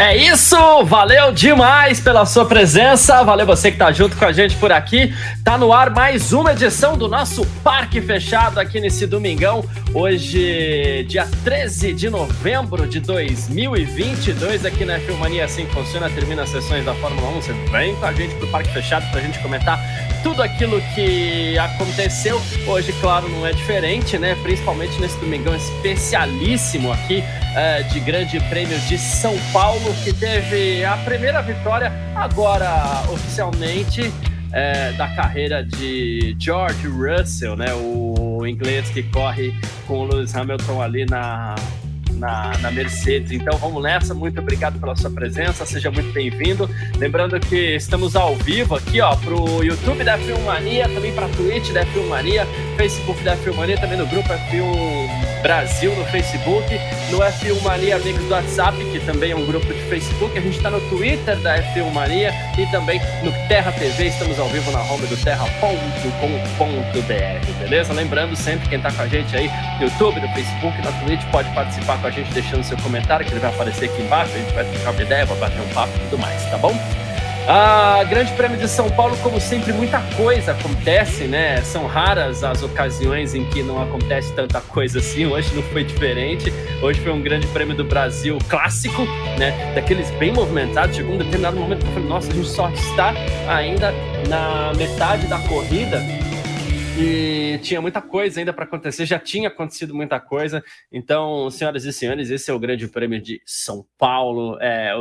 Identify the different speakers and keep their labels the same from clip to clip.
Speaker 1: É isso, valeu demais pela sua presença, valeu você que tá junto com a gente por aqui. Tá no ar mais uma edição do nosso Parque Fechado aqui nesse domingão. Hoje, dia 13 de novembro de 2022, aqui na Filmania assim funciona, termina as sessões da Fórmula 1. Você vem com a gente pro Parque Fechado pra gente comentar tudo aquilo que aconteceu. Hoje, claro, não é diferente, né? Principalmente nesse domingão especialíssimo aqui é, de Grande Prêmio de São Paulo, que teve a primeira vitória agora oficialmente é, da carreira de George Russell, né? O inglês que corre com o Lewis Hamilton ali na na, na Mercedes. Então vamos nessa. Muito obrigado pela sua presença. Seja muito bem-vindo. Lembrando que estamos ao vivo aqui, ó, pro YouTube da Filmania, também para Twitch da Filmania, Facebook da Filmania, também no grupo F1 Brasil no Facebook, no F1 Mania Amigos do WhatsApp, que também é um grupo de Facebook. A gente está no Twitter da F1 Mania e também no Terra TV. Estamos ao vivo na home do terra.com.br, beleza? Lembrando sempre, quem está com a gente aí no YouTube, no Facebook, na Twitch, pode participar com a gente deixando seu comentário, que ele vai aparecer aqui embaixo. A gente vai trocar uma ideia, vai bater um papo e tudo mais, tá bom? Ah, Grande Prêmio de São Paulo, como sempre, muita coisa acontece, né? São raras as ocasiões em que não acontece tanta coisa assim. Hoje não foi diferente. Hoje foi um Grande Prêmio do Brasil clássico, né? Daqueles bem movimentados. Chegou um determinado momento que eu falei, nossa, a gente só está ainda na metade da corrida e tinha muita coisa ainda para acontecer, já tinha acontecido muita coisa. Então, senhoras e senhores, esse é o Grande Prêmio de São Paulo. É,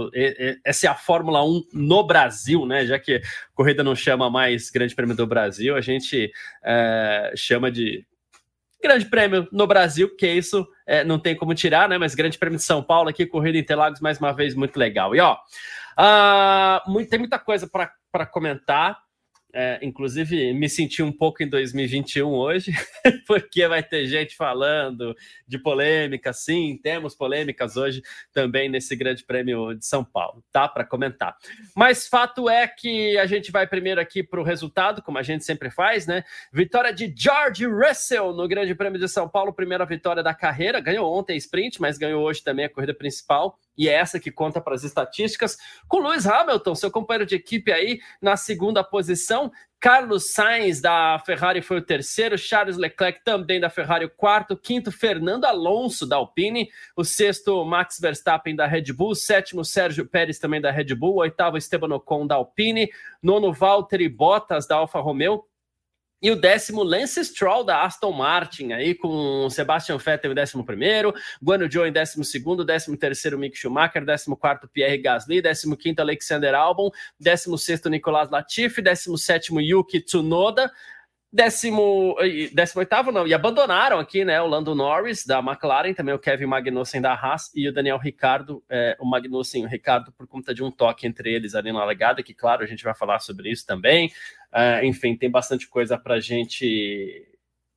Speaker 1: essa é a Fórmula 1 no Brasil, né? Já que corrida não chama mais Grande Prêmio do Brasil, a gente é, chama de Grande Prêmio no Brasil, que isso é, não tem como tirar, né? Mas Grande Prêmio de São Paulo aqui, corrida em Interlagos, mais uma vez, muito legal. E ó, uh, muito, tem muita coisa para comentar. É, inclusive, me senti um pouco em 2021 hoje, porque vai ter gente falando de polêmica, sim, temos polêmicas hoje também nesse Grande Prêmio de São Paulo, tá? Para comentar. Mas fato é que a gente vai primeiro aqui para o resultado, como a gente sempre faz, né? Vitória de George Russell no Grande Prêmio de São Paulo, primeira vitória da carreira. Ganhou ontem a sprint, mas ganhou hoje também a corrida principal e é essa que conta para as estatísticas, com Lewis Hamilton, seu companheiro de equipe aí na segunda posição. Carlos Sainz da Ferrari foi o terceiro, Charles Leclerc também da Ferrari o quarto, quinto Fernando Alonso da Alpine, o sexto Max Verstappen da Red Bull, sétimo Sérgio Pérez também da Red Bull, oitavo Esteban Ocon da Alpine, nono Valtteri Bottas da Alfa Romeo, e o décimo, Lance Stroll, da Aston Martin, aí com Sebastian Vettel em décimo primeiro, Guano Zhou em décimo segundo, décimo terceiro, Mick Schumacher, décimo quarto, Pierre Gasly, décimo quinto, Alexander Albon, décimo sexto, Nicolas Latifi, décimo sétimo, Yuki Tsunoda, Décimo, décimo oitavo não, e abandonaram aqui, né, o Lando Norris da McLaren, também o Kevin Magnussen da Haas e o Daniel Ricardo, é, o Magnussen e o Ricardo por conta de um toque entre eles ali na legada, que claro, a gente vai falar sobre isso também. É, enfim, tem bastante coisa para gente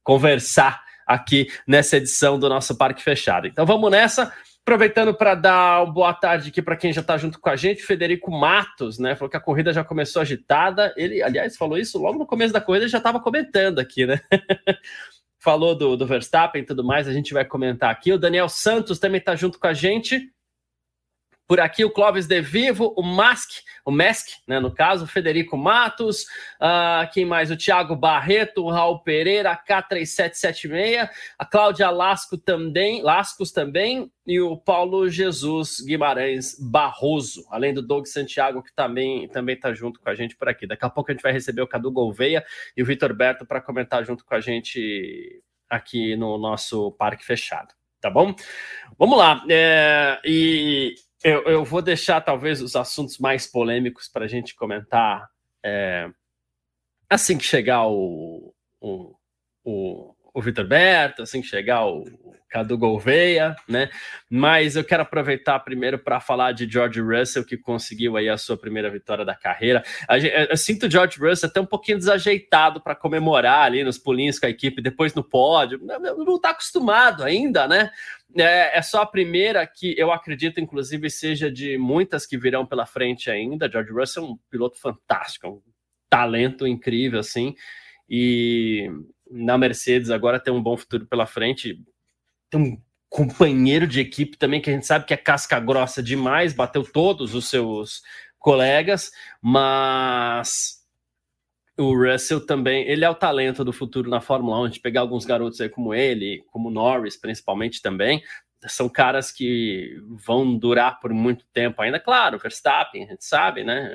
Speaker 1: conversar aqui nessa edição do nosso Parque Fechado. Então vamos nessa. Aproveitando para dar uma boa tarde aqui para quem já está junto com a gente, Federico Matos, né? Falou que a corrida já começou agitada. Ele, aliás, falou isso logo no começo da corrida, já estava comentando aqui, né? falou do, do Verstappen e tudo mais, a gente vai comentar aqui. O Daniel Santos também está junto com a gente. Por aqui o Clóvis De Vivo, o Mask, o Mask, né, no caso, o Federico Matos, uh, quem mais? O Thiago Barreto, o Raul Pereira, K3776, a Cláudia Lasco também, Lascos também, e o Paulo Jesus Guimarães Barroso, além do Doug Santiago, que também também está junto com a gente por aqui. Daqui a pouco a gente vai receber o Cadu Gouveia e o Vitor Berto para comentar junto com a gente aqui no nosso parque fechado, tá bom? Vamos lá. É, e eu, eu vou deixar talvez os assuntos mais polêmicos para a gente comentar é, assim que chegar o, o, o, o Vitor Berto, assim que chegar o Cadu Gouveia, né? Mas eu quero aproveitar primeiro para falar de George Russell, que conseguiu aí a sua primeira vitória da carreira. Eu sinto o George Russell até um pouquinho desajeitado para comemorar ali nos pulinhos com a equipe, depois no pódio. Não está acostumado ainda, né? É, é, só a primeira que eu acredito, inclusive, seja de muitas que virão pela frente ainda. George Russell é um piloto fantástico, um talento incrível, assim. E na Mercedes agora tem um bom futuro pela frente. Tem um companheiro de equipe também que a gente sabe que é casca grossa demais, bateu todos os seus colegas, mas o Russell também, ele é o talento do futuro na Fórmula 1, a gente pegar alguns garotos aí como ele, como Norris principalmente também, são caras que vão durar por muito tempo ainda, claro, Verstappen, a gente sabe, né,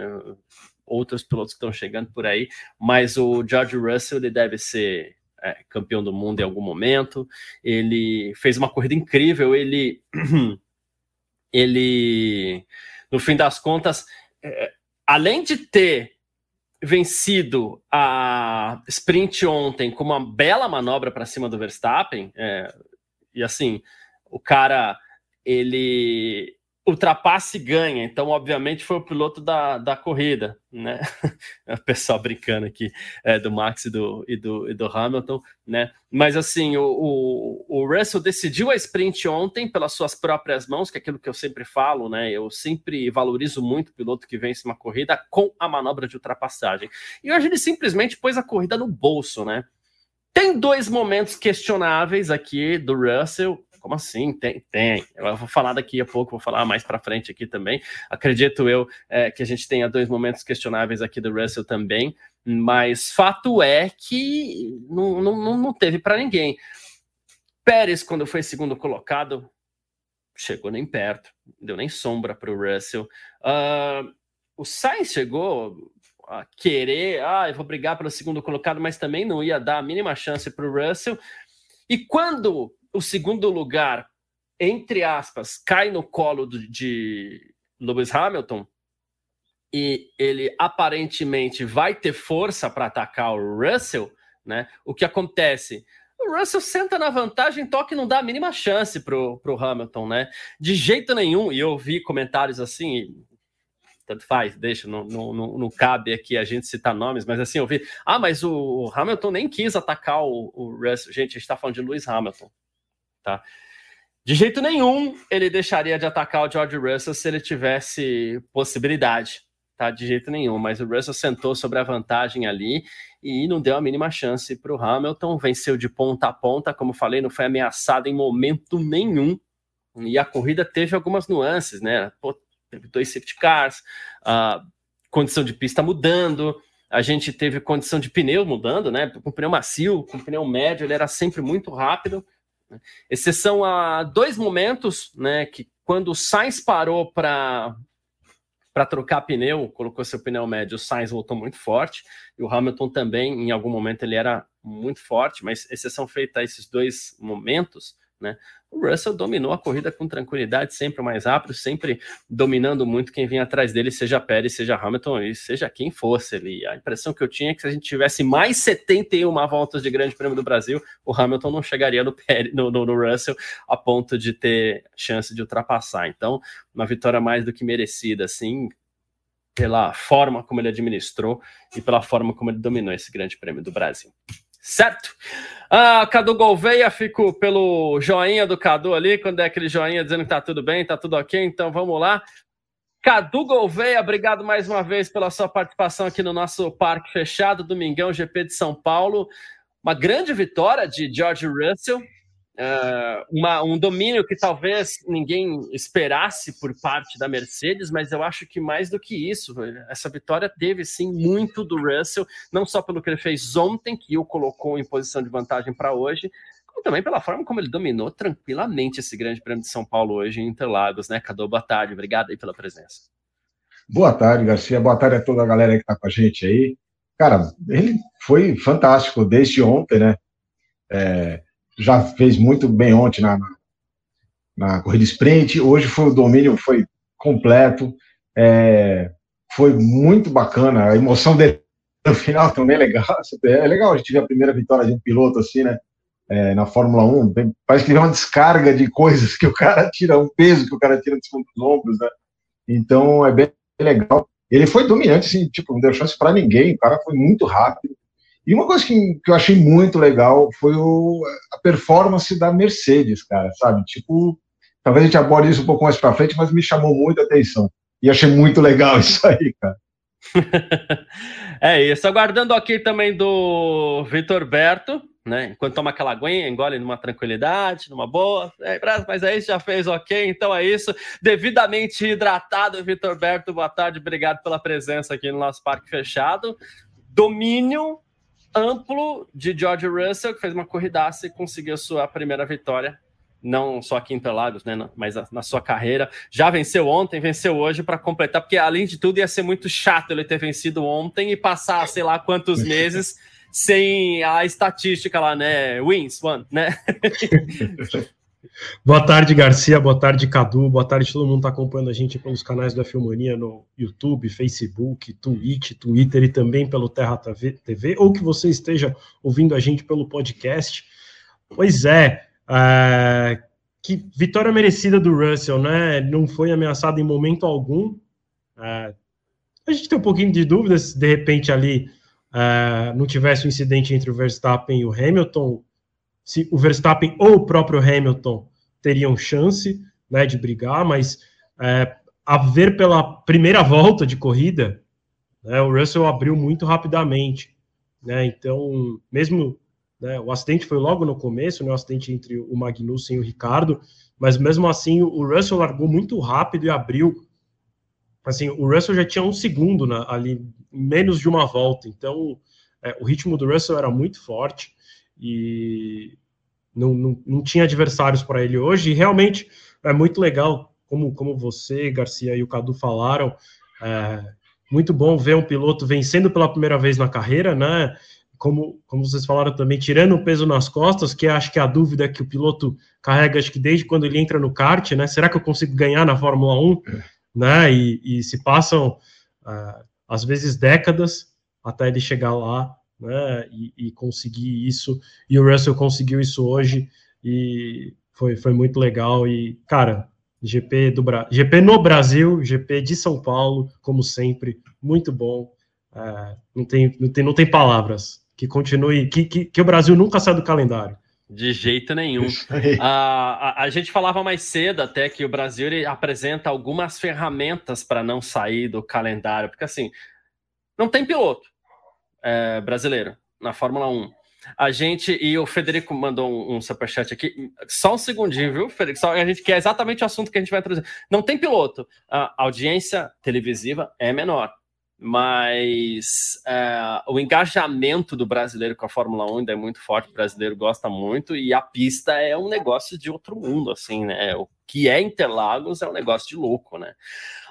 Speaker 1: outros pilotos que estão chegando por aí, mas o George Russell, ele deve ser é, campeão do mundo em algum momento. Ele fez uma corrida incrível. Ele, ele, no fim das contas, é, além de ter vencido a sprint ontem com uma bela manobra para cima do Verstappen, é, e assim, o cara ele ultrapassa e ganha. Então, obviamente, foi o piloto da, da corrida, né? o pessoal brincando aqui é, do Max e do, e, do, e do Hamilton, né? Mas assim, o, o, o Russell decidiu a sprint ontem pelas suas próprias mãos, que é aquilo que eu sempre falo, né? Eu sempre valorizo muito o piloto que vence uma corrida com a manobra de ultrapassagem. E hoje ele simplesmente pôs a corrida no bolso, né? Tem dois momentos questionáveis aqui do Russell, como assim? Tem, tem. Eu vou falar daqui a pouco, vou falar mais para frente aqui também. Acredito eu é, que a gente tenha dois momentos questionáveis aqui do Russell também, mas fato é que não, não, não teve para ninguém. Pérez, quando foi segundo colocado, chegou nem perto, deu nem sombra para o Russell. Uh, o Sainz chegou a querer, ah, eu vou brigar pelo segundo colocado, mas também não ia dar a mínima chance para o Russell. E quando o segundo lugar, entre aspas, cai no colo de Lewis Hamilton e ele aparentemente vai ter força para atacar o Russell, né? O que acontece? O Russell senta na vantagem, toque não dá a mínima chance pro, pro Hamilton, né? De jeito nenhum, e eu vi comentários assim, tanto faz, deixa, não, não, não, não, cabe aqui a gente citar nomes, mas assim, eu vi, ah, mas o Hamilton nem quis atacar o, o Russell. Gente, a gente está falando de Lewis Hamilton, tá? De jeito nenhum ele deixaria de atacar o George Russell se ele tivesse possibilidade, tá? De jeito nenhum, mas o Russell sentou sobre a vantagem ali e não deu a mínima chance para o Hamilton, venceu de ponta a ponta, como falei, não foi ameaçado em momento nenhum, e a corrida teve algumas nuances, né? Pô, teve dois safety cars, a condição de pista mudando, a gente teve condição de pneu mudando, né? Com pneu macio, com pneu médio, ele era sempre muito rápido. Exceção a dois momentos, né? Que quando o Sainz parou para para trocar pneu, colocou seu pneu médio, o Sainz voltou muito forte, e o Hamilton também, em algum momento, ele era muito forte, mas exceção feita a esses dois momentos, né? O Russell dominou a corrida com tranquilidade, sempre mais rápido, sempre dominando muito quem vinha atrás dele, seja Pérez, seja Hamilton e seja quem fosse ali. A impressão que eu tinha é que se a gente tivesse mais 71 voltas de Grande Prêmio do Brasil, o Hamilton não chegaria no, Pérez, no, no, no Russell a ponto de ter chance de ultrapassar. Então, uma vitória mais do que merecida, assim, pela forma como ele administrou e pela forma como ele dominou esse Grande Prêmio do Brasil certo? Ah, Cadu Gouveia, fico pelo joinha do Cadu ali, quando é aquele joinha dizendo que tá tudo bem, tá tudo ok, então vamos lá. Cadu Gouveia, obrigado mais uma vez pela sua participação aqui no nosso Parque Fechado, Domingão GP de São Paulo. Uma grande vitória de George Russell, uh, uma, um domínio que talvez ninguém esperasse por parte da Mercedes, mas eu acho que mais do que isso, essa vitória teve sim muito do Russell, não só pelo que ele fez ontem, que o colocou em posição de vantagem para hoje, como também pela forma como ele dominou tranquilamente esse grande prêmio de São Paulo hoje em Interlagos, né? Cadu, boa tarde, obrigado aí pela presença.
Speaker 2: Boa tarde, Garcia. Boa tarde a toda a galera que está com a gente aí. Cara, ele foi fantástico desde ontem, né? É, já fez muito bem ontem na, na, na corrida sprint. Hoje foi o domínio foi completo. É, foi muito bacana. A emoção dele no final também é legal. É legal a gente ver a primeira vitória de um piloto assim, né? é, na Fórmula 1, parece que tem uma descarga de coisas que o cara tira, um peso que o cara tira dos ombros, né? Então é bem legal. Ele foi dominante, assim, tipo, não deu chance para ninguém, o cara foi muito rápido. E uma coisa que, que eu achei muito legal foi o, a performance da Mercedes, cara, sabe? Tipo, talvez a gente aborde isso um pouco mais para frente, mas me chamou muito a atenção. E achei muito legal isso aí, cara.
Speaker 1: é isso. Aguardando aqui também do Vitor Berto, né? Enquanto toma aquela aguinha, engole numa tranquilidade, numa boa. É, mas aí já fez ok, então é isso. Devidamente hidratado, Vitor Berto, boa tarde, obrigado pela presença aqui no nosso parque fechado. Domínio amplo de George Russell, que fez uma corridaça e conseguiu sua primeira vitória não só aqui em Interlagos, né, mas na sua carreira. Já venceu ontem, venceu hoje para completar, porque além de tudo ia ser muito chato ele ter vencido ontem e passar sei lá quantos meses sem a estatística lá, né? Wins, one, né?
Speaker 3: boa tarde, Garcia. Boa tarde, Cadu. Boa tarde, todo mundo está acompanhando a gente pelos canais da Filmania no YouTube, Facebook, Twitch, Twitter e também pelo Terra TV, ou que você esteja ouvindo a gente pelo podcast. Pois é, é que vitória merecida do Russell, né? Não foi ameaçado em momento algum. É, a gente tem um pouquinho de dúvidas, de repente ali uh, não tivesse um incidente entre o Verstappen e o Hamilton, se o Verstappen ou o próprio Hamilton teriam chance né, de brigar, mas uh, a ver pela primeira volta de corrida, né, o Russell abriu muito rapidamente. Né, então, mesmo né, o acidente foi logo no começo, né, o acidente entre o Magnussen e o Ricardo, mas mesmo assim o Russell largou muito rápido e abriu assim, o Russell já tinha um segundo na, ali, menos de uma volta, então é, o ritmo do Russell era muito forte e não, não, não tinha adversários para ele hoje, e realmente é muito legal, como, como você, Garcia e o Cadu falaram, é, muito bom ver um piloto vencendo pela primeira vez na carreira, né? Como, como vocês falaram também, tirando o peso nas costas, que acho que é a dúvida que o piloto carrega, acho que desde quando ele entra no kart, né? Será que eu consigo ganhar na Fórmula 1? né? E, e se passam uh, às vezes décadas até ele chegar lá, né? E, e, conseguir isso. E o Russell conseguiu isso hoje e foi, foi muito legal. E cara, GP do Bra GP no Brasil, GP de São Paulo, como sempre, muito bom. Uh, não tem não tem não tem palavras. Que continue, que, que, que o Brasil nunca sai do calendário.
Speaker 1: De jeito nenhum. A, a, a, gente falava mais cedo até que o Brasil ele apresenta algumas ferramentas para não sair do calendário, porque assim, não tem piloto é, brasileiro na Fórmula 1. A gente, e o Federico mandou um, um superchat aqui, só um segundinho, viu, Federico? Só, a gente quer exatamente o assunto que a gente vai trazer. Não tem piloto. A audiência televisiva é menor mas é, o engajamento do brasileiro com a Fórmula 1 ainda é muito forte, o brasileiro gosta muito, e a pista é um negócio de outro mundo, assim, né? O que é Interlagos é um negócio de louco, né?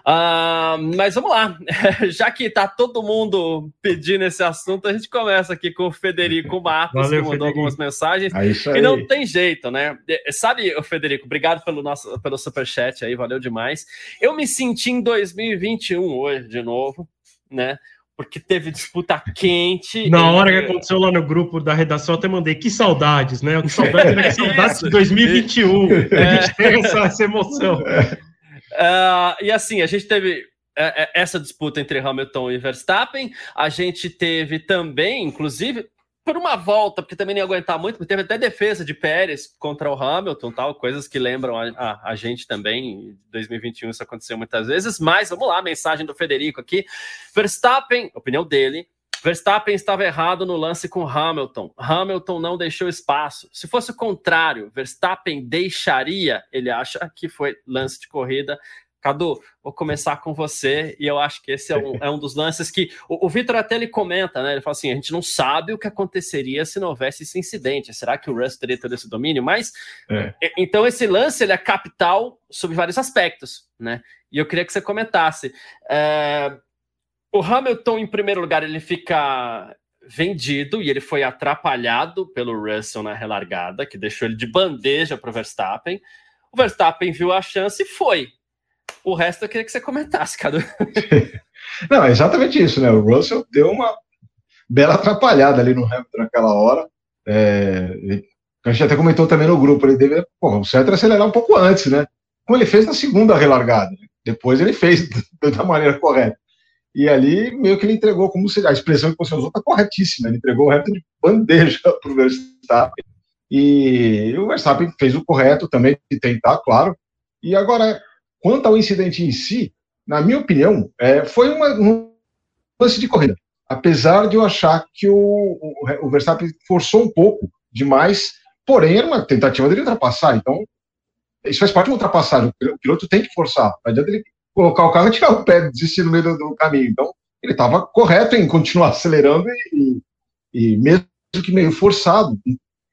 Speaker 1: Uh, mas vamos lá, já que tá todo mundo pedindo esse assunto, a gente começa aqui com o Federico Matos, Valeu, que mandou Federico. algumas mensagens, é e não tem jeito, né? Sabe, Federico, obrigado pelo nosso pelo superchat aí, valeu demais. Eu me senti em 2021 hoje, de novo, né? Porque teve disputa quente.
Speaker 3: Na hora que aconteceu lá no grupo da redação, eu até mandei que saudades, né? Que saudades, né? que saudades de 2021. É. A gente tem essa, essa emoção.
Speaker 1: Uh, e assim, a gente teve é, essa disputa entre Hamilton e Verstappen. A gente teve também, inclusive, por uma volta, porque também nem aguentar muito, teve até defesa de Pérez contra o Hamilton, tal, coisas que lembram a, a, a, gente também. Em 2021 isso aconteceu muitas vezes, mas vamos lá, mensagem do Federico aqui. Verstappen, opinião dele, Verstappen estava errado no lance com Hamilton. Hamilton não deixou espaço. Se fosse o contrário, Verstappen deixaria, ele acha que foi lance de corrida Cadu, vou começar com você, e eu acho que esse é um, é um dos lances que o, o Vitor até ele comenta, né? Ele fala assim: a gente não sabe o que aconteceria se não houvesse esse incidente. Será que o Russ teria todo esse domínio? Mas é. então esse lance ele é capital sobre vários aspectos, né? E eu queria que você comentasse. É, o Hamilton, em primeiro lugar, ele fica vendido e ele foi atrapalhado pelo Russell na relargada, que deixou ele de bandeja para o Verstappen. O Verstappen viu a chance e foi. O resto eu queria que você comentasse, Cadu.
Speaker 2: Não, é exatamente isso, né? O Russell deu uma bela atrapalhada ali no Hamilton naquela hora. É, a gente até comentou também no grupo, ele deve, pô, o certo era acelerar um pouco antes, né? Como ele fez na segunda relargada. Né? Depois ele fez da maneira correta. E ali, meio que ele entregou, como se, a expressão que você usou está corretíssima, ele entregou o reto de bandeja para o Verstappen. E o Verstappen fez o correto também, de tentar, claro. E agora, quanto ao incidente em si, na minha opinião, é, foi uma, um lance de corrida. Apesar de eu achar que o, o, o Verstappen forçou um pouco demais Porém, era uma tentativa dele ultrapassar. Então, isso faz parte de uma ultrapassagem. O piloto tem que forçar. Não adianta ele colocar o carro e tirar o pé, desistir no meio do, do caminho. Então, ele estava correto em continuar acelerando e, e, mesmo que meio forçado,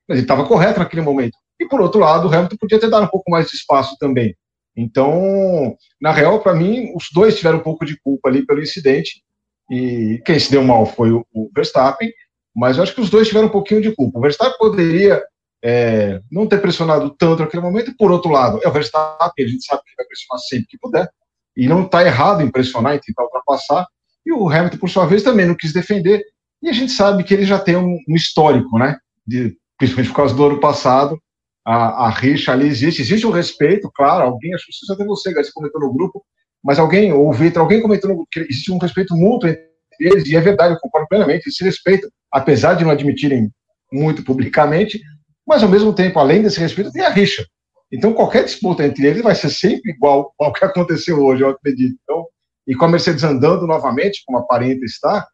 Speaker 2: ele estava correto naquele momento. E por outro lado, o Hamilton podia ter dado um pouco mais de espaço também. Então, na real, para mim, os dois tiveram um pouco de culpa ali pelo incidente. E quem se deu mal foi o, Verstappen, mas eu acho que os dois tiveram um pouquinho de culpa. O Verstappen poderia é, não ter pressionado tanto naquele momento, por outro lado, é o Verstappen, a gente sabe que vai pressionar sempre que puder, e não está errado em pressionar, em tentar ultrapassar, e o Hamilton, por sua vez, também não quis defender, e a gente sabe que ele já tem um, um histórico, né, de, principalmente por causa do ano passado, a, a rixa ali existe, existe o um respeito, claro, alguém, acho que até você, Garcia, comentou no grupo, mas alguém, ou o Vitor, alguém comentou no grupo que existe um respeito mútuo entre eles, e é verdade, eu concordo plenamente, esse respeito, apesar de não admitirem muito publicamente, mas, ao mesmo tempo, além desse respeito, tem a rixa. Então, qualquer disputa entre eles vai ser sempre igual ao que aconteceu hoje, eu acredito. Então, e com a Mercedes andando novamente, como aparenta estar,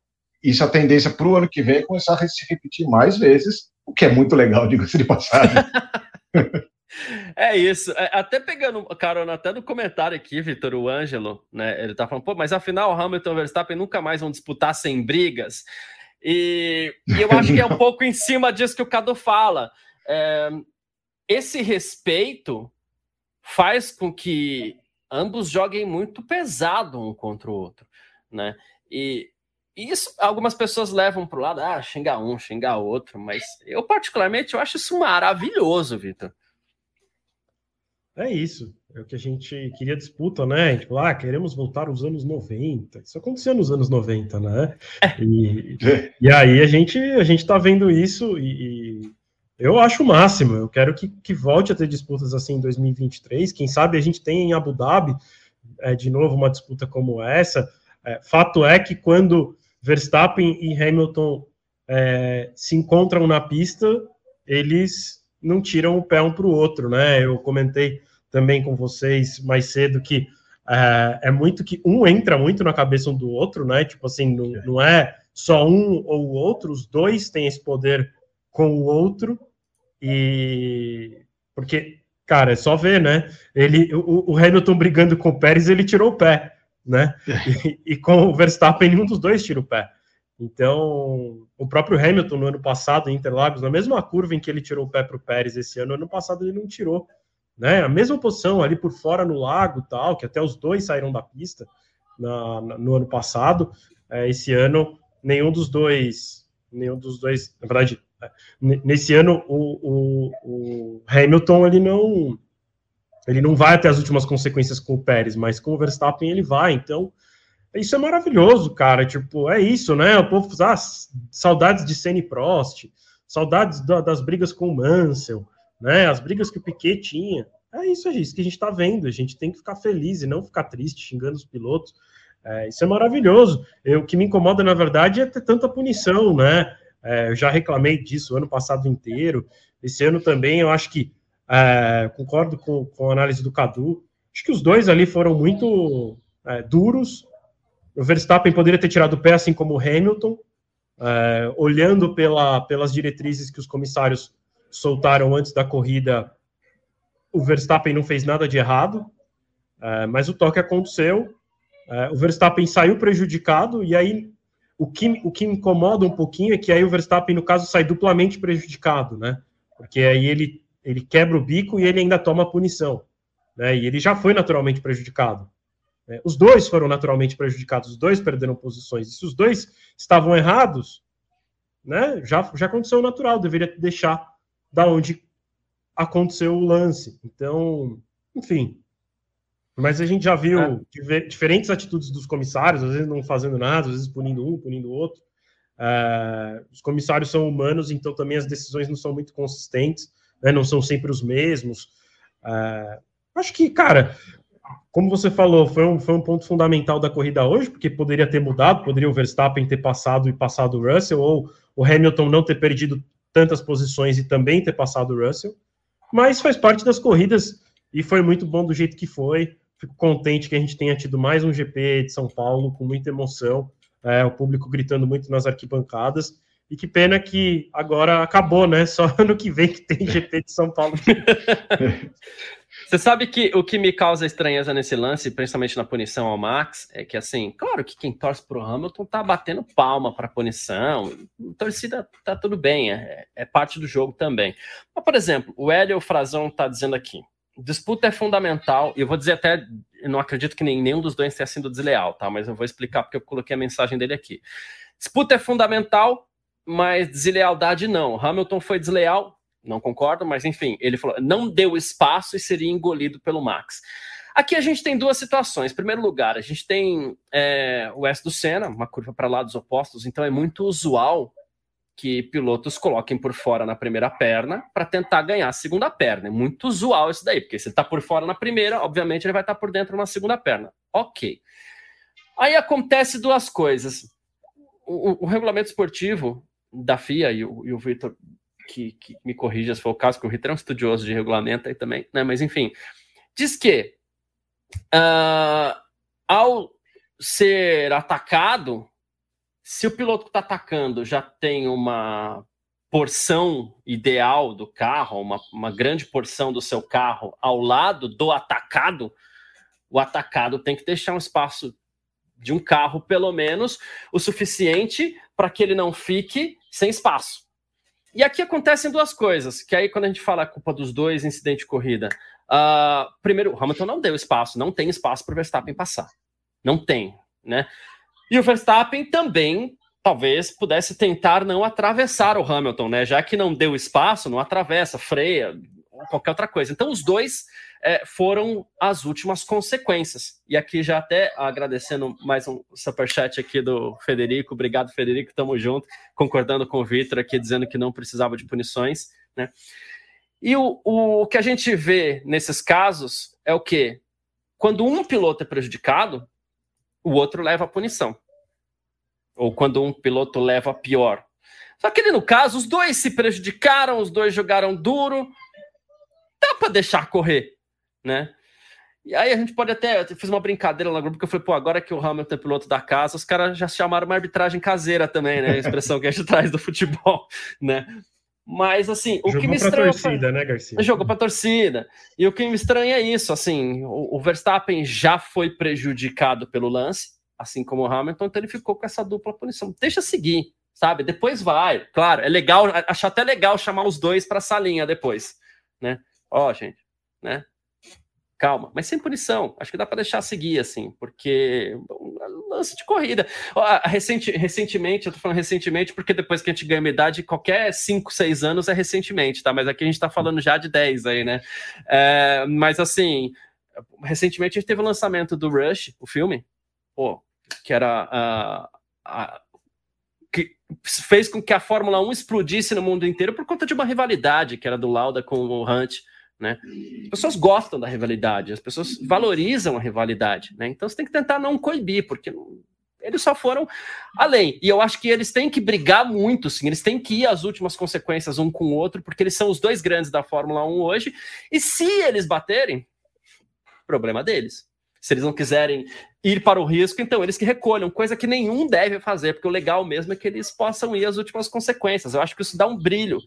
Speaker 2: isso é a tendência para o ano que vem é começar a se repetir mais vezes, o que é muito legal, diga-se de passagem.
Speaker 1: É isso. É, até pegando carona até no comentário aqui, Vitor, o Ângelo, né? Ele tá falando, pô, mas afinal Hamilton e Verstappen nunca mais vão disputar sem brigas. E, e eu acho que é um pouco em cima disso que o Cadu fala é, esse respeito faz com que ambos joguem muito pesado um contra o outro, né? E isso algumas pessoas levam para o lado, ah, xingar um, xingar outro, mas eu particularmente eu acho isso maravilhoso, Vitor.
Speaker 3: É isso, é o que a gente queria disputa, né? Tipo, ah, queremos voltar aos anos 90. Isso aconteceu nos anos 90, né? É. E, e aí a gente a gente tá vendo isso e, eu acho o máximo. Eu quero que, que volte a ter disputas assim em 2023. Quem sabe a gente tem em Abu Dhabi é, de novo uma disputa como essa. É, fato é que quando Verstappen e Hamilton é, se encontram na pista, eles não tiram o pé um para o outro, né? Eu comentei também com vocês mais cedo que é, é, muito que um entra muito na cabeça um do outro, né? Tipo assim, não, não é só um ou o outro, os dois têm esse poder com o outro e porque, cara, é só ver, né? Ele, o, o Hamilton brigando com o Pérez, ele tirou o pé, né? E, e, com o Verstappen, nenhum dos dois tira o pé. Então, o próprio Hamilton no ano passado em Interlagos, na mesma curva em que ele tirou o pé para o Pérez esse ano, ano passado ele não tirou, né? A mesma posição ali por fora no lago, tal, que até os dois saíram da pista na, na, no ano passado. É, esse ano nenhum dos dois, nenhum dos dois, na verdade, Nesse ano, o, o, o, Hamilton ele não ele não vai até as últimas consequências com o Pérez, mas com o Verstappen ele vai. Então, isso é maravilhoso, cara. Tipo, é isso, né? O povo ah, saudades de Senna e Prost, saudades da, das brigas com o Mansell, né? As brigas que o Piquet tinha. É isso, é isso que a gente está vendo. A gente tem que ficar feliz e não ficar triste xingando os pilotos. É, isso é maravilhoso. Eu, o que me incomoda, na verdade, é ter tanta punição, né? É, eu já reclamei disso o ano passado inteiro. Esse ano também, eu acho que é, concordo com, com a análise do Cadu. Acho que os dois ali foram muito é, duros. O Verstappen poderia ter tirado o pé, assim como o Hamilton, é, olhando pela, pelas diretrizes que os comissários soltaram antes da corrida. O Verstappen não fez nada de errado, é, mas o toque aconteceu. É, o Verstappen saiu prejudicado e aí o que, o que incomoda um pouquinho é que aí o Verstappen, no caso, sai duplamente prejudicado, né? Porque aí ele, ele quebra o bico e ele ainda toma punição. Né? E ele já foi naturalmente prejudicado. Né? Os dois foram naturalmente prejudicados, os dois perderam posições. E se os dois estavam errados, né? já, já aconteceu o natural, deveria deixar da onde aconteceu o lance. Então, enfim, mas a gente já viu é. diferentes atitudes dos comissários, às vezes não fazendo nada, às vezes punindo um, punindo o outro. É, os comissários são humanos, então também as decisões não são muito consistentes. Né, não são sempre os mesmos. É, acho que, cara, como você falou, foi um, foi um ponto fundamental da corrida hoje, porque poderia ter mudado, poderia o Verstappen ter passado e passado o Russell, ou o Hamilton não ter perdido tantas posições e também ter passado o Russell, mas faz parte das corridas e foi muito bom do jeito que foi. Fico contente que a gente tenha tido mais um GP de São Paulo com muita emoção, é, o público gritando muito nas arquibancadas. E que pena que agora acabou, né? Só ano que vem que tem GP de São Paulo.
Speaker 1: Você sabe que o que me causa estranheza nesse lance, principalmente na punição ao Max, é que assim, claro que quem torce pro Hamilton tá batendo palma para punição, torcida tá tudo bem, é, é, parte do jogo também. Mas, por exemplo, o Hélio Frazão tá dizendo aqui, disputa é fundamental, e eu vou dizer até, não acredito que nenhum dos dois tenha sido desleal, tá? Mas eu vou explicar porque eu coloquei a mensagem dele aqui. Disputa é fundamental, mas deslealdade não. Hamilton foi desleal, não concordo, mas enfim, ele falou, não deu espaço e seria engolido pelo Max. Aqui a gente tem duas situações. Em primeiro lugar, a gente tem é, o S do Senna, uma curva para lados opostos, então é muito usual que pilotos coloquem por fora na primeira perna para tentar ganhar a segunda perna. É muito usual isso daí, porque se ele está por fora na primeira, obviamente ele vai estar tá por dentro na segunda perna. Ok. Aí acontece duas coisas. O, o, o regulamento esportivo da FIA, e o, e o Victor que, que, me corrija se for o caso, que o Ritter é um estudioso de regulamento aí também, né? Mas enfim, diz que uh, ao ser atacado, se o piloto que está atacando já tem uma porção ideal do carro, uma, uma grande porção do seu carro ao lado do atacado, o atacado tem que deixar um espaço de um carro, pelo menos, o suficiente para que ele não fique sem espaço. E aqui acontecem duas coisas, que aí quando a gente fala a culpa dos dois incidentes de corrida, uh, primeiro, o Hamilton não deu espaço, não tem espaço para o Verstappen passar. Não tem, né? E o Verstappen também talvez pudesse tentar não atravessar o Hamilton, né? Já que não deu espaço, não atravessa, freia, qualquer outra coisa. Então os dois é, foram as últimas consequências. E aqui já até agradecendo mais um superchat aqui do Federico. Obrigado, Federico, tamo junto. Concordando com o Vitor aqui, dizendo que não precisava de punições, né? E o, o que a gente vê nesses casos é o quê? Quando um piloto é prejudicado, o outro leva a punição. Ou quando um piloto leva a pior. Só que no caso, os dois se prejudicaram, os dois jogaram duro. Dá para deixar correr né? E aí a gente pode até. Eu fiz uma brincadeira lá no grupo que eu falei, pô, agora que o Hamilton é piloto da casa, os caras já chamaram uma arbitragem caseira também, né? A expressão que a gente traz do futebol, né? Mas assim, o
Speaker 3: Jogou
Speaker 1: que me
Speaker 3: estranha. torcida, foi... né, Garcia?
Speaker 1: Jogou pra torcida. E o que me estranha é isso, assim, o, o Verstappen já foi prejudicado pelo lance, assim como o Hamilton, então ele ficou com essa dupla punição. Deixa seguir, sabe? Depois vai. Claro, é legal, acho até legal chamar os dois pra salinha depois, né? Ó, gente, né? Calma, mas sem punição. Acho que dá para deixar seguir, assim, porque lance de corrida. Recente, recentemente, eu tô falando recentemente, porque depois que a gente ganha uma idade, qualquer 5, 6 anos é recentemente, tá? Mas aqui a gente tá falando já de 10 aí, né? É, mas assim, recentemente a gente teve o lançamento do Rush, o filme, pô, que era a, a que fez com que a Fórmula 1 explodisse no mundo inteiro por conta de uma rivalidade que era do Lauda com o Hunt. Né? As pessoas gostam da rivalidade, as pessoas valorizam a rivalidade, né? Então você tem que tentar não coibir, porque eles só foram além. E eu acho que eles têm que brigar muito, sim. Eles têm que ir às últimas consequências um com o outro, porque eles são os dois grandes da Fórmula 1 hoje. E se eles baterem, problema deles. Se eles não quiserem ir para o risco, então eles que recolham, coisa que nenhum deve fazer, porque o legal mesmo é que eles possam ir às últimas consequências. Eu acho que isso dá um brilho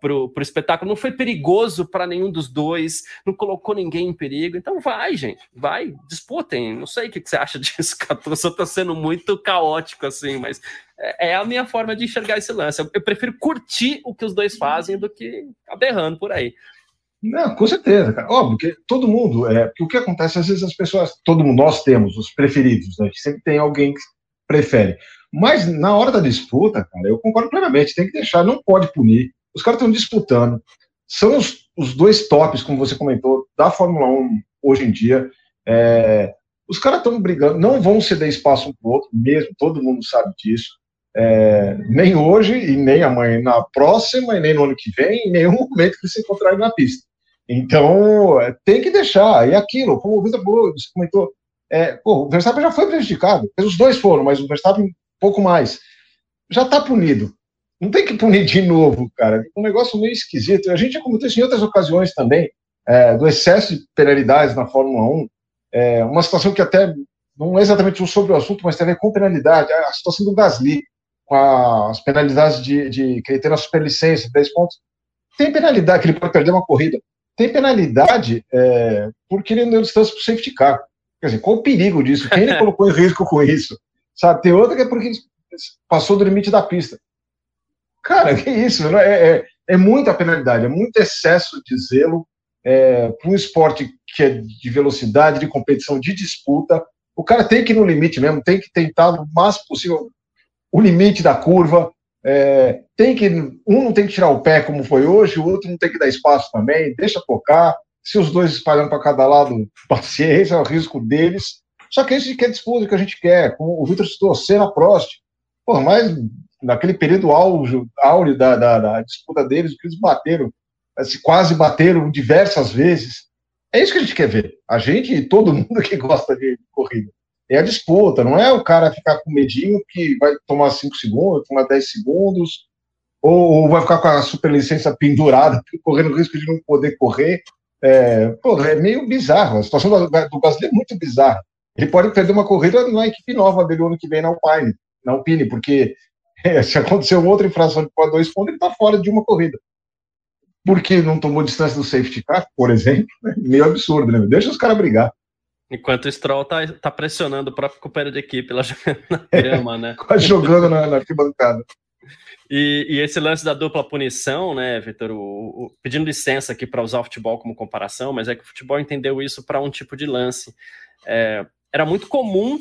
Speaker 1: pro, pro espetáculo. Não foi perigoso para nenhum dos dois, não colocou ninguém em perigo. Então vai, gente, vai, disputem. Não sei o que, que você acha disso, Catu. Só tá sendo muito caótico, assim, mas é, é, a minha forma de enxergar esse lance. Eu, eu prefiro curtir o que os dois fazem do que aberrando por aí.
Speaker 2: Não, com certeza, cara. Óbvio que todo mundo, é, porque o que acontece, às vezes as pessoas, todo mundo, nós temos os preferidos, né? Que sempre tem alguém que prefere. Mas na hora da disputa, cara, eu concordo plenamente, tem que deixar, não pode punir. Os caras estão disputando. São os, os, dois tops, como você comentou, da Fórmula 1 hoje em dia. É, os caras estão brigando, não vão ceder espaço um para o outro, mesmo, todo mundo sabe disso. é, nem hoje e nem amanhã, na próxima e nem no ano que vem, em nenhum momento que se encontrarem na pista. Então, é, tem que deixar. E aquilo, como o Vitor comentou, é, pô, o Verstappen já foi prejudicado. Os dois foram, mas o Verstappen um pouco mais. Já está punido. Não tem que punir de novo, cara. Um negócio meio esquisito. A gente já comentou isso em outras ocasiões também, é, do excesso de penalidades na Fórmula 1. É, uma situação que até não é exatamente sobre o assunto, mas tem a ver com penalidade. A situação do Gasly, com as penalidades de, de que ele tem na superlicença, 10 pontos. Tem penalidade, que ele pode perder uma corrida. Tem penalidade é, porque ele não deu distância para o safety car. Quer dizer, qual o perigo disso? Quem ele colocou em risco com isso? Sabe, tem outra que é porque passou do limite da pista. Cara, que isso? Né? É, é, é muita penalidade, é muito excesso de zelo é, para um esporte que é de velocidade, de competição, de disputa. O cara tem que ir no limite mesmo, tem que tentar o máximo possível o limite da curva. É, tem que um não tem que tirar o pé como foi hoje, o outro não tem que dar espaço também, deixa tocar. Se os dois espalhando para cada lado, paciência, é o risco deles. Só que isso que é disputa que a gente quer. Como o Vitor citou, Senna Prost. Pô, mas naquele período áureo, áureo da, da, da, disputa deles, que eles bateram, quase bateram diversas vezes. É isso que a gente quer ver. A gente e todo mundo que gosta de corrida. É a disputa, não é o cara ficar com medinho que vai tomar 5 segundos, tomar 10 segundos, ou, ou, vai ficar com a superlicença pendurada, correndo risco de não poder correr. É, pô, é meio bizarro. A situação do, do é muito bizarra. Ele pode perder uma corrida na equipe nova dele ano que vem na Alpine, na Alpine porque é, se acontecer outra infração de dois pontos, ele está fora de uma corrida. Porque não tomou distância do safety car, por exemplo, é meio absurdo, né? Deixa os caras brigar.
Speaker 1: Enquanto o Stroll tá, tá pressionando o próprio companheiro de equipe lá jogando na grama, né?
Speaker 2: Quase jogando na, na arquibancada.
Speaker 1: E, e, esse lance da dupla punição, né, Vitor? Pedindo licença aqui para usar o futebol como comparação, mas é que o futebol entendeu isso para um tipo de lance. É, era muito comum,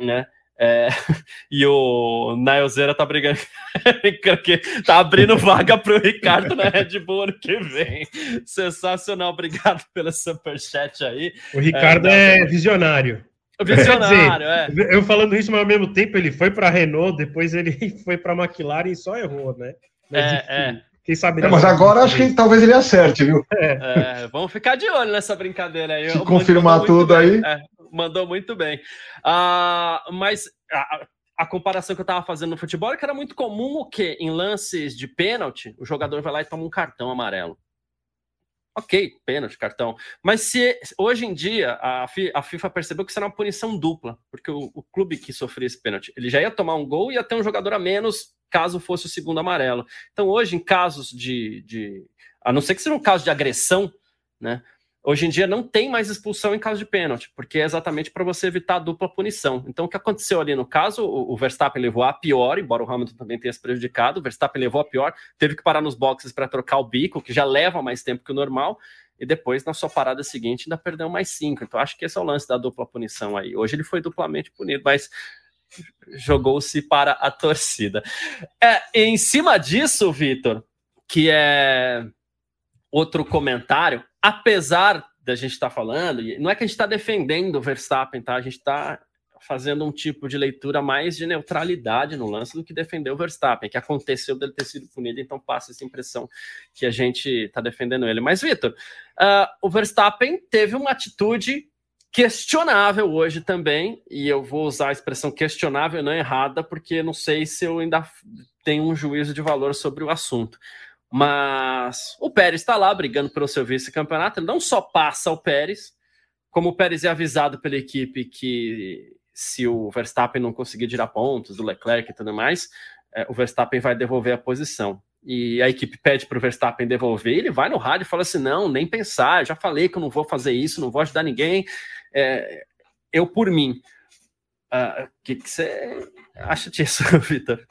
Speaker 1: né? É, e o Nailzeira tá brigando, que tá abrindo vaga pro Ricardo na Red Bull ano que vem. Sensacional, obrigado pelo superchat aí.
Speaker 3: O Ricardo é, é visionário.
Speaker 1: Visionário, dizer,
Speaker 3: é. Eu falando isso, mas ao mesmo tempo ele foi para Renault, depois ele foi para McLaren e só errou, né?
Speaker 1: Mas, é, enfim, é.
Speaker 2: Quem sabe. É, mas agora acho que talvez ele acerte, viu?
Speaker 1: É. é. vamos ficar de olho nessa brincadeira aí.
Speaker 2: Se confirmar tudo aí.
Speaker 1: Mandou muito bem. Uh, mas a, a, comparação que eu estava fazendo no futebol é que era muito comum o quê? Em lances de pênalti, o jogador vai lá e toma um cartão amarelo. Ok, pênalti, cartão. Mas se hoje em dia a, a FIFA percebeu que isso era uma punição dupla, porque o, o, clube que sofria esse pênalti, ele já ia tomar um gol e ia ter um jogador a menos caso fosse o segundo amarelo. Então hoje, em casos de, de a não ser que seja um caso de agressão, né? Hoje em dia não tem mais expulsão em caso de pênalti, porque é exatamente para você evitar a dupla punição. Então, o que aconteceu ali no caso, o Verstappen levou a pior, embora o Hamilton também tenha se prejudicado, o Verstappen levou a pior, teve que parar nos boxes para trocar o bico, que já leva mais tempo que o normal, e depois, na sua parada seguinte, ainda perdeu mais cinco. Então, acho que esse é o lance da dupla punição aí. Hoje ele foi duplamente punido, mas jogou-se para a torcida. É, em cima disso, Vitor, que é outro comentário, apesar da gente estar tá falando, não é que a gente está defendendo o Verstappen, tá? A gente está fazendo um tipo de leitura mais de neutralidade no lance do que defender o Verstappen, que aconteceu dele ter sido punido, então passa essa impressão que a gente está defendendo ele. Mas, Vitor, uh, o Verstappen teve uma atitude questionável hoje também, e eu vou usar a expressão questionável não errada, porque não sei se eu ainda tenho um juízo de valor sobre o assunto. Mas o Pérez está lá brigando pelo seu vice-campeonato. Ele não só passa o Pérez, como o Pérez é avisado pela equipe que se o Verstappen não conseguir tirar pontos do Leclerc e tudo mais, é, o Verstappen vai devolver a posição. E a equipe pede para o Verstappen devolver, ele vai no rádio e fala assim: não, nem pensar, já falei que eu não vou fazer isso, não vou ajudar ninguém, é, eu por mim. Ah, o uh, que, que você acha disso, Vitor?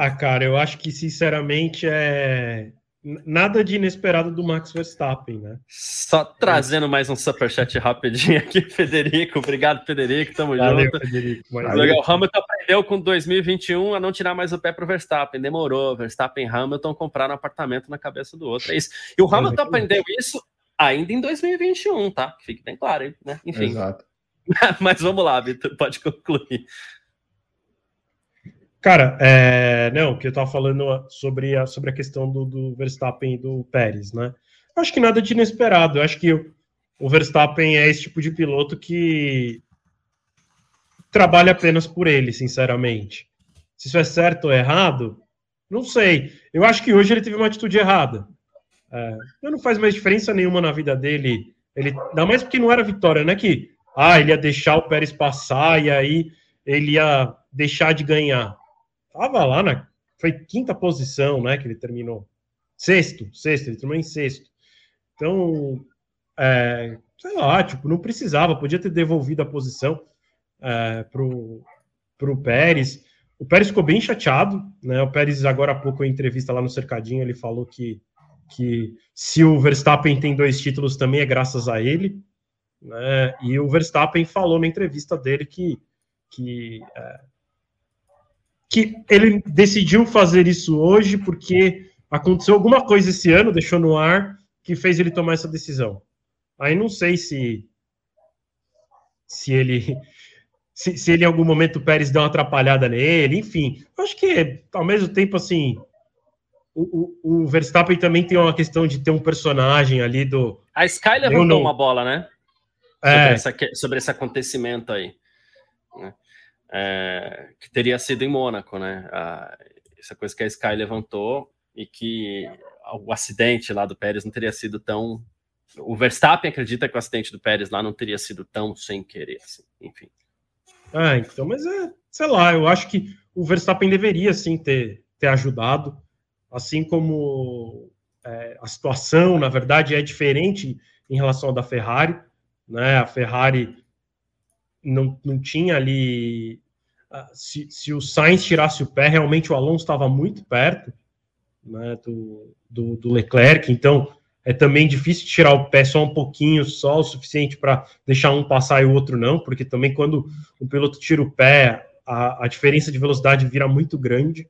Speaker 3: Ah, cara, eu acho que sinceramente é nada de inesperado do Max Verstappen, né?
Speaker 1: Só trazendo mais um superchat rapidinho aqui, Federico. Obrigado, Federico. Tamo Valeu, junto. Federico. Legal. O Hamilton aprendeu com 2021 a não tirar mais o pé pro Verstappen. Demorou. Verstappen e Hamilton compraram um apartamento na cabeça do outro. É isso. E o Hamilton aprendeu isso ainda em 2021, tá? Fique bem claro, né? Enfim. Exato. Mas vamos lá, Vitor, pode concluir.
Speaker 3: Cara, é, não, que eu tava falando sobre a, sobre a questão do, do Verstappen e do Pérez, né? Eu acho que nada de inesperado. Eu acho que o, o Verstappen é esse tipo de piloto que trabalha apenas por ele, sinceramente. Se isso é certo ou errado, não sei. Eu acho que hoje ele teve uma atitude errada. É, não faz mais diferença nenhuma na vida dele. Ele, ainda mais porque não era vitória, né? Que ah, ele ia deixar o Pérez passar e aí ele ia deixar de ganhar. Tava lá na. Foi quinta posição, né? Que ele terminou. Sexto, sexto, ele terminou em sexto. Então, é, sei lá, tipo, não precisava, podia ter devolvido a posição é, pro, pro Pérez. O Pérez ficou bem chateado, né? O Pérez, agora há pouco, em entrevista lá no Cercadinho, ele falou que, que se o Verstappen tem dois títulos também é graças a ele. Né? E o Verstappen falou na entrevista dele que, que, é, que ele decidiu fazer isso hoje porque aconteceu alguma coisa esse ano, deixou no ar, que fez ele tomar essa decisão. Aí não sei se se ele se, se ele em algum momento o Pérez deu uma atrapalhada nele, enfim. Acho que ao mesmo tempo assim, o, o, o, Verstappen também tem uma questão de ter um personagem ali do.
Speaker 1: A Sky levantou não... uma bola, né? É. Sobre, essa, sobre esse acontecimento aí. Né? É, que teria sido em Mônaco, né? A, essa coisa que a Sky levantou e que o acidente lá do Pérez não teria sido tão. O Verstappen acredita que o acidente do Pérez lá não teria sido tão sem querer, assim. enfim.
Speaker 3: Ah, então, mas é, sei lá, eu acho que o Verstappen deveria sim ter, ter ajudado, assim como é, a situação, na verdade, é diferente em relação à da Ferrari, né? A Ferrari não, não tinha ali. Ah, se, se o Sainz tirasse o pé, realmente o Alonso estava muito perto né, do, do, do Leclerc, então é também difícil tirar o pé só um pouquinho, só o suficiente para deixar um passar e o outro não, porque também quando o piloto tira o pé, a, a diferença de velocidade vira muito grande,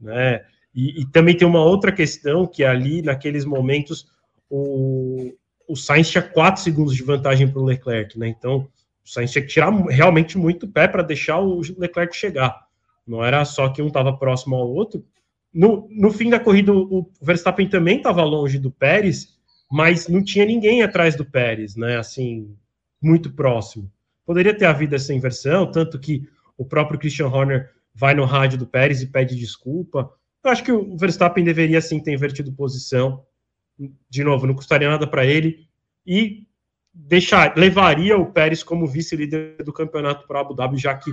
Speaker 3: né? E, e, também tem uma outra questão que ali, naqueles momentos, o, o Sainz tinha 4 segundos de vantagem para o Leclerc, né? Então, o Sainz tinha que tirar realmente muito pé para deixar o Leclerc chegar. Não era só que um estava próximo ao outro, no, no fim da corrida, o Verstappen também estava longe do Pérez, mas não tinha ninguém atrás do Pérez, né? Assim, muito próximo. Poderia ter havido essa inversão, tanto que o próprio Christian Horner vai no rádio do Pérez e pede desculpa. Eu acho que o Verstappen deveria sim ter invertido posição. De novo, não custaria nada para ele e deixar levaria o Pérez como vice-líder do campeonato para Abu Dhabi, já que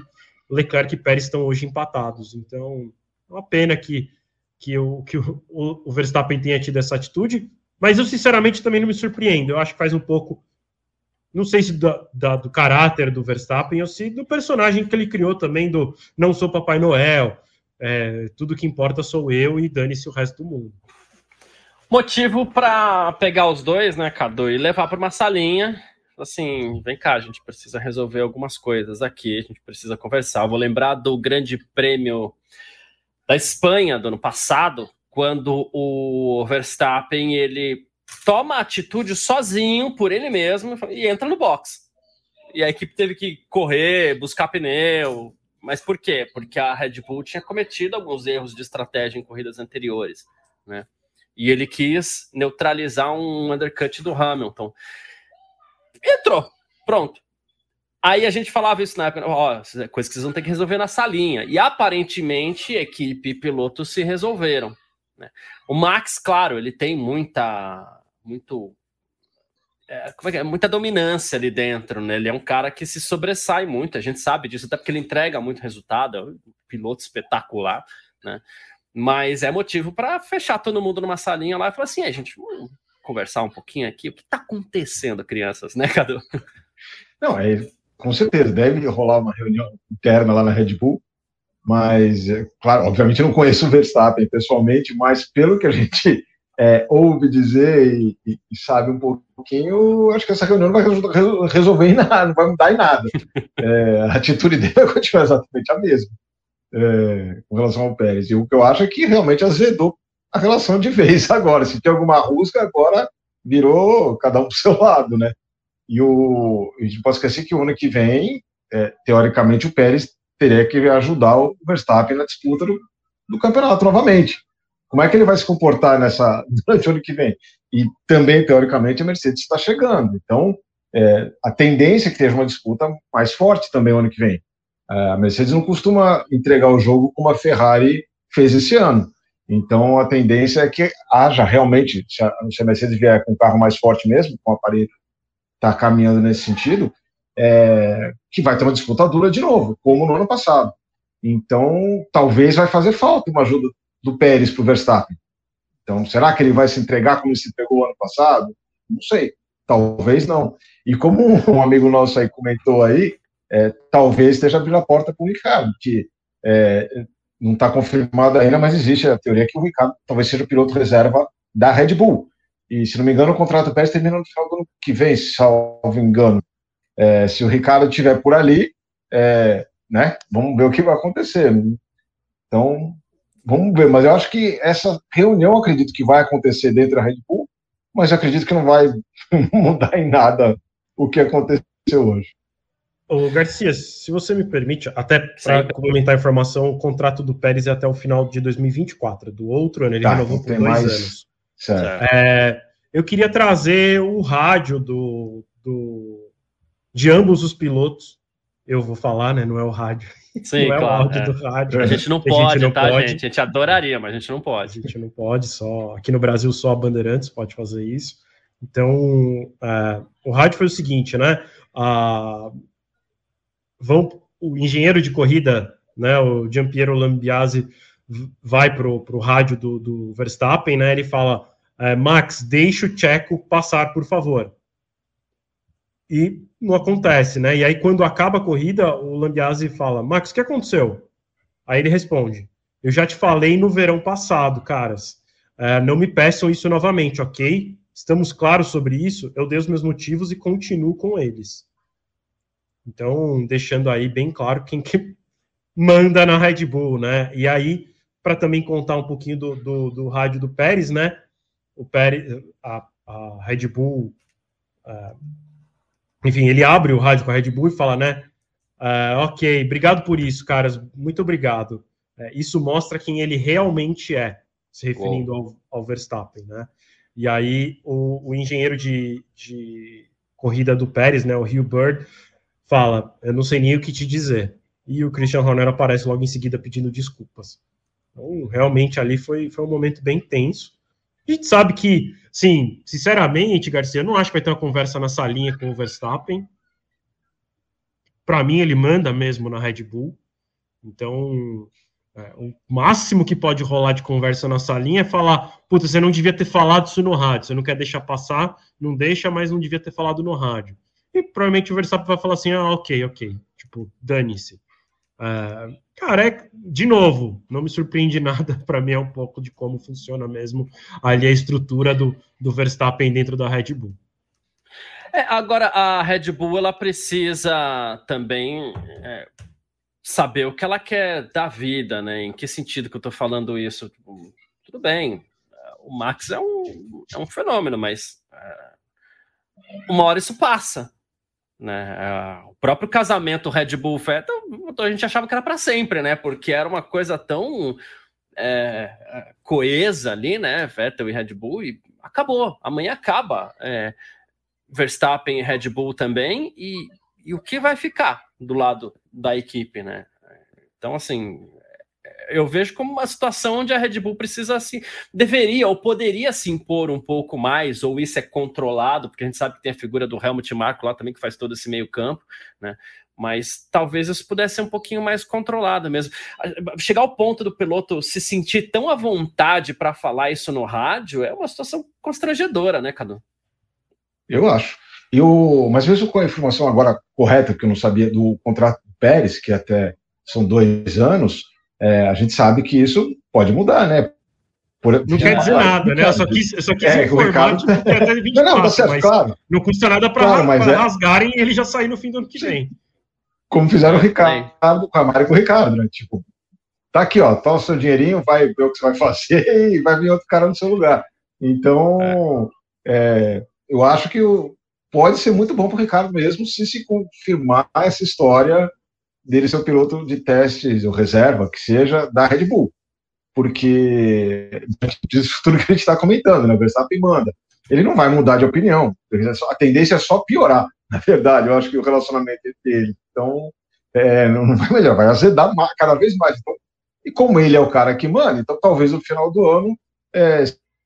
Speaker 3: Leclerc e Pérez estão hoje empatados. Então, é uma pena que que, o, que o, o Verstappen tenha tido essa atitude, mas eu sinceramente também não me surpreendo. Eu acho que faz um pouco, não sei se da, da, do caráter do Verstappen ou se do personagem que ele criou também, do não sou Papai Noel, é, tudo que importa sou eu e dane-se o resto do mundo.
Speaker 1: Motivo para pegar os dois, né, Cadu, e levar para uma salinha. Assim, vem cá, a gente precisa resolver algumas coisas aqui, a gente precisa conversar. Eu vou lembrar do Grande Prêmio da Espanha do ano passado, quando o Verstappen ele toma atitude sozinho por ele mesmo e entra no box. E a equipe teve que correr, buscar pneu. Mas por quê? Porque a Red Bull tinha cometido alguns erros de estratégia em corridas anteriores, né? E ele quis neutralizar um undercut do Hamilton. Entrou, pronto. Aí a gente falava isso na época, ó, oh, coisa que vocês vão ter que resolver na salinha. E aparentemente equipe e piloto se resolveram. Né? O Max, claro, ele tem muita, muito, é, é é? muita dominância ali dentro, né? Ele é um cara que se sobressai muito, a gente sabe disso, até porque ele entrega muito resultado, é um piloto espetacular, né? Mas é motivo para fechar todo mundo numa salinha lá e falar assim, a gente, vamos conversar um pouquinho aqui, o que está acontecendo, crianças, né, Cadu?
Speaker 2: Não, é, com certeza, deve rolar uma reunião interna lá na Red Bull, mas, é, claro, obviamente não conheço o Verstappen pessoalmente, mas pelo que a gente é, ouve dizer e, e, e, sabe um pouquinho, acho que essa reunião não vai resolver em nada, não vai mudar em nada. É, a atitude dele vai continuar exatamente a mesma é, com relação ao Pérez. E o que eu acho é que realmente azedou a relação de vez agora. Se tem alguma rusga, agora virou cada um pro seu lado, né? E o, a gente pode esquecer que o ano que vem, é, teoricamente, o Pérez teria que ajudar o Verstappen na disputa do, do campeonato novamente. Como é que ele vai se comportar nessa durante o ano que vem? E também, teoricamente, a Mercedes está chegando. Então, é, a tendência é que tenha uma disputa mais forte também o ano que vem. É, a Mercedes não costuma entregar o jogo como a Ferrari fez esse ano. Então, a tendência é que haja realmente, se a, se a Mercedes vier com um carro mais forte mesmo, com o aparelho está caminhando nesse sentido, é, que vai ter uma disputa dura de novo, como no ano passado. Então, talvez vai fazer falta uma ajuda do Pérez para o Verstappen. Então, será que ele vai se entregar como ele se entregou ano passado? Não sei. Talvez não. E como um amigo nosso aí comentou aí, é, talvez esteja abrindo a porta para o Ricardo, que é, não está confirmado ainda, mas existe a teoria que o Ricardo talvez seja o piloto reserva da Red Bull. E, se não me engano, o contrato do Pérez termina no final do ano que vem, salvo engano. É, se o Ricardo estiver por ali, é, né, vamos ver o que vai acontecer. Então, vamos ver. Mas eu acho que essa reunião, acredito que vai acontecer dentro da Red Bull, mas acredito que não vai mudar em nada o que aconteceu hoje.
Speaker 3: Ô, Garcia, se você me permite, até para complementar a informação, o contrato do Pérez é até o final de 2024. Do outro ano, ele tá, renovou por dois mais... anos. É, eu queria trazer o rádio do, do, de ambos os pilotos. Eu vou falar, né? Não é o rádio.
Speaker 1: Sim, não é claro, o áudio é. do rádio. A gente não pode, gente não tá, pode. gente? A gente adoraria, mas a gente não pode.
Speaker 3: A gente não pode, só aqui no Brasil só a Bandeirantes pode fazer isso. Então, uh, o rádio foi o seguinte, né? Uh, vão, o engenheiro de corrida, né, o Giampiero Lambiase, vai para o rádio do, do, Verstappen, né? Ele fala: é, Max, deixa o Checo passar, por favor. E não acontece, né? E aí, quando acaba a corrida, o Lambiase fala: Max, o que aconteceu? Aí ele responde: Eu já te falei no verão passado, caras. É, não me peçam isso novamente, ok? Estamos claros sobre isso. Eu dei os meus motivos e continuo com eles. Então, deixando aí bem claro quem que manda na Red Bull, né? E aí, para também contar um pouquinho do, do, do, rádio do Pérez, né? O Pérez, a, a Red Bull, uh, enfim, ele abre o rádio com a Red Bull e fala, né? Uh, ok, obrigado por isso, caras, muito obrigado. Uh, isso mostra quem ele realmente é, se referindo ao, ao, Verstappen, né? E aí, o, o engenheiro de, de corrida do Pérez, né, o Hugh Bird, fala, eu não sei nem o que te dizer. E o Christian Horner aparece logo em seguida pedindo desculpas. Então, realmente ali foi, foi um momento bem tenso. A gente sabe que, sim, sinceramente, Garcia, eu não acho que vai ter uma conversa na salinha com o Verstappen. Para mim, ele manda mesmo na Red Bull. Então, é, o máximo que pode rolar de conversa na salinha é falar: puta, você não devia ter falado isso no rádio, você não quer deixar passar, não deixa, mas não devia ter falado no rádio. E provavelmente o Verstappen vai falar assim: ah, ok, ok. Tipo, dane-se. Uh, cara, é, de novo, não me surpreende nada. Para mim é um pouco de como funciona mesmo ali a estrutura do, do Verstappen dentro da Red Bull.
Speaker 1: É, agora, a Red Bull ela precisa também é, saber o que ela quer da vida, né? Em que sentido que eu estou falando isso? Tipo, tudo bem, o Max é um, é um fenômeno, mas é, uma hora isso passa. Né? É, o próprio casamento Red Bull Vettel, a gente achava que era para sempre, né? Porque era uma coisa tão é, é, coesa ali, né? Vettel e Red Bull, e acabou. Amanhã acaba é, Verstappen e Red Bull também, e, e o que vai ficar do lado da equipe, né? Então, assim, eu vejo como uma situação onde a Red Bull precisa assim, deveria ou poderia se impor um pouco mais, ou isso é controlado, porque a gente sabe que tem a figura do Helmut Marko lá também que faz todo esse meio campo, né? Mas talvez isso pudesse ser um pouquinho mais controlado mesmo. Chegar ao ponto do piloto se sentir tão à vontade para falar isso no rádio é uma situação constrangedora, né, Cadu?
Speaker 2: Eu acho. Eu, mas mesmo com a informação agora correta, que eu não sabia, do contrato do Pérez, que até são dois anos, é, a gente sabe que isso pode mudar, né?
Speaker 3: Por, não quer dizer nada, né? Eu só quis, eu só quis é, informar Ricardo... tipo, que até 24, não, não, tá certo, claro. não custa nada para claro, é... rasgarem e ele já sair no fim do ano que vem.
Speaker 2: Como fizeram o Ricardo com a Mari com o Ricardo, né? Tipo, tá aqui, ó, tá o seu dinheirinho, vai ver o que você vai fazer e vai vir outro cara no seu lugar. Então, é. É, eu acho que pode ser muito bom para o Ricardo mesmo se se confirmar essa história dele ser o piloto de testes, ou reserva, que seja, da Red Bull. Porque disso tudo que a gente está comentando, né? O Verstappen manda. Ele não vai mudar de opinião. A tendência é só piorar, na verdade. Eu acho que o relacionamento dele. Então, é, não vai melhor, vai azedar cada vez mais. Então, e como ele é o cara que manda, então talvez no final do ano é,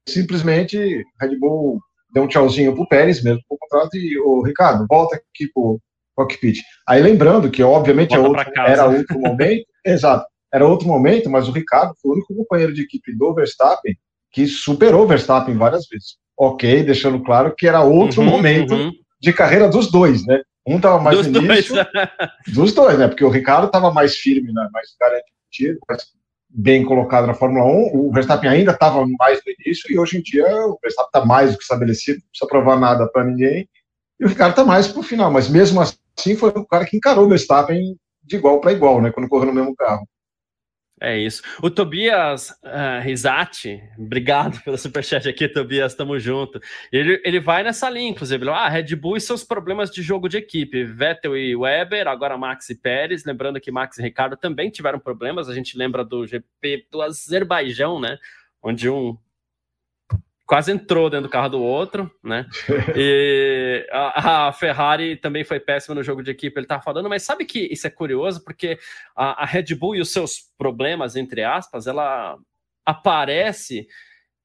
Speaker 2: simplesmente Red Bull dê um tchauzinho pro Pérez mesmo pro contrato e o Ricardo, volta aqui pro cockpit. Aí lembrando que, obviamente, é outro, era outro momento, exato, era outro momento, mas o Ricardo foi o único companheiro de equipe do Verstappen que superou o Verstappen várias vezes. Ok, deixando claro que era outro uhum, momento uhum. de carreira dos dois, né? Um estava mais dos no início, dois. dos dois, né? Porque o Ricardo estava mais firme, né? mais garantido, mais bem colocado na Fórmula 1. O Verstappen ainda estava mais no início e hoje em dia o Verstappen está mais do que estabelecido, não precisa provar nada para ninguém. E o Ricardo está mais para o final, mas mesmo assim foi o cara que encarou o Verstappen de igual para igual, né? Quando correu no mesmo carro.
Speaker 1: É isso. O Tobias uh, Risati, obrigado pelo superchat aqui, Tobias, tamo junto. Ele, ele vai nessa linha, inclusive. Ah, Red Bull e seus problemas de jogo de equipe. Vettel e Weber, agora Max e Pérez. Lembrando que Max e Ricardo também tiveram problemas. A gente lembra do GP do Azerbaijão, né? Onde um quase entrou dentro do carro do outro, né? E a, a, Ferrari também foi péssima no jogo de equipe, ele tá falando, mas sabe que isso é curioso, porque a, a Red Bull e os seus problemas, entre aspas, ela aparece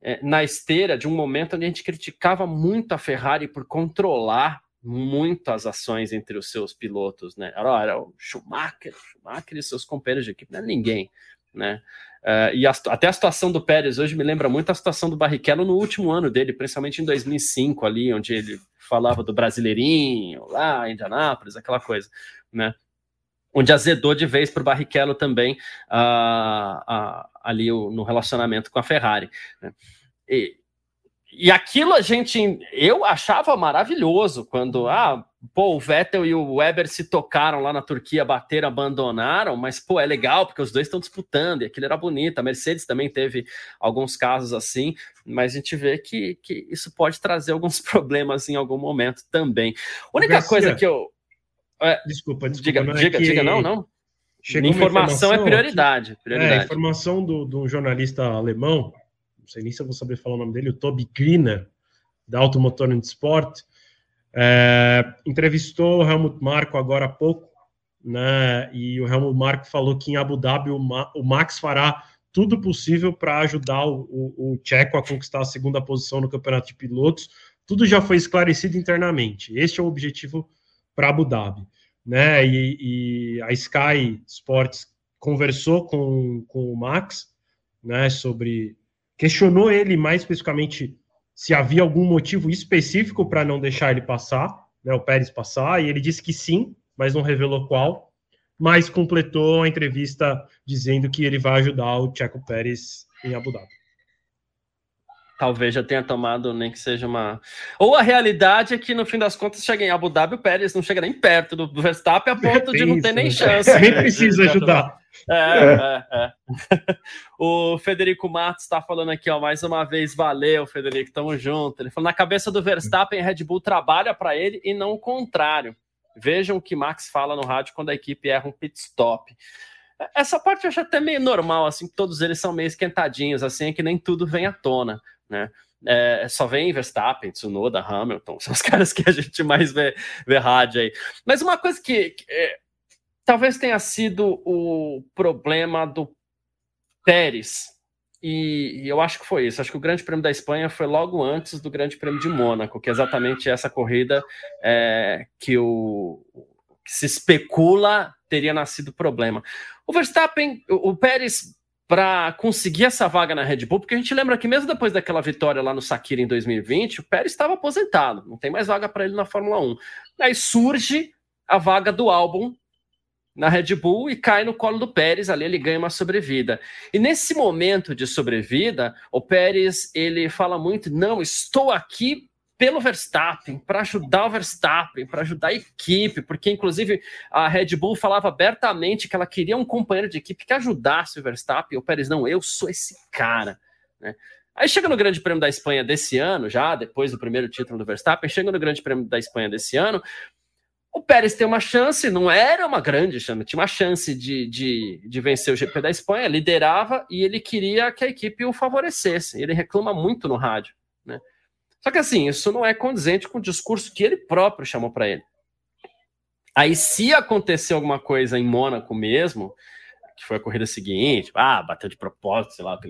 Speaker 1: é, na esteira de um momento onde a gente criticava muito a Ferrari por controlar muito as ações entre os seus pilotos, né? Era, era o Schumacher, Schumacher e seus companheiros de equipe, não é ninguém, né? Uh, e a, até a situação do Pérez hoje me lembra muito a situação do Barrichello no último ano dele, principalmente em 2005, ali, onde ele falava do Brasileirinho, lá, Indianápolis, aquela coisa, né? Onde azedou de vez para o Barrichello também uh, uh, ali o, no relacionamento com a Ferrari. Né? E, e aquilo a gente, eu achava maravilhoso quando, ah, pô, o Vettel e o Weber se tocaram lá na Turquia, bateram, abandonaram, mas, pô, é legal porque os dois estão disputando e aquilo era bonito. A Mercedes também teve alguns casos assim, mas a gente vê que, que isso pode trazer alguns problemas em algum momento também. A única Garcia, coisa que eu.
Speaker 3: É, desculpa, desculpa.
Speaker 1: Diga, não, é diga, diga, não, não. Informação, informação, é prioridade. prioridade.
Speaker 3: É, informação do, de um jornalista alemão, não sei nem se eu vou saber falar o nome dele, o Toby Griner, da Automotor and Sport, é, entrevistou o Helmut Marko agora há pouco, né? E o Helmut Marko falou que em Abu Dhabi o, Ma o Max fará tudo possível para ajudar o, o, o Checo a conquistar a segunda posição no campeonato de pilotos. Tudo já foi esclarecido internamente. Este é o objetivo para Abu Dhabi, né? E, e, a Sky Sports conversou com, com o Max, né? Sobre questionou ele mais especificamente se havia algum motivo específico para não deixar ele passar, né, o Pérez passar, e ele disse que sim, mas não revelou qual, mas completou a entrevista dizendo que ele vai ajudar o Checo Pérez em Abu Dhabi.
Speaker 1: Talvez já tenha tomado nem que seja uma. Ou a realidade é que no fim das contas chega em Abu Dhabi, o Pérez não chega nem perto do Verstappen a ponto de não ter nem chance.
Speaker 3: Nem precisa ajudar.
Speaker 1: É, é, é. o Federico Matos está falando aqui, ó, mais uma vez, valeu, Federico, tamo junto. Ele falou: na cabeça do Verstappen, Red Bull trabalha para ele e não o contrário. Vejam o que Max fala no rádio quando a equipe erra um pit stop. Essa parte eu acho até meio normal, assim, todos eles são meio esquentadinhos, assim, é que nem tudo vem à tona, né? É, só vem Verstappen, Tsunoda, Hamilton, são os caras que a gente mais vê, vê rádio aí. Mas uma coisa que, que é, talvez tenha sido o problema do Pérez. E, e, eu acho que foi isso. Acho que o Grande Prêmio da Espanha foi logo antes do Grande Prêmio de Mônaco, que é exatamente essa corrida é, que, o, que se especula teria nascido problema. O Verstappen, o, o Pérez, para conseguir essa vaga na Red Bull, porque a gente lembra que mesmo depois daquela vitória lá no Sakira em 2020, o Pérez estava aposentado, não tem mais vaga para ele na Fórmula 1. Aí surge a vaga do álbum na Red Bull e cai no colo do Pérez, ali ele ganha uma sobrevida. E nesse momento de sobrevida, o Pérez, ele fala muito, não, estou aqui pelo Verstappen, para ajudar o Verstappen, para ajudar a equipe, porque inclusive a Red Bull falava abertamente que ela queria um companheiro de equipe que ajudasse o Verstappen, e o Pérez, não, eu sou esse cara, né? Aí chega no Grande Prêmio da Espanha desse ano, já depois do primeiro título do Verstappen, chega no Grande Prêmio da Espanha desse ano, O Pérez tem uma chance, não era uma grande chance, tinha uma chance de, de, de vencer o GP da Espanha, liderava e ele queria que a equipe o favorecesse. Ele reclama muito no rádio, né? Só que assim, isso não é condizente com o discurso que ele próprio chamou para ele. Aí, se acontecer alguma coisa em Mônaco mesmo, que foi a corrida seguinte, ah, bateu de propósito, sei lá,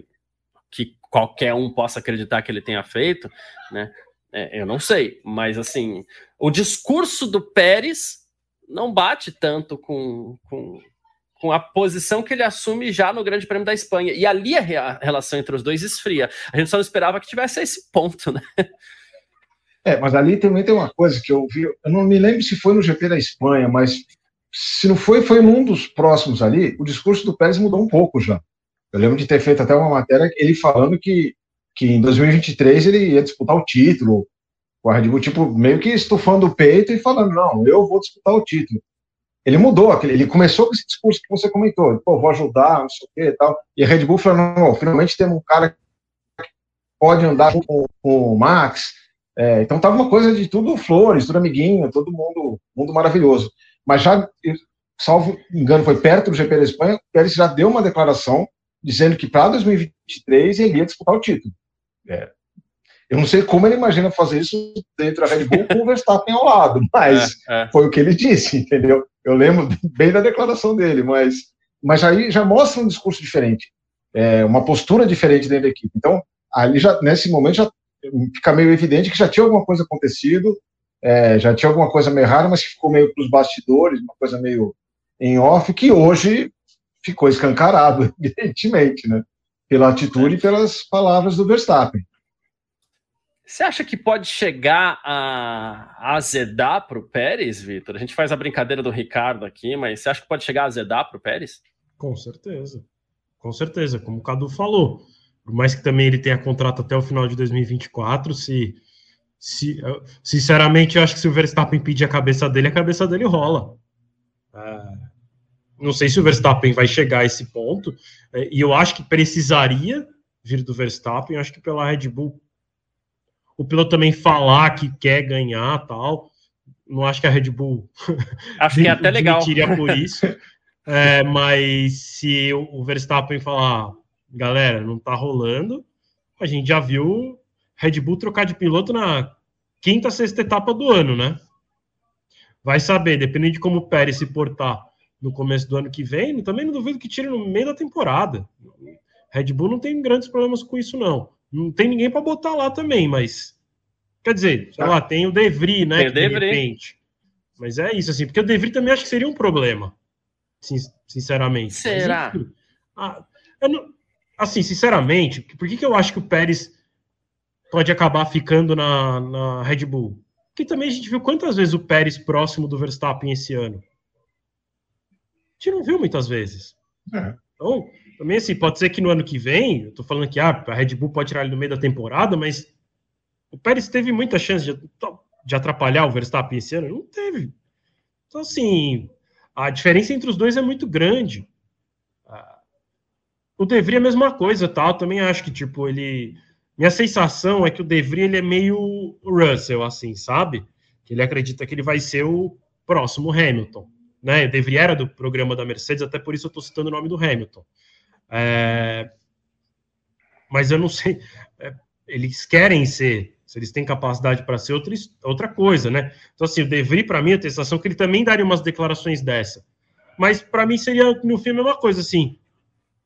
Speaker 1: que qualquer um possa acreditar que ele tenha feito, né? É, eu não sei, mas assim, o discurso do Pérez não bate tanto com, com, com a posição que ele assume já no Grande Prêmio da Espanha. E ali a relação entre os dois esfria. A gente só não esperava que tivesse esse ponto, né?
Speaker 2: É, mas ali também tem uma coisa que eu vi, eu não me lembro se foi no GP da Espanha, mas se não foi, foi num dos próximos ali, o discurso do Pérez mudou um pouco já. Eu lembro de ter feito até uma matéria ele falando que, que em 2023 ele ia disputar o título com a Red Bull, tipo, meio que estufando o peito e falando, não, eu vou disputar o título. Ele mudou, ele começou com esse discurso que você comentou, pô, vou ajudar, não sei o que e tal, e a Red Bull falou, não, finalmente temos um cara que pode andar com, com o Max, é, então tava uma coisa de tudo flores, tudo amiguinho, todo mundo, mundo maravilhoso. Mas já, salvo engano, foi perto do GP da Espanha, o Pérez já deu uma declaração dizendo que para 2023 ele ia disputar o título. É, eu não sei como ele imagina fazer isso dentro da Red Bull com o Verstappen ao lado, mas é, é. foi o que ele disse, entendeu? Eu lembro bem da declaração dele, mas, mas aí já mostra um discurso diferente, é, uma postura diferente dentro da equipe. Então, ali já, nesse momento já fica meio evidente que já tinha alguma coisa acontecido, é, já tinha alguma coisa meio errada, mas que ficou meio para os bastidores, uma coisa meio em off, que hoje ficou escancarado, evidentemente, né? Pela atitude e pelas palavras do Verstappen.
Speaker 1: Você acha que pode chegar a azedar para o Pérez, Vitor? A gente faz a brincadeira do Ricardo aqui, mas você acha que pode chegar a azedar para o Pérez?
Speaker 3: Com certeza. Com certeza, como o Cadu falou. Por mais que também ele tenha contrato até o final de 2024, se, se sinceramente, eu acho que se o Verstappen pedir a cabeça dele, a cabeça dele rola. É, não sei se o Verstappen vai chegar a esse ponto, é, e eu acho que precisaria vir do Verstappen, eu acho que pela Red Bull, o piloto também falar que quer ganhar tal, não acho que a Red Bull
Speaker 1: acho que é até legal.
Speaker 3: por isso, é, mas se o Verstappen falar, galera, não tá rolando, a gente já viu Red Bull trocar de piloto na quinta, sexta etapa do ano, né? Vai saber, dependendo de como o Pérez se portar no começo do ano que vem, também não duvido que tire no meio da temporada. Red Bull não tem grandes problemas com isso, não. Não tem ninguém para botar lá também, mas. Quer dizer, sei lá, tem o Devry, né? Tem o Devry. De repente. Mas é isso, assim, porque o Devry também acho que seria um problema. Sinceramente.
Speaker 1: Será?
Speaker 3: Mas, ah, não, assim, sinceramente, por que, que eu acho que o Pérez pode acabar ficando na, na Red Bull? Porque também a gente viu quantas vezes o Pérez próximo do Verstappen esse ano gente não viu muitas vezes. É. Então, também assim, pode ser que no ano que vem, eu tô falando que ah, a Red Bull pode tirar ele no meio da temporada, mas o Pérez teve muita chance de, de atrapalhar o Verstappen esse ano? Não teve. Então, assim, a diferença entre os dois é muito grande. O De Vries é a mesma coisa, tal. Tá? também acho que, tipo, ele. Minha sensação é que o De Vries, ele é meio Russell, assim, sabe? Que ele acredita que ele vai ser o próximo Hamilton né? Deveria era do programa da Mercedes, até por isso eu estou citando o nome do Hamilton. É, mas eu não sei, é, eles querem ser, se eles têm capacidade para ser outra, outra coisa, né? Então, assim, o Devry, para mim, a sensação que ele também daria umas declarações dessa. Mas para mim seria, no fim, a mesma coisa, assim.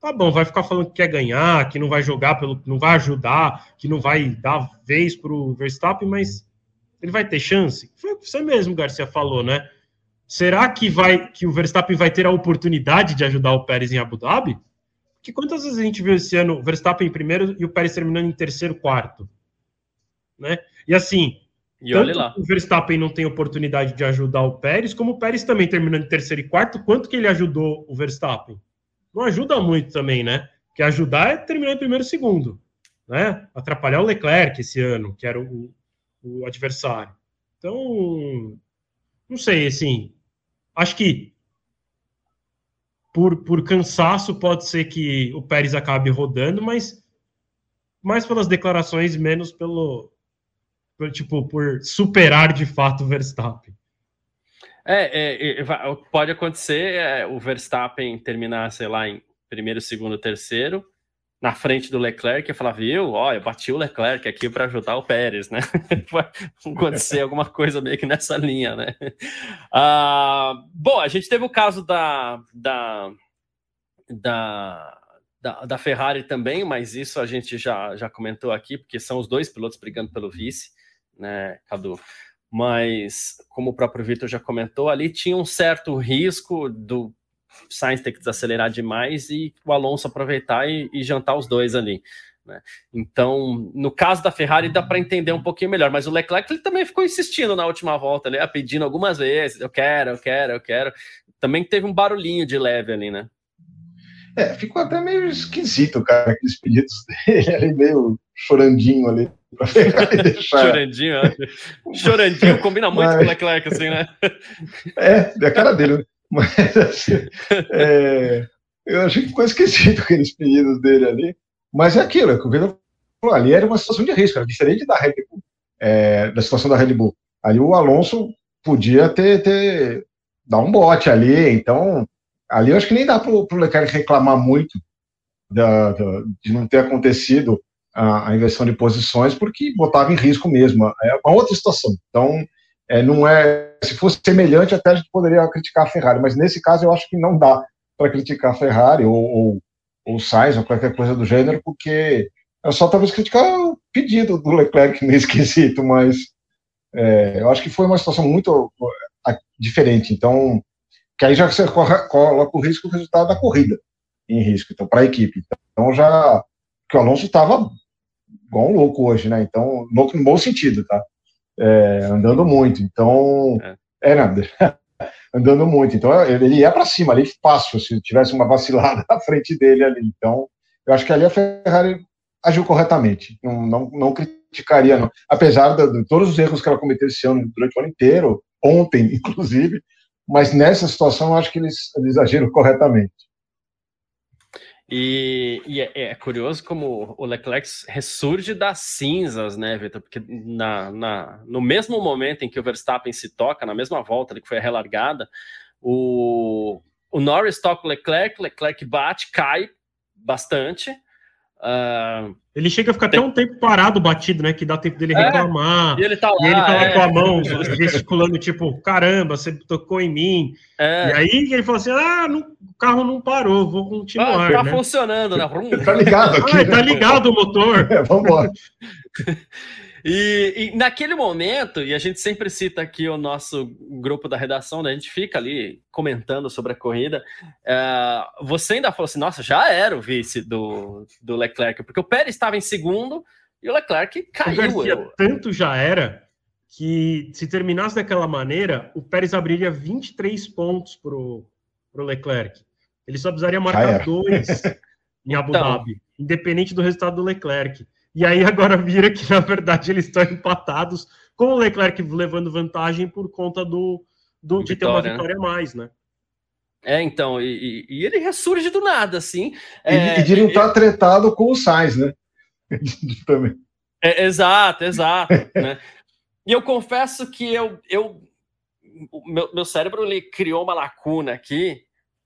Speaker 3: Tá bom, vai ficar falando que quer ganhar, que não vai jogar pelo. não vai ajudar, que não vai dar vez para o Verstappen, mas ele vai ter chance? Foi você mesmo, Garcia, falou, né? Será que vai que o Verstappen vai ter a oportunidade de ajudar o Pérez em Abu Dhabi? Que quantas vezes a gente viu esse ano o Verstappen em primeiro e o Pérez terminando em terceiro, quarto, né? E assim,
Speaker 1: e tanto lá.
Speaker 3: o Verstappen não tem oportunidade de ajudar o Pérez, como o Pérez também terminando em terceiro e quarto, quanto que ele ajudou o Verstappen? Não ajuda muito também, né? Que ajudar é terminar em primeiro e segundo, né? Atrapalhar o Leclerc esse ano, que era o, o adversário. Então, não sei, assim, Acho que por, por cansaço pode ser que o Pérez acabe rodando, mas mais pelas declarações, menos pelo, por, tipo, por superar de fato o Verstappen.
Speaker 1: É, é, é pode acontecer é, o Verstappen terminar, sei lá, em primeiro, segundo, terceiro, na frente do Leclerc e falar, viu, ó, eu bati o Leclerc aqui para ajudar o Pérez, né? Vai acontecer alguma coisa meio que nessa linha, né? Ah, bom, a gente teve o caso da, da, da, da, da, Ferrari também, mas isso a gente já, já comentou aqui, porque são os dois pilotos brigando pelo vice, né, Cadu? mas como o próprio Vitor já comentou, ali tinha um certo risco do Sainz ter que desacelerar demais e o Alonso aproveitar e, e jantar os dois ali. Né? Então, no caso da Ferrari, dá para entender um pouquinho melhor, mas o Leclerc ele também ficou insistindo na última volta, ali, pedindo algumas vezes: eu quero, eu quero, eu quero. Também teve um barulhinho de leve ali, né?
Speaker 2: É, ficou até meio esquisito, cara, aqueles pedidos dele ali, meio chorandinho ali pra deixar.
Speaker 1: Chorandinho, Chorandinho combina muito Mas... com o Leclerc, assim, né?
Speaker 2: É, é a cara dele, né? Mas, assim, é... eu achei que ficou esquecido aqueles pedidos dele ali. Mas é aquilo, é que o Vitor falou, ali era uma situação de risco, era diferente da Red Bull, é, da situação da Red Bull. Ali o Alonso podia ter, ter dar um bote ali, então ali eu acho que nem dá para o Leclerc reclamar muito da, da, de não ter acontecido a, a, inversão de posições, porque botava em risco mesmo. É uma outra situação. Então, é, não é. Se fosse semelhante, até a gente poderia criticar a Ferrari, mas nesse caso eu acho que não dá para criticar a Ferrari ou, ou, ou Sainz ou qualquer coisa do gênero, porque é só talvez criticar o pedido do Leclerc nesse quesito, mas é, eu acho que foi uma situação muito diferente. Então, que aí já você coloca o risco do resultado da corrida em risco, então, para a equipe. Então, já que o Alonso estava um louco hoje, né? Então, louco no bom sentido, tá? É, andando muito. Então, é, é nada. andando muito. Então, ele ia para cima ali, fácil, se tivesse uma vacilada na frente dele ali. Então, eu acho que ali a Ferrari agiu corretamente. Não, não, não criticaria, não. Apesar de, de, todos os erros que ela cometeu esse ano, durante o ano inteiro, ontem, inclusive, mas nessa situação eu acho que eles, eles agiram corretamente.
Speaker 1: E, e é, é, curioso como o Leclerc ressurge das cinzas, né, Vitor? Porque na, na, no mesmo momento em que o Verstappen se toca, na mesma volta que foi a relargada, o, o Norris toca o Leclerc, Leclerc bate, cai bastante,
Speaker 3: Uh, ele chega a ficar tem... até um tempo parado, batido, né? Que dá tempo dele é, reclamar.
Speaker 1: É, e ele tá lá,
Speaker 3: e ele tá lá é. com a mão gesticulando, tipo, caramba, você tocou em mim. É. E aí ele falou assim: ah, não, o carro não parou, vou continuar. Ah,
Speaker 1: tá
Speaker 3: né?
Speaker 1: funcionando, né?
Speaker 2: tá ligado aqui.
Speaker 3: Ah, tá ligado o motor.
Speaker 2: É, vambora.
Speaker 1: E, e, naquele momento, e a gente sempre cita aqui o nosso grupo da redação, né? A gente fica ali comentando sobre a corrida. É, você ainda falou assim: nossa, já era o vice do, do Leclerc, porque o Pérez estava em segundo e o Leclerc caiu. Garcia,
Speaker 3: eu... Tanto já era que se terminasse daquela maneira, o Pérez abriria 23 pontos para o Leclerc. Ele só precisaria marcar dois em Abu então, Dhabi, independente do resultado do Leclerc. E aí agora vira que, na verdade, eles estão empatados, com o Leclerc levando vantagem por conta do, do de ter uma né? vitória a mais, né?
Speaker 1: É, então, e, e, ele ressurge do nada, assim.
Speaker 2: É, e, de não estar tá tretado com o Sainz, né?
Speaker 1: Também. É, exato, exato. né? E eu confesso que eu, eu meu, meu cérebro ele criou uma lacuna aqui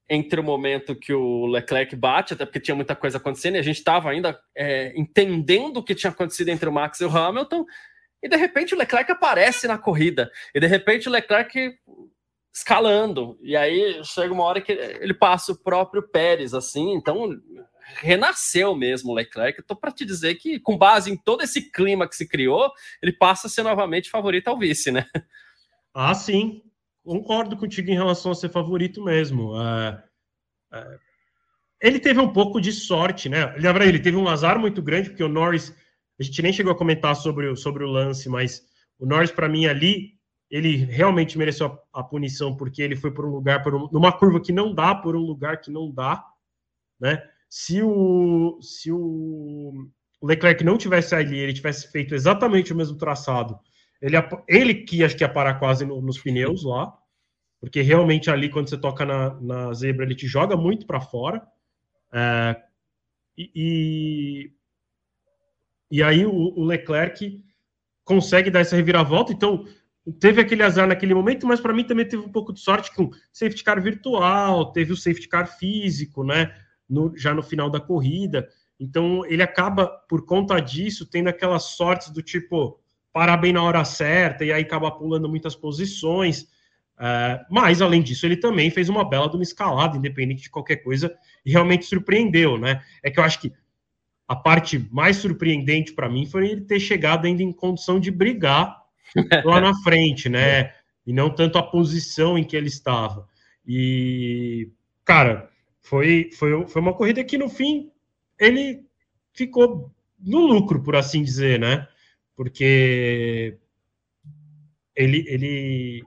Speaker 1: entre o momento que o Leclerc bate, até porque tinha muita coisa acontecendo, e a gente estava ainda é, entendendo o que tinha acontecido entre o Max e o Hamilton, e de repente o Leclerc aparece na corrida, e de repente o Leclerc escalando, e aí chega uma hora que ele passa o próprio Pérez, assim, então renasceu mesmo o Leclerc. Estou para te dizer que, com base em todo esse clima que se criou, ele passa a ser novamente favorito ao vice, né?
Speaker 3: Ah, sim, concordo contigo em relação a ser favorito mesmo. É, é, ele teve um pouco de sorte, né? Lembra, ele teve um azar muito grande, porque o Norris, a gente nem chegou a comentar sobre, o, sobre o lance, mas o Norris, para mim, ali, ele realmente mereceu a, a, punição, porque ele foi por um lugar, por um, numa curva que não dá, por um lugar que não dá, né? Se o, se o Leclerc não tivesse ali, ele tivesse feito exatamente o mesmo traçado, ele, ele que acho que ia parar quase no, nos pneus lá, porque realmente ali, quando você toca na, na zebra, ele te joga muito para fora. É, e, e aí o, o, Leclerc consegue dar essa reviravolta. Então, teve aquele azar naquele momento, mas para mim também teve um pouco de sorte com safety car virtual, teve o safety car físico, né? No, já no final da corrida. Então ele acaba, por conta disso, tendo aquelas sortes do tipo parar bem na hora certa e aí acaba pulando muitas posições. Uh, mas, além disso, ele também fez uma bela de uma escalada, independente de qualquer coisa, e realmente surpreendeu, né? É que eu acho que a parte mais surpreendente para mim foi ele ter chegado ainda em condição de brigar lá na frente, né? E não tanto a posição em que ele estava. E, cara, foi, foi, foi uma corrida que no fim ele ficou no lucro, por assim dizer, né? Porque ele, ele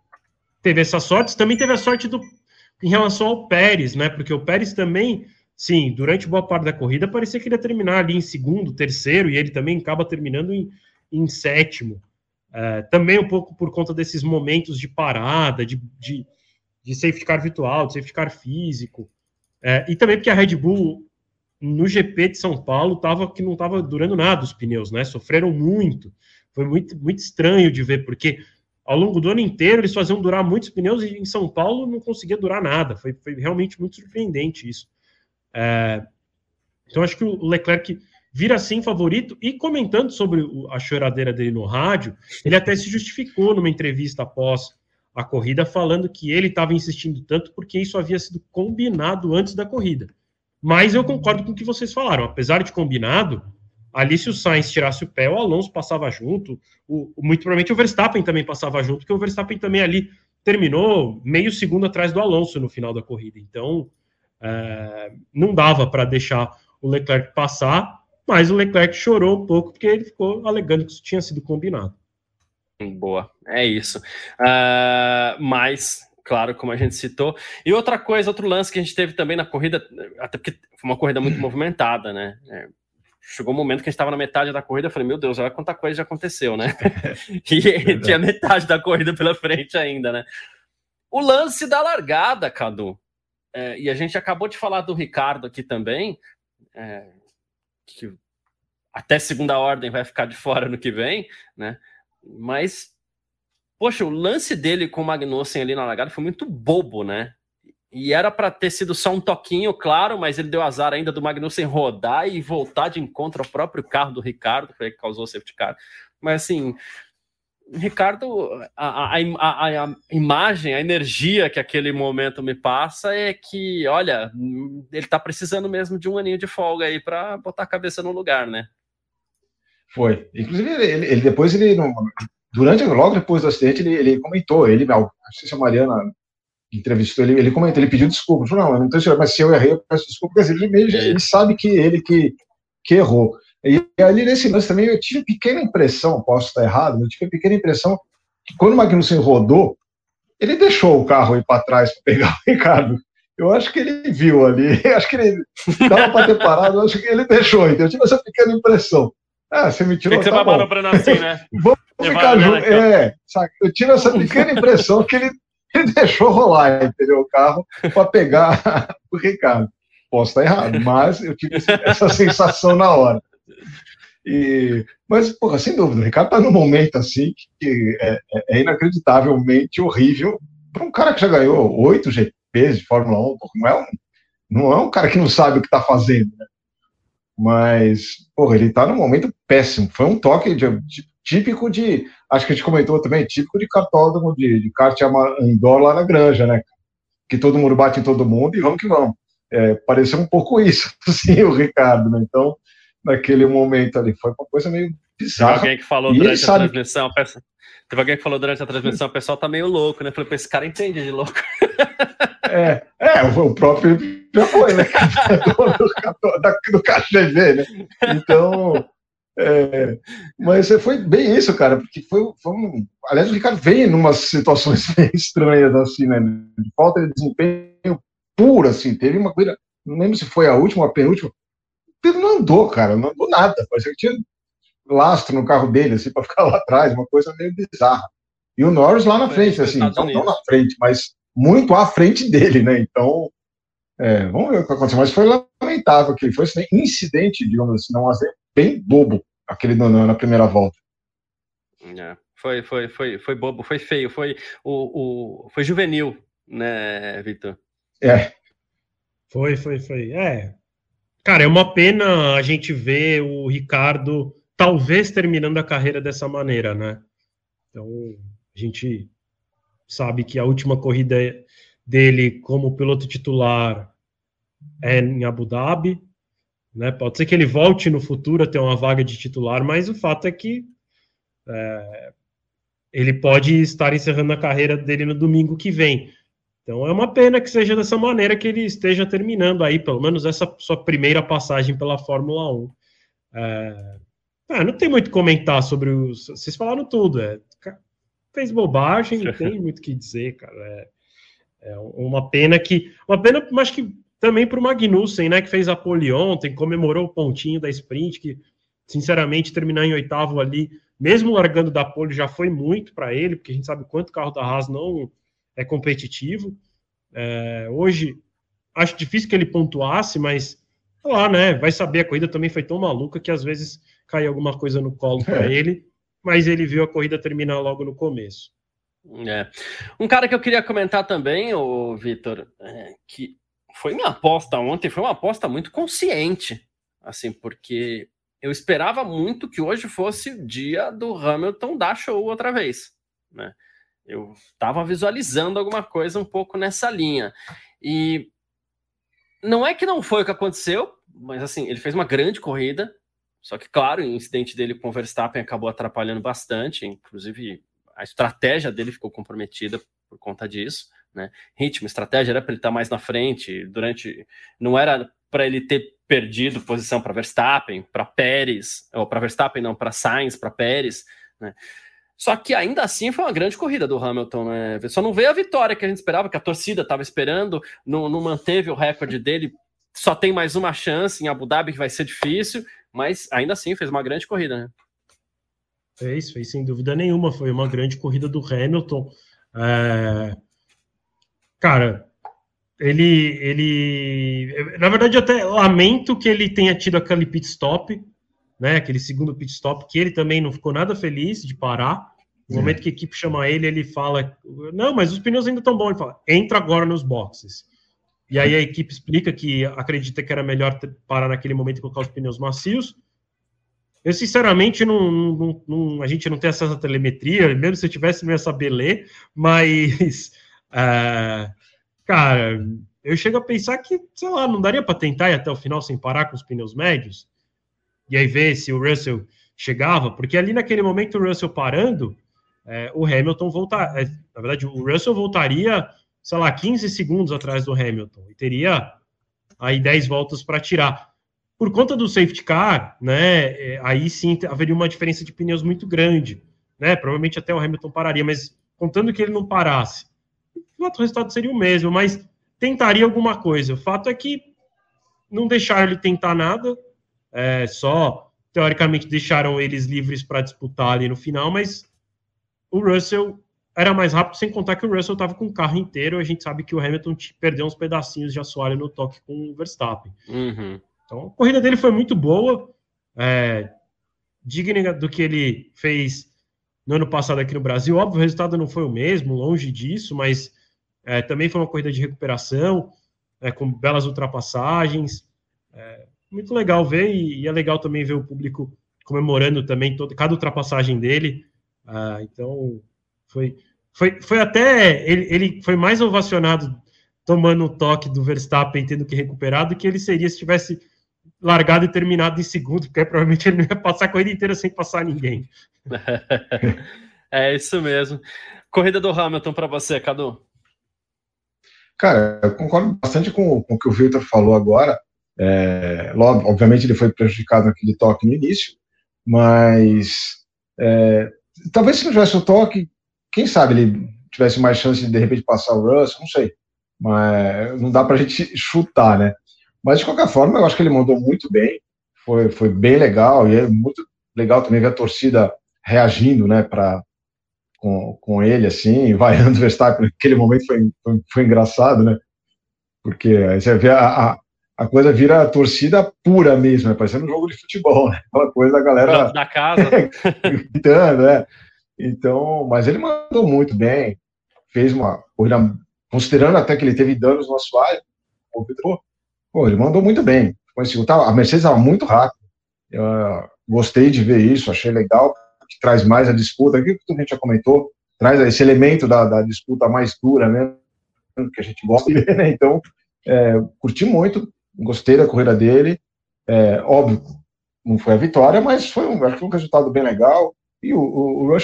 Speaker 3: teve essa sorte, também teve a sorte do, em relação ao Pérez, né? Porque o Pérez também, sim, durante boa parte da corrida parecia que ele ia terminar ali em segundo, terceiro, e ele também acaba terminando em, em sétimo. É, também um pouco por conta desses momentos de parada, de, de, de safety car virtual, de safety car físico. É, e também porque a Red Bull, no GP de São Paulo, tava, que não estava durando nada os pneus, né? Sofreram muito. Foi muito, muito estranho de ver, porque ao longo do ano inteiro eles faziam durar muitos pneus e em São Paulo não conseguia durar nada. Foi, foi realmente muito surpreendente isso. É, então acho que o Leclerc vira assim favorito. E comentando sobre a choradeira dele no rádio, ele até se justificou numa entrevista após a corrida, falando que ele estava insistindo tanto porque isso havia sido combinado antes da corrida. Mas eu concordo com o que vocês falaram. Apesar de combinado, ali se o Sainz tirasse o pé, o Alonso passava junto. O, muito provavelmente o Verstappen também passava junto, porque o Verstappen também ali terminou meio segundo atrás do Alonso no final da corrida. Então, é, não dava para deixar o Leclerc passar mas o Leclerc chorou um pouco porque ele ficou alegando que isso tinha sido combinado.
Speaker 1: Boa, é isso. Uh, mas, claro, como a gente citou. E outra coisa, outro lance que a gente teve também na corrida, até porque foi uma corrida muito movimentada, né? É, chegou um momento que a gente estava na metade da corrida, eu falei, meu Deus, olha quanta coisa já aconteceu, né? e tinha metade da corrida pela frente ainda, né? O lance da largada, Cadu. É, e a gente acabou de falar do Ricardo aqui também. É, que até segunda ordem vai ficar de fora no que vem, né? Mas, poxa, o lance dele com o Magnussen ali na largada foi muito bobo, né? E era para ter sido só um toquinho, claro, mas ele deu azar ainda do Magnussen rodar e voltar de encontro ao próprio carro do Ricardo, que causou o safety car. Mas assim, Ricardo, a, a, a, a, imagem, a energia que aquele momento me passa é que, olha, ele tá precisando mesmo de um aninho de folga aí para botar a cabeça no lugar, né?
Speaker 2: Foi. Inclusive, ele, ele depois, ele, durante, logo depois do acidente, ele, ele comentou, ele, não sei se a Mariana entrevistou ele, ele comentou, ele pediu desculpa, falou, não, eu não tenho mas se eu errei, eu peço desculpa, porque ele, ele, ele sabe que ele que, que errou. E ali nesse lance também eu tive pequena impressão, posso estar errado, eu tive pequena impressão que quando o Magnussen rodou, ele deixou o carro ir para trás para pegar o Ricardo. Eu acho que ele viu ali, acho que ele estava para ter parado, acho que ele deixou. Então eu tive essa pequena impressão. Ah, você me tirou.
Speaker 1: Tem que você tá manobrando assim, né?
Speaker 2: Vamos ficar juntos. É, sabe? Eu tive essa pequena impressão que ele, ele deixou rolar, entendeu? O carro para pegar o Ricardo. Posso estar errado, mas eu tive essa sensação na hora. E, mas, porra, sem dúvida, o Ricardo está num momento assim que é, é, é inacreditavelmente horrível para um cara que já ganhou oito GPs de Fórmula 1. Não é um, não é um cara que não sabe o que está fazendo, né? Mas, porra, ele está num momento péssimo. Foi um toque de, de, típico de. Acho que a gente comentou também, típico de cartódromo, de, de kart indoor lá na granja, né? Que todo mundo bate em todo mundo e vamos que vamos. É, pareceu um pouco isso, assim, o Ricardo, né? Então, naquele momento ali. Foi uma coisa meio bizarra.
Speaker 1: Teve alguém que falou e durante a sabe... transmissão, pessoa... teve alguém que falou durante a transmissão, o pessoal tá meio louco, né? Falei, esse cara entende de louco.
Speaker 2: É, é o próprio já foi, né? do, do KGV, né? Então, é, mas foi bem isso, cara, porque foi, foi um. Aliás, o Ricardo vem em umas situações estranhas, assim, né? De falta de desempenho puro, assim. Teve uma coisa, não lembro se foi a última, a penúltima, ele não andou, cara, não andou nada. Parecia que tinha lastro no carro dele, assim, para ficar lá atrás, uma coisa meio bizarra. E o Norris lá na frente, assim, não, não, na frente, mas muito à frente dele, né? Então, é, vamos ver o que aconteceu. Mas foi lamentável que foi assim, incidente, digamos assim, não bem bobo, aquele na, na primeira volta.
Speaker 1: É. Foi, foi, foi, foi bobo, foi feio, foi o, o foi juvenil, né, Vitor?
Speaker 2: É.
Speaker 3: Foi, foi, foi. É. Cara, é uma pena a gente ver o Ricardo talvez terminando a carreira dessa maneira, né? Então, a gente sabe que a última corrida dele como piloto titular é em Abu Dhabi, né? Pode ser que ele volte no futuro a ter uma vaga de titular, mas o fato é que é, ele pode estar encerrando a carreira dele no domingo que vem. Então é uma pena que seja dessa maneira que ele esteja terminando aí, pelo menos essa sua primeira passagem pela Fórmula 1. É, ah, não tem muito comentar sobre os. Vocês falaram tudo. É, fez bobagem, não tem muito o que dizer, cara. É, é, uma pena que. Uma pena, mas que também para o Magnussen, né? Que fez a pole ontem, comemorou o pontinho da sprint, que, sinceramente, terminar em oitavo ali mesmo largando da pole, já foi muito para ele, porque a gente sabe quanto o carro da Haas não é competitivo. É, hoje, acho difícil que ele pontuasse, mas lá, né? Vai saber, a corrida também foi tão maluca que às vezes cai alguma coisa no colo para é. ele, mas ele viu a corrida terminar logo no começo.
Speaker 1: É. Um cara que eu queria comentar também, o Vitor, é, que foi minha aposta ontem, foi uma aposta muito consciente, assim, porque eu esperava muito que hoje fosse o dia do Hamilton dar show outra vez, né? Eu estava visualizando alguma coisa um pouco nessa linha. E não é que não foi o que aconteceu, mas assim, ele fez uma grande corrida. Só que, claro, o incidente dele com o Verstappen acabou atrapalhando bastante, inclusive a estratégia dele ficou comprometida por conta disso, né? Ritmo, estratégia era para ele estar mais na frente, durante não era para ele ter perdido posição para Verstappen, para Pérez, ou para Verstappen não, para Sainz, para Pérez, né? Só que ainda assim foi uma grande corrida do Hamilton, né? Só não veio a vitória que a gente esperava, que a torcida estava esperando, não, não, manteve o recorde dele. Só tem mais uma chance em Abu Dhabi, que vai ser difícil, mas ainda assim fez uma grande corrida, né?
Speaker 3: Fez, fez sem dúvida nenhuma. Foi uma grande corrida do Hamilton. É... Cara, ele, ele, na verdade, eu até lamento que ele tenha tido aquele pit stop, né? Aquele segundo pit stop que ele também não ficou nada feliz de parar. No é. momento que a equipe chama ele, ele fala: Não, mas os pneus ainda estão bons. Ele fala: Entra agora nos boxes. E aí a equipe explica que acredita que era melhor parar naquele momento e colocar os pneus macios. Eu, sinceramente, não, não, não, a gente não tem acesso à telemetria, mesmo se eu tivesse, não ia saber ler, mas. Uh, cara, eu chego a pensar que, sei lá, não daria para tentar ir até o final sem parar com os pneus médios? E aí ver se o Russell chegava, porque ali naquele momento o Russell parando, é, o Hamilton voltar, é, na verdade, o Russell voltaria, sei lá, 15 segundos atrás do Hamilton e teria aí 10 voltas para tirar. Por conta do safety car, né, é, aí sim haveria uma diferença de pneus muito grande, né? Provavelmente até o Hamilton pararia, mas contando que ele não parasse, o resultado seria o mesmo, mas tentaria alguma coisa. O fato é que não deixaram ele tentar nada, é, só teoricamente deixaram eles livres para disputar ali no final, mas o Russell era mais rápido, sem contar que o Russell estava com o carro inteiro. A gente sabe que o Hamilton perdeu uns pedacinhos de assoalho no toque com o Verstappen.
Speaker 1: Uhum.
Speaker 3: Então a corrida dele foi muito boa, é, digna do que ele fez no ano passado aqui no Brasil. Óbvio, o resultado não foi o mesmo, longe disso, mas é, também foi uma corrida de recuperação, é, com belas ultrapassagens. É, muito legal ver, e, e, é legal também ver o público comemorando também todo, cada ultrapassagem dele. Ah, então, foi, foi, foi até. Ele, ele foi mais ovacionado tomando o toque do Verstappen, tendo que recuperar, do que ele seria se tivesse largado e terminado em segundo, porque provavelmente ele não ia passar a corrida inteira sem passar ninguém.
Speaker 1: é isso mesmo. Corrida do Hamilton para você, Cadu.
Speaker 2: Cara, eu concordo bastante com, com o que o Victor falou agora. É, obviamente ele foi prejudicado naquele toque no início, mas é, talvez se não tivesse o toque, quem sabe ele tivesse mais chance de de repente passar o Russell, não sei. Mas não dá para a gente chutar, né? Mas de qualquer forma, eu acho que ele mandou muito bem, foi, foi bem legal, e é muito legal também ver a torcida reagindo, né, para com, com ele, assim, vaiando o Verstappen naquele momento foi, foi, foi, engraçado, né? Porque aí você vê a, a, a coisa vira a torcida pura mesmo, né? parecendo um jogo de futebol, né? Aquela coisa da galera.
Speaker 1: Da casa.
Speaker 2: gritando, né? Então, mas ele mandou muito bem, fez uma corrida, considerando até que ele teve danos no assoalho, pô, ele mandou muito bem. A Mercedes estava muito rápida. Eu, gostei de ver isso, achei legal, que traz mais a disputa, aquilo que a gente já comentou, traz esse elemento da, da disputa mais dura, né? Que a gente gosta de ver, né? Então, é, curti muito, gostei da corrida dele. É, óbvio, não foi a vitória, mas foi um, acho que um resultado bem legal. E o, o, o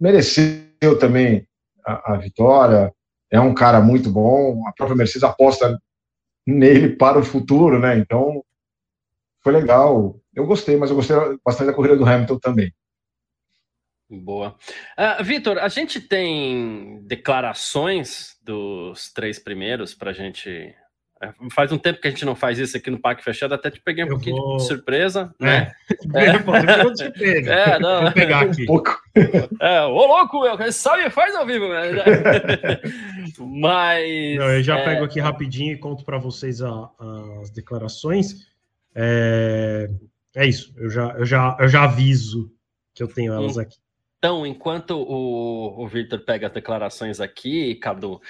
Speaker 2: mereceu também a, a, vitória. É um cara muito bom. A própria Mercedes aposta nele para o futuro, né? Então foi legal. Eu gostei, mas eu gostei bastante da corrida do Hamilton também.
Speaker 1: Boa. Uh, Vitor, a gente tem declarações dos três primeiros para a gente faz um tempo que a gente não faz isso aqui no Parque Fechado, até te peguei um eu pouquinho vou... de surpresa, é. né? É,
Speaker 3: é. é não. Vou pegar aqui. Um pouco.
Speaker 1: É, ô louco, meu, sabe, faz ao vivo, né? Mas.
Speaker 3: Não, eu já é... pego aqui rapidinho e conto para vocês a, as declarações. É... é isso, eu já, eu, já, eu já aviso que eu tenho elas aqui.
Speaker 1: Então, enquanto o, o Victor pega as declarações aqui, Cadu,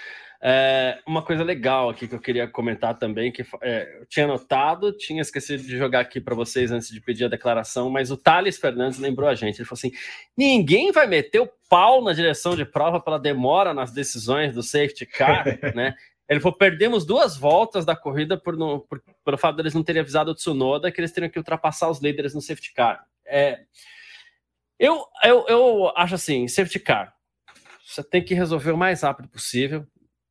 Speaker 1: é, uma coisa legal aqui que eu queria comentar também, que é, eu tinha notado, tinha esquecido de jogar aqui para vocês antes de pedir a declaração, mas o Thales Fernandes lembrou a gente. Ele falou assim: ninguém vai meter o pau na direção de prova pela demora nas decisões do safety car, né? Ele falou: perdemos duas voltas da corrida por, no, por, pelo fato deles não terem avisado o Tsunoda que eles teriam que ultrapassar os líderes no safety car. É, eu, eu, eu acho assim: safety car, você tem que resolver o mais rápido possível.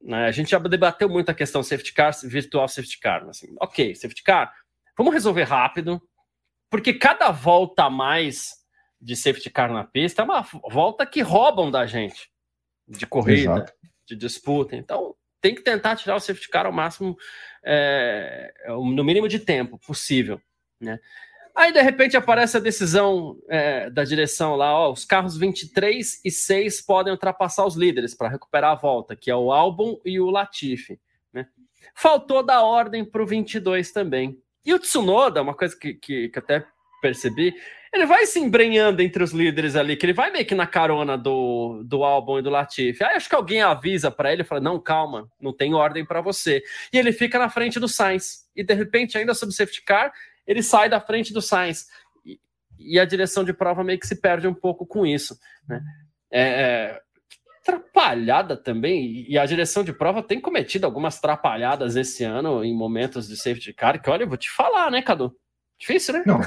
Speaker 1: Né? A gente já debateu muito a questão safety car, virtual safety car. Assim, ok, safety car, vamos resolver rápido, porque cada volta a mais de safety car na pista é uma volta que roubam da gente de corrida, Exato. de disputa. Então, tem que tentar tirar o safety car ao máximo, é, no mínimo de tempo possível, né? Aí, de repente, aparece a decisão é, da direção lá: ó, os carros 23 e 6 podem ultrapassar os líderes para recuperar a volta, que é o Albon e o Latifi. Né? Faltou dar ordem para o 22 também. E o Tsunoda, uma coisa que, que, que até percebi, ele vai se embrenhando entre os líderes ali, que ele vai meio que na carona do, do Albon e do Latifi. Aí acho que alguém avisa para ele, fala, não, calma, não tem ordem para você. E ele fica na frente do Sainz. E de repente, ainda sob safety car, ele sai da frente do Sainz. E, a direção de prova meio que se perde um pouco com isso. Né? É, é, atrapalhada também, e a direção de prova tem cometido algumas atrapalhadas esse ano em momentos de safety car, que olha, eu vou te falar, né, Cadu? Difícil, né?
Speaker 2: Não,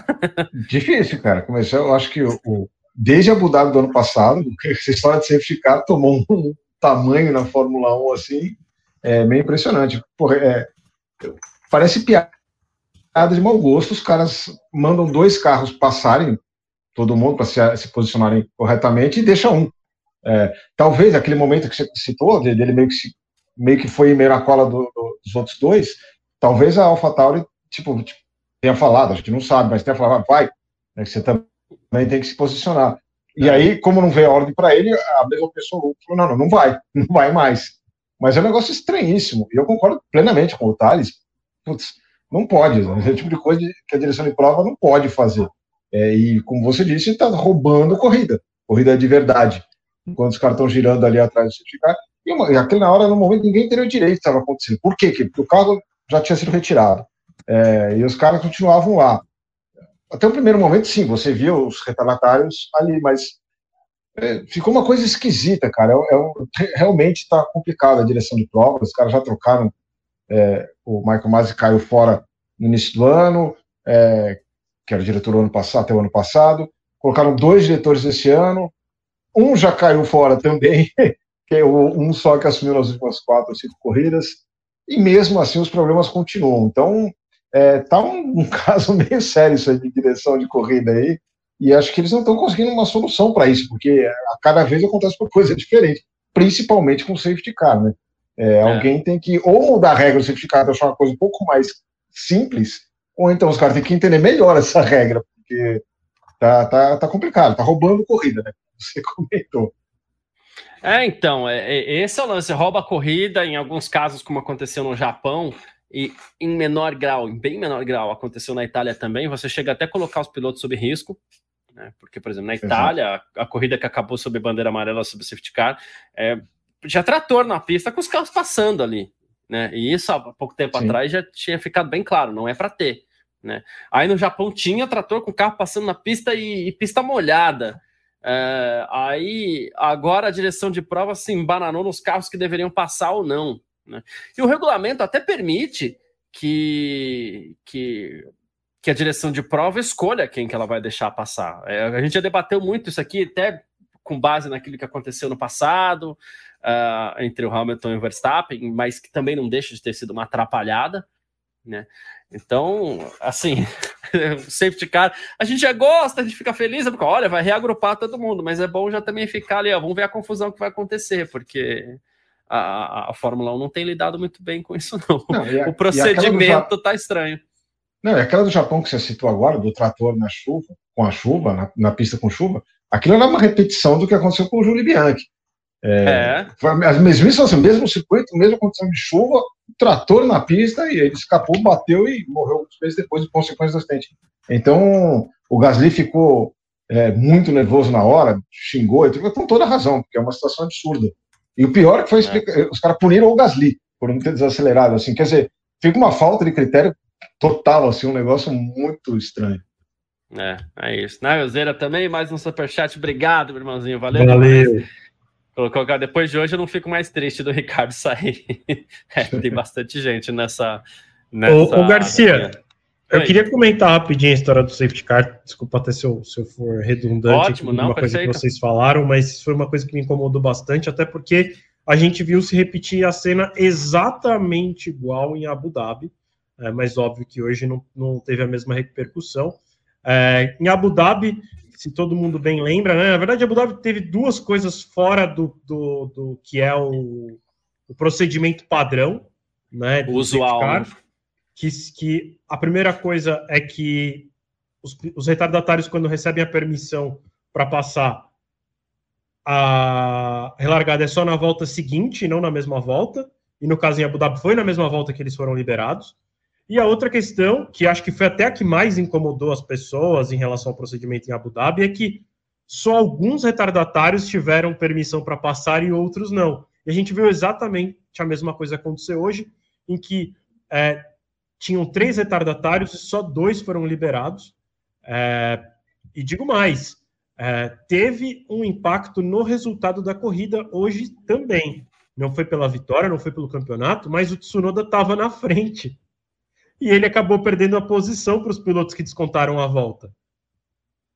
Speaker 2: difícil, cara. Começou, eu acho que o desde a Abu do ano passado, essa história de safety car tomou um tamanho na Fórmula 1 assim, é meio impressionante. Porra, é, parece piada piada de mau gosto, os caras mandam dois carros passarem, todo mundo para se, se, posicionarem corretamente, e deixa um. É, talvez aquele momento que você citou, dele meio que, se, meio que foi meio na cola do, do, dos outros dois, talvez a AlphaTauri tipo, tipo, tenha falado, a gente não sabe, mas tenha falado, vai, né, você também tem que se posicionar. E é. aí, como não veio a ordem para ele, a mesma pessoa falou, não, não, não vai, não vai mais. Mas é um negócio estranhíssimo, e eu concordo plenamente com o Thales, putz, não pode. Né? Esse tipo de coisa que a direção de prova não pode fazer. É, e, como você disse, está roubando corrida. Corrida de verdade. Enquanto os caras estão girando ali atrás do certificado. E, uma, e aquele, na hora, no momento, ninguém teria o direito estava acontecendo. Por quê? Porque o carro já tinha sido retirado. É, e os caras continuavam lá. Até o primeiro momento, sim, você viu os retardatários ali, mas é, ficou uma coisa esquisita, cara. É, é realmente está complicado a direção de prova. Os caras já trocaram é, o Michael Masi caiu fora no início do ano, é, que era diretor ano passado, até o ano passado. Colocaram dois diretores esse ano. Um já caiu fora também, que é um só que assumiu nas últimas quatro ou cinco corridas. E mesmo assim os problemas continuam. Então, é, tá um, um caso meio sério isso aí de direção de corrida aí. E acho que eles não estão conseguindo uma solução para isso, porque a cada vez acontece uma coisa diferente, principalmente com o safety car, né? É, é. Alguém tem que ou mudar a regra do certificado, deixar uma coisa um pouco mais simples, ou então os caras têm que entender melhor essa regra, porque tá, tá, tá complicado, tá roubando corrida, né? Você comentou.
Speaker 1: É, então, é, é, esse é o lance, rouba a corrida, em alguns casos, como aconteceu no Japão, e em menor grau, em bem menor grau, aconteceu na Itália também, você chega até a colocar os pilotos sob risco, Né? Porque, por exemplo, na Itália, a, a, corrida que acabou sob bandeira amarela, sob safety car, é, tinha trator na pista com os carros passando ali. Né? E isso há pouco tempo Sim. atrás já tinha ficado bem claro, não é para ter. Né? Aí no Japão tinha trator com carro passando na pista e, e pista molhada. É, aí agora a direção de prova se embananou nos carros que deveriam passar ou não. Né? E o regulamento até permite que, que, que a direção de prova escolha quem que ela vai deixar passar. É, a gente já debateu muito isso aqui, até com base naquilo que aconteceu no passado uh, entre o Hamilton e o Verstappen, mas que também não deixa de ter sido uma atrapalhada. Né? Então, assim, o safety car, a gente já gosta, a gente fica feliz, porque olha, vai reagrupar todo mundo, mas é bom já também ficar ali, ó, vamos ver a confusão que vai acontecer, porque a, a Fórmula 1 não tem lidado muito bem com isso, não. não a, o procedimento está estranho.
Speaker 2: Não, é aquela do Japão que você citou agora, do trator na chuva, com a chuva, na, na pista com chuva, aquilo era uma repetição do que aconteceu com o Júlio Bianchi. É, é. Foi a mesma assim, mesmo circuito, mesma condição de chuva, trator na pista e ele escapou, bateu e morreu alguns meses depois de consequência do acidente. Então, o Gasly ficou é, muito nervoso na hora, xingou, e com toda razão, porque é uma situação absurda. E o pior é que foi é. os caras puniram o Gasly por não ter desacelerado, assim, quer dizer, fica uma falta de critério total, assim, um negócio muito estranho.
Speaker 1: É, é isso. Nailzeira também, mais um superchat, obrigado, meu irmãozinho, valeu.
Speaker 3: Valeu.
Speaker 1: Colocou depois de hoje eu não fico mais triste do Ricardo sair. é, tem bastante gente nessa. nessa
Speaker 3: ô, ô Garcia, eu queria comentar rapidinho a história do safety car. Desculpa até se eu, se eu for redundante
Speaker 1: Ótimo, não,
Speaker 3: uma coisa que vocês falaram, mas foi uma coisa que me incomodou bastante, até porque a gente viu se repetir a cena exatamente igual em Abu Dhabi, é, mas óbvio que hoje não, não teve a mesma repercussão. É, em Abu Dhabi, se todo mundo bem lembra, né? Na verdade, Abu Dhabi teve duas coisas fora do, do, do que é o, o, procedimento padrão, né?
Speaker 1: Usual. Car,
Speaker 3: que, que a primeira coisa é que os, os retardatários, quando recebem a permissão para passar, a relargada é só na volta seguinte, não na mesma volta. E no caso em Abu Dhabi foi na mesma volta que eles foram liberados. E a outra questão, que acho que foi até a que mais incomodou as pessoas em relação ao procedimento em Abu Dhabi, é que só alguns retardatários tiveram permissão para passar e outros não. E a gente viu exatamente a mesma coisa acontecer hoje, em que é, tinham três retardatários e só dois foram liberados. É, e digo mais, é, teve um impacto no resultado da corrida hoje também. Não foi pela vitória, não foi pelo campeonato, mas o Tsunoda estava na frente e ele acabou perdendo a posição para os pilotos que descontaram a volta.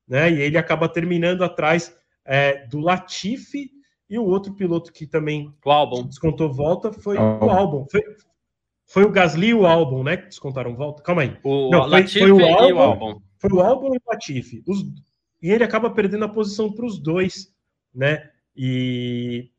Speaker 3: Né? E ele acaba terminando atrás é, do Latifi e o outro piloto que também
Speaker 1: o Albon.
Speaker 3: descontou volta foi o Albon. Foi, foi o Gasly e o Albon, né? Que descontaram volta. Calma aí.
Speaker 1: O Não, foi, foi o Albon, e o Albon.
Speaker 3: Foi o Albon e o Latifi. Os, e ele acaba perdendo a posição para os dois, né? E,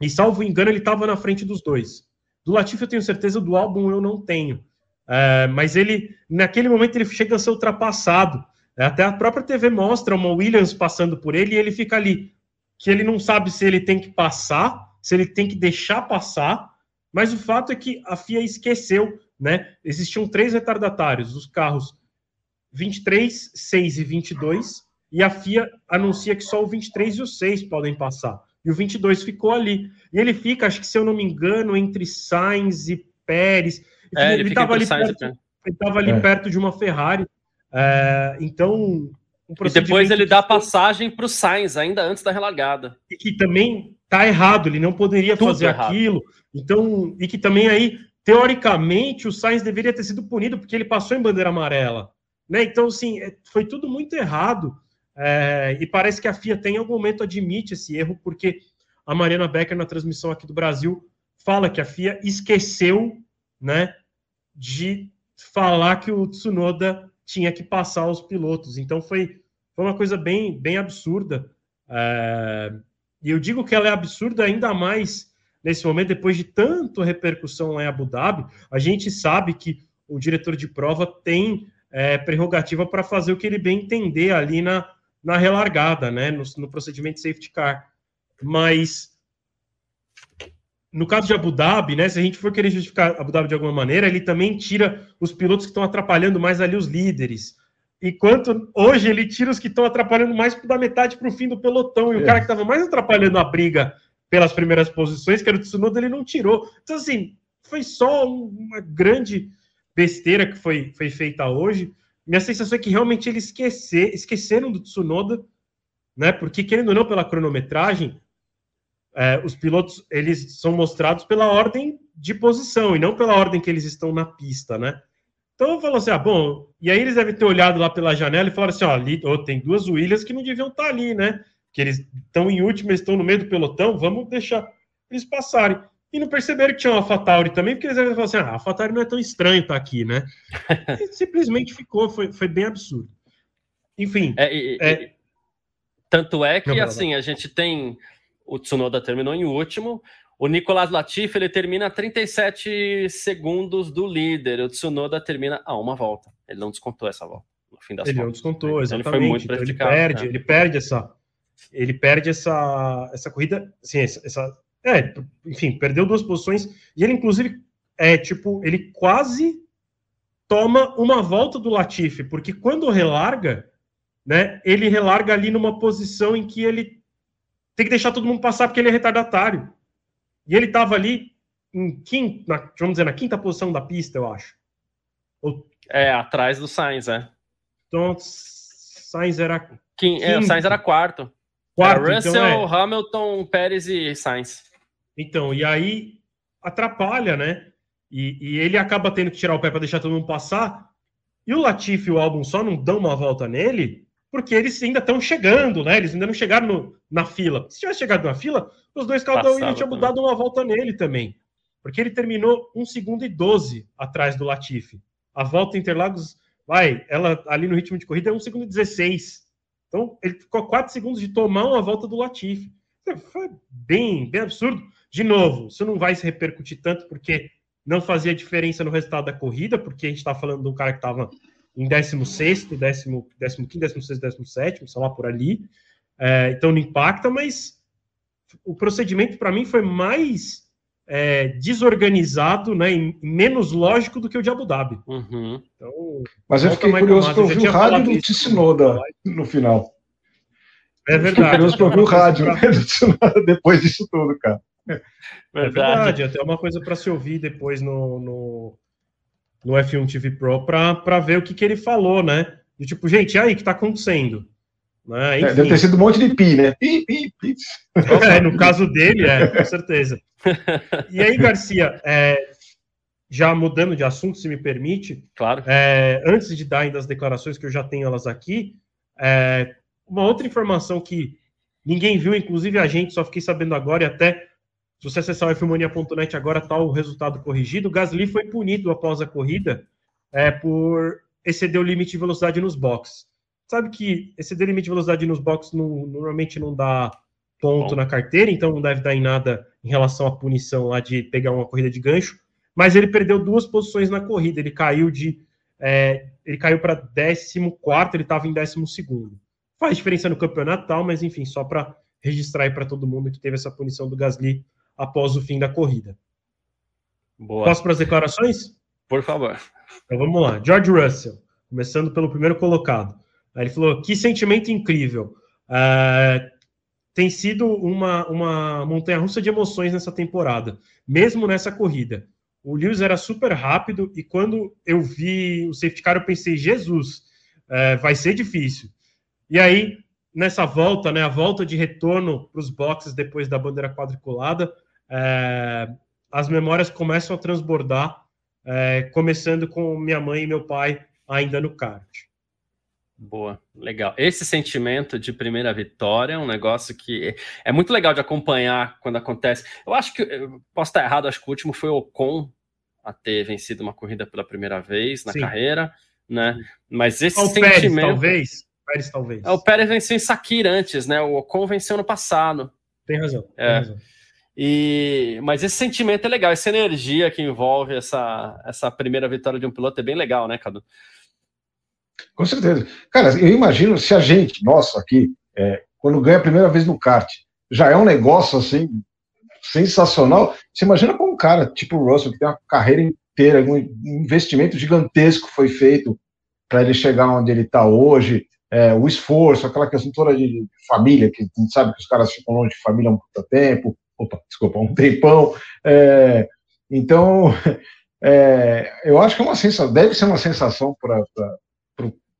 Speaker 3: e salvo engano, ele estava na frente dos dois. Do Latifi eu tenho certeza, do Albon eu não tenho. É, mas ele, naquele momento, ele chega a ser ultrapassado. É, até a própria TV mostra uma Williams passando por ele e ele fica ali, que ele não sabe se ele tem que passar, se ele tem que deixar passar, mas o fato é que a FIA esqueceu, né? Existiam três retardatários, os carros 23, 6 e 22, e a FIA anuncia que só o 23 e o 6 podem passar. E o 22 ficou ali. E ele fica, acho que se eu não me engano, entre Sainz e Pérez. É, ele estava ali, perto, ele tava ali é. perto de uma Ferrari. É, então.
Speaker 1: Um e depois ele dá passagem para o Sainz, ainda antes da relargada.
Speaker 3: E que também está errado, ele não poderia Tudo fazer errado. aquilo. Então, e que também aí, teoricamente, o Sainz deveria ter sido punido porque ele passou em bandeira amarela. Né? Então, assim, é, foi tudo muito errado. É, e parece que a FIA tem em algum momento admite esse erro, porque a Mariana Becker, na transmissão aqui do Brasil, fala que a FIA esqueceu né, de falar que o Tsunoda tinha que passar os pilotos. Então foi, foi uma coisa bem, bem absurda. É, e eu digo que ela é absurda ainda mais nesse momento, depois de tanto repercussão lá em Abu Dhabi. A gente sabe que o diretor de prova tem é, prerrogativa para fazer o que ele bem entender ali na, na relargada, né, no, no procedimento safety car. Mas no caso de Abu Dhabi, né, se a gente for querer justificar Abu Dhabi de alguma maneira, ele também tira os pilotos que estão atrapalhando mais ali os líderes. enquanto hoje ele tira os que estão atrapalhando mais da metade para o fim do pelotão. E o é. cara que estava mais atrapalhando a briga pelas primeiras posições, que era o Tsunoda, ele não tirou. Então, assim, foi só uma grande besteira que foi, foi feita hoje. Minha sensação é que realmente eles esquecer, esqueceram do Tsunoda, né? Porque, querendo ou não, pela cronometragem, é, os pilotos eles são mostrados pela ordem de posição e não pela ordem que eles estão na pista, né? Então falou assim: ah, bom, e aí eles devem ter olhado lá pela janela e falaram assim: ó, ali, oh, tem duas Williams que não deviam estar ali, né? Que eles estão em último, eles estão no meio do pelotão, vamos deixar eles passarem. E não perceberam que tinha uma AlphaTauri também, porque eles devem falar assim: ah, a AlphaTauri não é tão estranho estar aqui, né? E simplesmente ficou, foi, foi bem absurdo. Enfim.
Speaker 1: É, e, é... Tanto é que, assim, a gente tem. O Tsunoda terminou em último, o Nicolas Latifi ele termina a 37 segundos do líder. O Tsunoda termina a uma volta. Ele não descontou essa volta. No fim das
Speaker 3: ele contas. não descontou, exatamente. Então, ele foi muito então, ele perde, né? ele perde essa, ele perde essa, essa corrida, assim, essa, essa, é, enfim, perdeu duas posições e ele inclusive é tipo, ele quase toma uma volta do Latifi, porque quando relarga, né, ele relarga ali numa posição em que ele tem que deixar todo mundo passar porque ele é retardatário. E ele estava ali em quinta, na, vamos dizer, na quinta posição da pista, eu acho.
Speaker 1: Ou... É, atrás do Sainz, é.
Speaker 3: Então, Sainz era.
Speaker 1: Quim, é, o Sainz era quarto. Quarto, era Russell, então, é. Hamilton, Pérez e Sainz.
Speaker 3: Então, e aí atrapalha, né? E, e ele acaba tendo que tirar o pé para deixar todo mundo passar. E o Latifi e o álbum só não dão uma volta nele porque eles ainda estão chegando, né? Eles ainda não chegaram no, na fila. Se tivesse chegado na fila, os dois carros da Williams tinham mudado uma volta nele também. Porque ele terminou 1 segundo e 12 atrás do Latifi. A volta Interlagos, vai, ela ali no ritmo de corrida é 1 segundo e 16. Então, ele ficou 4 segundos de tomar uma volta do Latifi. Foi bem, bem absurdo. De novo, isso não vai se repercutir tanto porque não fazia diferença no resultado da corrida, porque a gente está falando de um cara que estava em 16, 15, 16, 17, sei lá por ali. É, então não impacta, mas o procedimento para mim foi mais é, desorganizado né, e menos lógico do que o de Abu Dhabi.
Speaker 1: Uhum.
Speaker 2: Então, Mas eu fiquei curioso para ouvir o rádio do Tsunoda no final.
Speaker 3: É verdade. Fiquei curioso
Speaker 2: para ouvir o rádio né, do Tsunoda depois disso tudo, cara.
Speaker 3: Verdade. É verdade, até uma coisa para se ouvir depois no, no, no F1 TV Pro para ver o que, que ele falou, né? De tipo, gente, e aí, o que está acontecendo?
Speaker 2: Né? É, deve ter sido um monte de pi, né? Pi, pi, pi.
Speaker 3: É, no caso dele, é, com certeza. E aí, Garcia, é, já mudando de assunto, se me permite.
Speaker 1: Claro.
Speaker 3: É, antes de dar ainda as declarações, que eu já tenho elas aqui, é, uma outra informação que ninguém viu, inclusive a gente, só fiquei sabendo agora, e até se você acessar o fmania.net agora, está o resultado corrigido. O Gasly foi punido após a corrida é, por exceder o limite de velocidade nos boxes sabe que esse limite de velocidade nos boxes não, normalmente não dá ponto Bom. na carteira, então não deve dar em nada em relação à punição lá de pegar uma corrida de gancho, mas ele perdeu duas posições na corrida, ele caiu de é, ele caiu para 14, ele estava em 12. Faz diferença no campeonato tal, mas enfim, só para registrar aí para todo mundo que teve essa punição do Gasly após o fim da corrida. Boa. Posso para as declarações?
Speaker 1: Por favor.
Speaker 3: Então vamos lá. George Russell, começando pelo primeiro colocado. Ele falou: que sentimento incrível. É, tem sido uma, uma montanha russa de emoções nessa temporada, mesmo nessa corrida. O Lewis era super rápido e quando eu vi o safety car, eu pensei: Jesus, é, vai ser difícil. E aí, nessa volta, né, a volta de retorno para os boxes depois da bandeira quadriculada, é, as memórias começam a transbordar, é, começando com minha mãe e meu pai ainda no kart.
Speaker 1: Boa, legal. Esse sentimento de primeira vitória é um negócio que é muito legal de acompanhar quando acontece. Eu acho que, eu posso estar errado, acho que o último foi o Ocon a ter vencido uma corrida pela primeira vez na Sim. carreira, né? Mas esse o sentimento. Pérez,
Speaker 3: talvez. Pérez, talvez.
Speaker 1: É, o Pérez venceu em Sakir antes, né? O Ocon venceu no passado.
Speaker 3: Tem razão.
Speaker 1: É.
Speaker 3: Tem razão.
Speaker 1: E, mas esse sentimento é legal, essa energia que envolve essa, essa primeira vitória de um piloto é bem legal, né, Cadu?
Speaker 2: Com certeza. Cara, eu imagino se a gente, nossa, aqui, é, quando ganha a primeira vez no kart, já é um negócio assim sensacional. Você imagina como um cara tipo o Russell, que tem uma carreira inteira, um investimento gigantesco foi feito para ele chegar onde ele está hoje, é, o esforço, aquela questão toda de, família, que a gente sabe que os caras ficam longe de família há muito tempo, opa, desculpa, um tempão. É, então, é, eu acho que é uma sensação, deve ser uma sensação para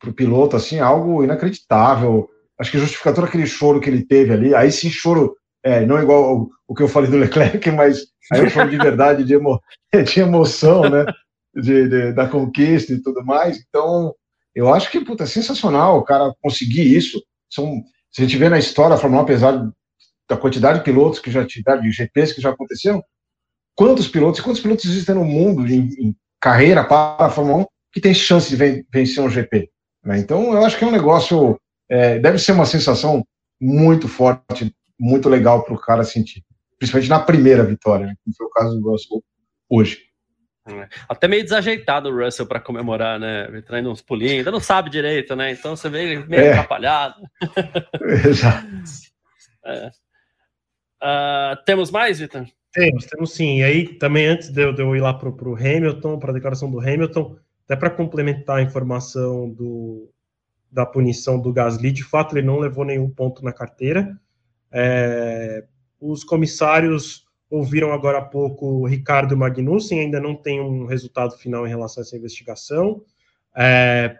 Speaker 2: o piloto, assim, algo inacreditável. Acho que justifica todo aquele choro que ele teve ali. Aí sim, choro, é, não igual o que eu falei do Leclerc, mas aí eu choro de verdade, de, emo, de emoção, né? De, de, da conquista e tudo mais. Então, eu acho que puta, é sensacional o cara conseguir isso. São, se a gente vê na história a Fórmula 1, apesar da quantidade de pilotos que já tiveram, de GPs que já aconteceram, quantos pilotos, quantos pilotos existem no mundo em, em carreira para a Fórmula 1 que tem chance de ven vencer um GP? Né? Então, eu acho que é um negócio, é, deve ser uma sensação muito forte, muito legal para o cara sentir, principalmente na primeira vitória, né? que foi o caso do Russell hoje.
Speaker 1: É. Até meio desajeitado o Russell para comemorar, né? Traindo uns pulinhos, ainda não sabe direito, né? Então você vê meio é. atrapalhado.
Speaker 2: Exato.
Speaker 1: É. Uh, temos mais, Vitor?
Speaker 3: Temos, temos sim. E aí, também antes de eu, de eu ir lá para o Hamilton, para a declaração do Hamilton, até para complementar a informação do, da punição do Gasly, de fato ele não levou nenhum ponto na carteira. É, os comissários ouviram agora há pouco o Ricardo Magnussen, ainda não tem um resultado final em relação a essa investigação. É,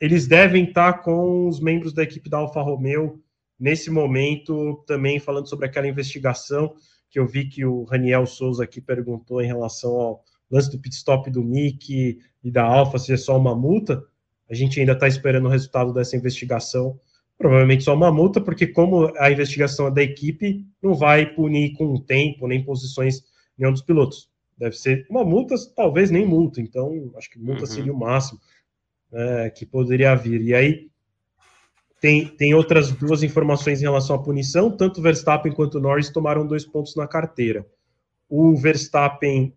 Speaker 3: eles devem estar com os membros da equipe da Alfa Romeo nesse momento, também falando sobre aquela investigação que eu vi que o Raniel Souza aqui perguntou em relação ao lance do pit stop do Mick e da Alfa, se é só uma multa. A gente ainda está esperando o resultado dessa investigação. Provavelmente só uma multa, porque como a investigação é da equipe, não vai punir com tempo nem posições nenhum dos pilotos. Deve ser uma multa, talvez nem multa. Então, acho que multa uhum. seria o máximo é, que poderia vir. E aí, tem, tem outras duas informações em relação à punição. Tanto Verstappen quanto Norris tomaram dois pontos na carteira. O Verstappen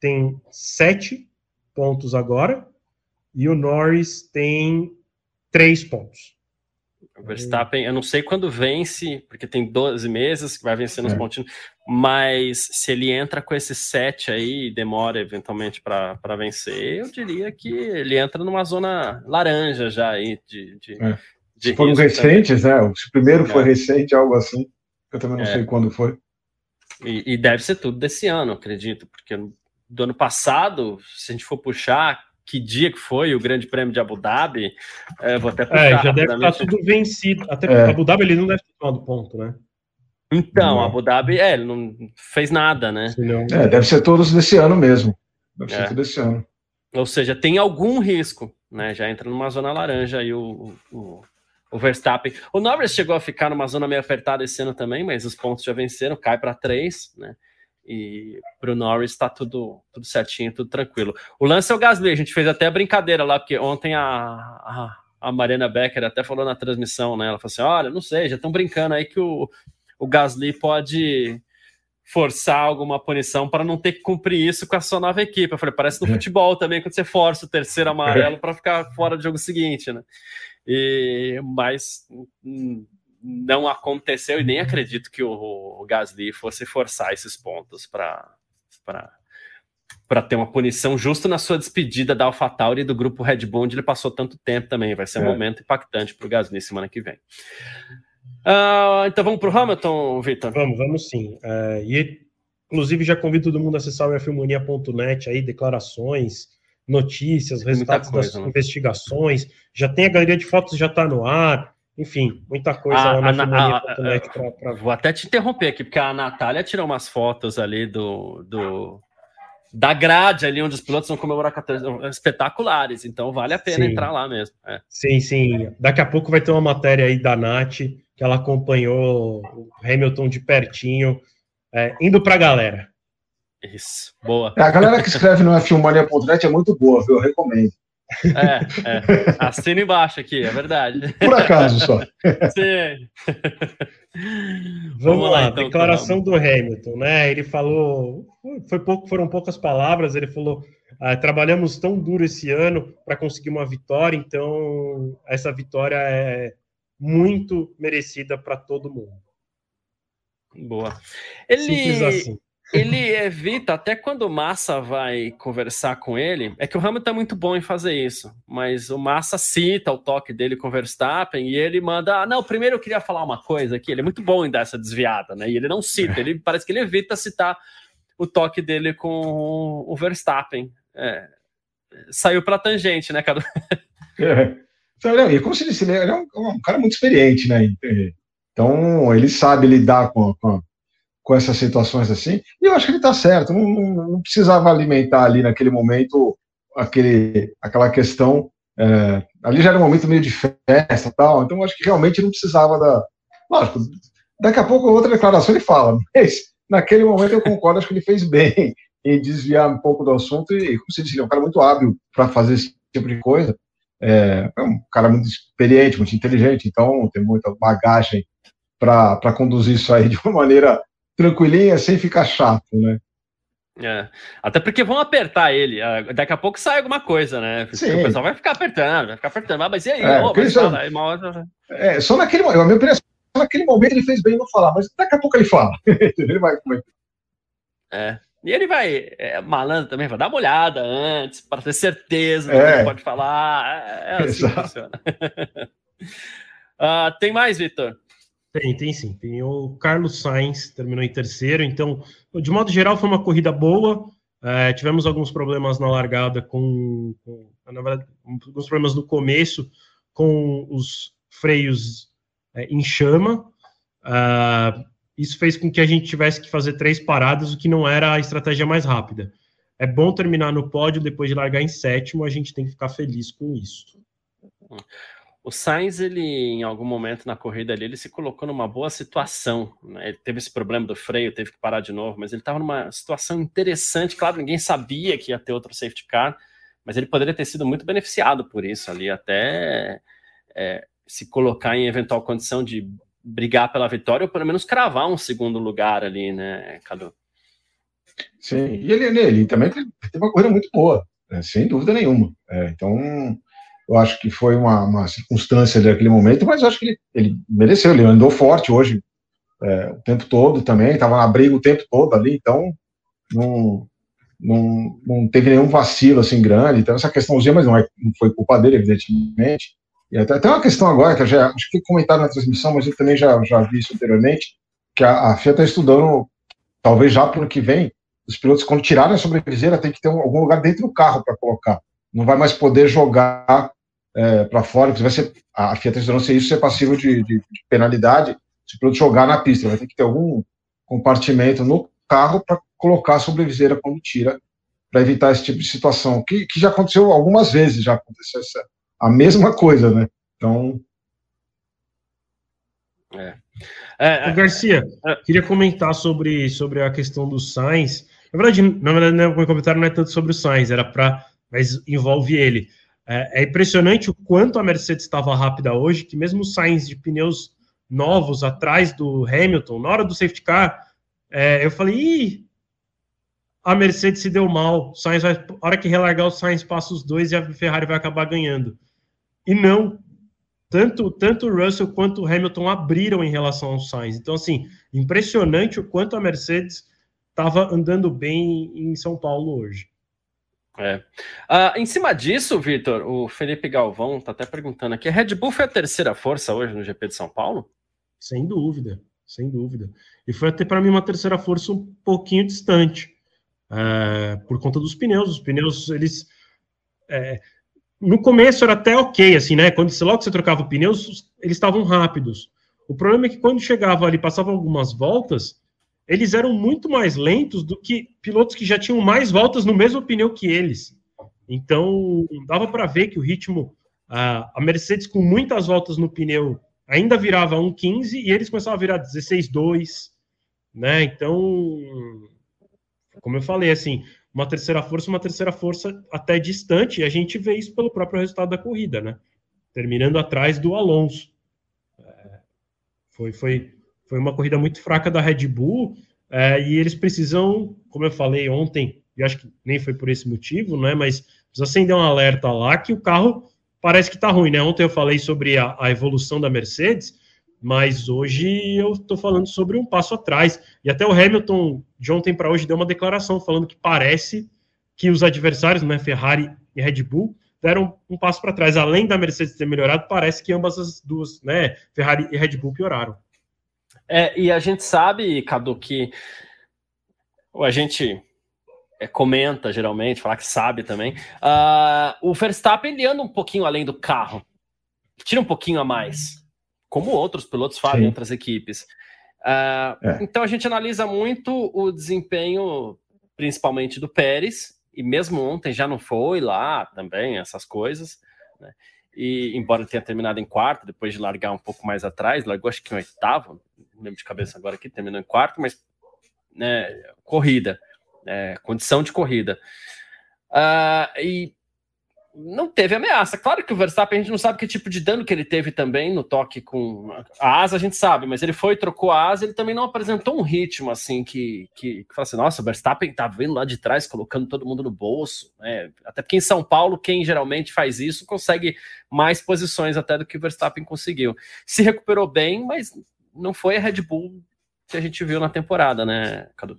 Speaker 3: tem sete pontos agora e o Norris tem três pontos.
Speaker 1: O Verstappen, eu não sei quando vence, porque tem 12 meses que vai vencendo é. os pontinhos, mas se ele entra com esses sete aí e demora eventualmente para vencer, eu diria que ele entra numa zona laranja já aí de, de,
Speaker 2: é. Se foram recentes, também. né? Se o primeiro é. foi recente, algo assim. Eu também não é. sei quando foi.
Speaker 1: E, e, deve ser tudo desse ano, acredito, porque do ano passado, se a gente for puxar, que dia que foi o Grande Prêmio de Abu Dhabi, é, vou até
Speaker 3: puxar. É, já deve estar tudo vencido. Até é. Abu Dhabi ele não deve ter tomado ponto, né?
Speaker 1: Então, não. Abu Dhabi, é, ele não fez nada, né?
Speaker 2: É, deve ser todos desse ano mesmo. Deve ser é. tudo desse ano.
Speaker 1: Ou seja, tem algum risco, né? Já entra numa zona laranja aí o, o, o Verstappen. O Norris chegou a ficar numa zona meio apertada esse ano também, mas os pontos já venceram, cai para três, né? E para o Norris está tudo, tudo certinho, tudo tranquilo. O lance é o Gasly, a gente fez até a brincadeira lá, porque ontem a, a, a Mariana Becker até falou na transmissão, né? Ela falou assim: olha, não sei, já estão brincando aí que o, o Gasly pode forçar alguma punição para não ter que cumprir isso com a sua nova equipe. Eu falei, parece no futebol também, quando você força o terceiro amarelo para ficar fora do jogo seguinte, né? E, mas não aconteceu e nem acredito que o, o Gasly fosse forçar esses pontos para para ter uma punição justo na sua despedida da AlphaTauri e do grupo Red Bull, onde ele passou tanto tempo também. Vai ser um é. momento impactante para o Gasly semana que vem. Uh, então vamos para o Hamilton, Vitor?
Speaker 3: Vamos, vamos sim. Uh, e inclusive já convido todo mundo a acessar o fmonia.net aí, declarações, notícias, resultados coisa, das né? investigações. Já tem a galeria de fotos, já está no ar. Enfim, muita coisa a, lá na
Speaker 1: Filmonia.net. Vou até te interromper aqui, porque a Natália tirou umas fotos ali do, do da grade ali onde os pilotos vão comemorar espetaculares, então vale a pena sim. entrar lá mesmo. É.
Speaker 3: Sim, sim. Daqui a pouco vai ter uma matéria aí da Nath, que ela acompanhou o Hamilton de pertinho, é, indo para a galera.
Speaker 1: Isso, boa.
Speaker 2: É, a galera que escreve no F1mania.net é muito boa, viu? Eu recomendo.
Speaker 1: É, é. Assina embaixo aqui, é verdade.
Speaker 2: Por acaso só.
Speaker 3: Sim. Vamos, Vamos lá, então, declaração do Hamilton, né? Ele falou, foi pouco, foram poucas palavras. Ele falou: ah, trabalhamos tão duro esse ano para conseguir uma vitória, então essa vitória é muito merecida para todo mundo.
Speaker 1: Boa. Ele, assim. Ele evita, até quando o Massa vai conversar com ele, é que o Hamilton é muito bom em fazer isso, mas o Massa cita o toque dele com o Verstappen e ele manda, ah, não, primeiro eu queria falar uma coisa aqui, ele é muito bom em dar essa desviada, né? E ele não cita, ele parece que ele evita citar o toque dele com o Verstappen. É, saiu pela tangente, né, cara?
Speaker 2: É. Então, e como se disse, ele é um, um, cara muito experiente, né? Então, ele sabe lidar com, com, com essas situações assim, e eu acho que ele está certo, não, não, não, precisava alimentar ali naquele momento aquele, aquela questão. É, ali já era um momento meio de festa tal, então eu acho que realmente não precisava da. Lógico, daqui a pouco outra declaração ele fala, mas naquele momento eu concordo, acho que ele fez bem em desviar um pouco do assunto, e como você disse, ele é um cara muito hábil para fazer esse tipo de coisa. É, é, um cara muito experiente, muito inteligente, então tem muita bagagem para conduzir isso aí de uma maneira tranquilinha, sem ficar chato, né?
Speaker 1: É. Até porque vão apertar ele. Ah, daqui a pouco sai alguma coisa, né? Sim. O pessoal vai ficar apertando, vai ficar apertando. Ah, mas e aí? É, oh, mas
Speaker 2: só, aí é, só naquele momento, a minha opinião, só naquele momento ele fez bem não falar, mas daqui a pouco ele fala. ele vai comentar.
Speaker 1: É. E ele vai, é, malandro também, vai dar uma olhada antes, para ter certeza do é. que pode falar. É, é assim Exato. que funciona. uh, tem mais, Vitor?
Speaker 3: Tem, tem sim. Tem o Carlos Sainz, terminou em terceiro. Então, de modo geral, foi uma corrida boa. É, tivemos alguns problemas na largada com, com, na verdade, alguns problemas no começo com os freios é, em chama. Uh, isso fez com que a gente tivesse que fazer três paradas, o que não era a estratégia mais rápida. É bom terminar no pódio depois de largar em sétimo, a gente tem que ficar feliz com isso.
Speaker 1: O Sainz, ele, em algum momento na corrida ali, ele se colocou numa boa situação. Né? Ele teve esse problema do freio, teve que parar de novo, mas ele estava numa situação interessante. Claro, ninguém sabia que ia ter outro safety car, mas ele poderia ter sido muito beneficiado por isso ali, até é, se colocar em eventual condição de brigar pela vitória ou pelo menos cravar um segundo lugar ali, né, Cadu?
Speaker 2: Sim, e ele, ele também teve uma corrida muito boa, né? sem dúvida nenhuma. É, então, eu acho que foi uma, uma circunstância daquele momento, mas acho que ele, ele mereceu, ele andou forte hoje é, o tempo todo também, estava na briga o tempo todo ali, então não, não, não teve nenhum vacilo assim grande. Então, essa questãozinha, mas não, é, não foi culpa dele, evidentemente. E até, até uma questão agora, que eu já acho que comentaram na transmissão, mas eu também já, já vi isso anteriormente, que a, a FIA está estudando, talvez já para o ano que vem, os pilotos, quando tirarem a sobreviseira, tem que ter um, algum lugar dentro do carro para colocar. Não vai mais poder jogar é, para fora, porque vai ser, a Fiat está se isso ser passível de, de, de, penalidade se o piloto jogar na pista. Vai ter que ter algum compartimento no carro para colocar a sobreviseira quando tira, para evitar esse tipo de situação, que, que já aconteceu algumas vezes, já aconteceu essa, a mesma coisa, né? Então.
Speaker 3: É. É, é, Garcia, é, queria comentar sobre, sobre a questão do Sainz. Na verdade, na verdade, o meu comentário não é tanto sobre o Sainz, era para. Mas envolve ele. É, é, impressionante o quanto a Mercedes estava rápida hoje, que mesmo o Sainz de pneus novos atrás do Hamilton, na hora do safety car, é, eu falei, Ih, a Mercedes se deu mal, Sainz vai, a hora que relargar o Sainz passa os dois e a Ferrari vai acabar ganhando. E não, tanto, tanto o Russell quanto o Hamilton abriram em relação ao Sainz. Então, assim, impressionante o quanto a Mercedes estava andando bem em São Paulo hoje.
Speaker 1: É. Uh, em cima disso, Vitor, o Felipe Galvão está até perguntando aqui: a Red Bull foi a terceira força hoje no GP de São Paulo?
Speaker 3: Sem dúvida, sem dúvida. E foi até para mim uma terceira força um pouquinho distante, é, por conta dos pneus. Os pneus, eles. É, no começo era até ok, assim, né? Quando logo que você trocava o pneu, eles estavam rápidos. O problema é que quando chegava ali, passava algumas voltas, eles eram muito mais lentos do que pilotos que já tinham mais voltas no mesmo pneu que eles. Então, dava para ver que o ritmo, a, Mercedes com muitas voltas no pneu ainda virava 1,15 e eles começavam a virar 16,2, né? Então, como eu falei, assim, uma terceira força, uma terceira força até distante, e a gente vê isso pelo próprio resultado da corrida, né? Terminando atrás do Alonso. É, foi, foi, foi uma corrida muito fraca da Red Bull é, e eles precisam, como eu falei ontem, e acho que nem foi por esse motivo, né? Mas precisa acender um alerta lá que o carro parece que está ruim, né? Ontem eu falei sobre a, a, evolução da Mercedes, Mas hoje eu estou falando sobre um passo atrás. E até o Hamilton, de ontem para hoje, deu uma declaração falando que parece que os adversários, né, Ferrari e Red Bull, deram um passo para trás. Além da Mercedes ter melhorado, parece que ambas as duas, né, Ferrari e Red Bull, pioraram.
Speaker 1: É, e a gente sabe, Cadu, que a gente é, comenta geralmente, fala que sabe também. Uh, o Verstappen ele anda um pouquinho além do carro, tira um pouquinho a mais, como outros pilotos fazem em outras equipes. Uh, é. Então a gente analisa muito o desempenho, principalmente do Pérez, e mesmo ontem já não foi lá também, essas coisas. Né? E embora tenha terminado em quarto, depois de largar um pouco mais atrás, largou acho que em oitavo, lembro de cabeça agora aqui, terminou em quarto, mas né, corrida é, condição de corrida. Uh, e não teve ameaça. Claro que o Verstappen a gente não sabe que tipo de dano que ele teve também no toque com a asa, a gente sabe, mas ele foi, trocou a asa, ele também não apresentou um ritmo assim que, que, que fala assim: nossa, o Verstappen tá vindo lá de trás, colocando todo mundo no bolso. Né? Até porque em São Paulo, quem geralmente faz isso consegue mais posições até do que o Verstappen conseguiu. Se recuperou bem, mas não foi a Red Bull que a gente viu na temporada, né, Cadu?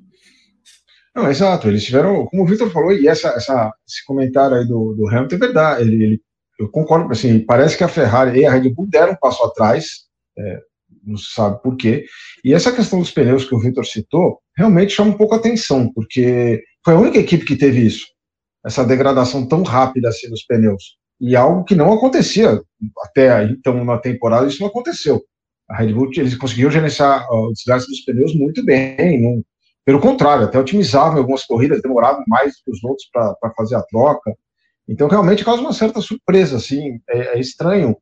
Speaker 2: Não, exato, eles tiveram, como o Victor falou, e essa, essa, esse comentário aí do, do Hamilton é verdade, ele, ele, eu concordo, assim, parece que a Ferrari e a Red Bull deram um passo atrás, é, não se sabe por quê, e essa questão dos pneus que o Victor citou, realmente chama um pouco a atenção, porque foi a única equipe que teve isso, essa degradação tão rápida assim nos pneus, e algo que não acontecia até então na temporada, isso não aconteceu. A Red Bull, eles conseguiram gerenciar o desgaste dos pneus muito bem, não, pelo contrário, até otimizavam algumas corridas, demoravam mais que os outros para fazer a troca. Então, realmente causa uma certa surpresa, assim, é, é, estranho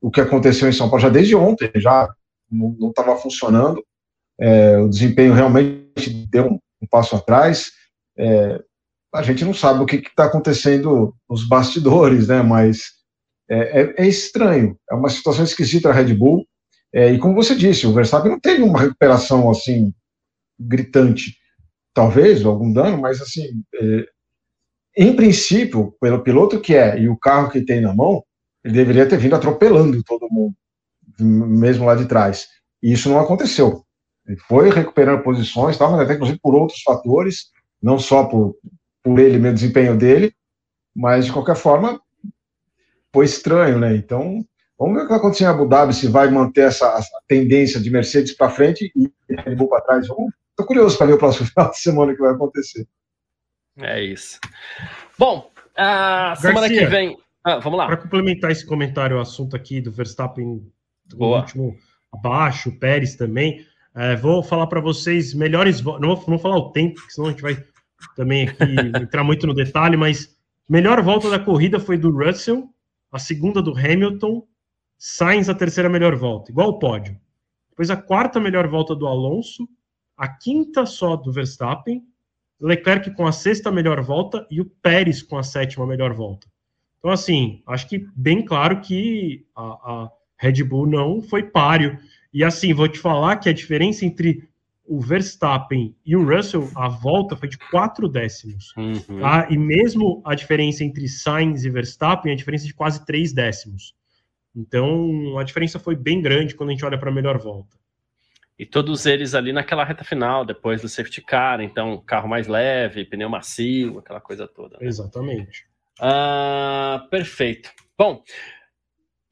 Speaker 2: o que aconteceu em São Paulo, já desde ontem, já não estava funcionando, é, o desempenho realmente deu um, um passo atrás, é, a gente não sabe o que está acontecendo nos bastidores, né, mas é, é, é, estranho, é uma situação esquisita a Red Bull, é, e como você disse, o Verstappen não teve uma recuperação, assim, gritante. Talvez algum dano, mas assim, é, em princípio, pelo piloto que é e o carro que tem na mão, ele deveria ter vindo atropelando todo mundo, mesmo lá de trás. E isso não aconteceu. Ele foi recuperando posições, tal, mas até inclusive por outros fatores, não só por, por ele, meu desempenho dele, mas de qualquer forma foi estranho, né? Então, vamos ver o que vai acontecer em Abu Dhabi, se vai manter essa tendência de Mercedes para frente e Red Bull para trás. Tô curioso para ver o próximo final de semana que vai acontecer.
Speaker 1: É isso. Bom, a semana Garcia, que vem. Ah, vamos lá.
Speaker 3: Para complementar esse comentário, o assunto aqui do Verstappen, o último abaixo, o Pérez também. É, vou falar para vocês melhores. Não vou, não vou falar o tempo, porque senão a gente vai também aqui entrar muito no detalhe, mas melhor volta da corrida foi do Russell, a segunda do Hamilton, Sainz a terceira melhor volta, igual o pódio. Depois a quarta melhor volta do Alonso, a quinta só do Verstappen, Leclerc com a sexta melhor volta e o Pérez com a sétima melhor volta. Então, assim, acho que bem claro que a, a Red Bull não foi páreo. E assim, vou te falar que a diferença entre o Verstappen e o Russell, a volta foi de quatro décimos. Uhum. Tá? E mesmo a diferença entre Sainz e Verstappen, é a diferença de quase três décimos. Então, a diferença foi bem grande quando a gente olha para a melhor volta.
Speaker 1: E todos eles ali naquela reta final, depois do safety car, então carro mais leve, pneu macio, aquela coisa toda.
Speaker 3: Né? Exatamente.
Speaker 1: Ah, perfeito. Bom, o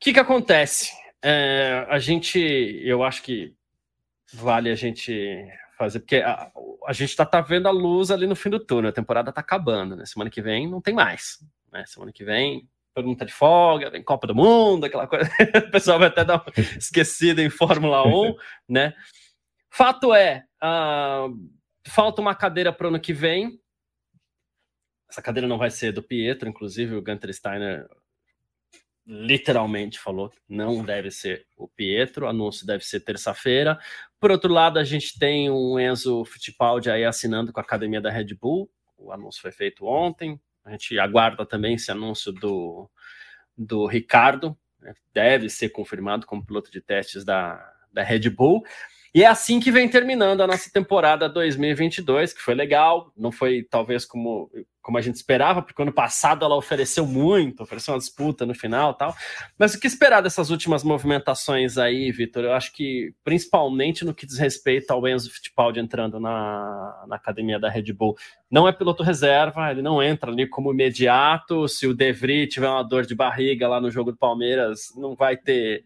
Speaker 1: que, que acontece? É, a gente, eu acho que vale a gente fazer, porque a, a gente está tá vendo a luz ali no fim do túnel, a temporada está acabando, né? Semana que vem não tem mais. Né? Semana que vem pergunta de folga, vem Copa do Mundo, aquela coisa. o pessoal vai até dar uma esquecida em Fórmula 1, né? Fato é, uh, falta uma cadeira para o ano que vem. Essa cadeira não vai ser do Pietro, inclusive o Gunter Steiner literalmente falou não deve ser o Pietro, o anúncio deve ser terça-feira. Por outro lado, a gente tem um Enzo Fittipaldi aí assinando com a academia da Red Bull. O anúncio foi feito ontem. A gente aguarda também esse anúncio do, do Ricardo, né? deve ser confirmado como piloto de testes da, da Red Bull. E é assim que vem terminando a nossa temporada 2022, que foi legal, não foi talvez como, como a gente esperava, porque ano passado ela ofereceu muito, ofereceu uma disputa no final tal. Mas o que esperar dessas últimas movimentações aí, Vitor? Eu acho que principalmente no que diz respeito ao Enzo Fittipaldi entrando na, na academia da Red Bull. Não é piloto reserva, ele não entra ali como imediato. Se o De Vries tiver uma dor de barriga lá no jogo do Palmeiras, não vai ter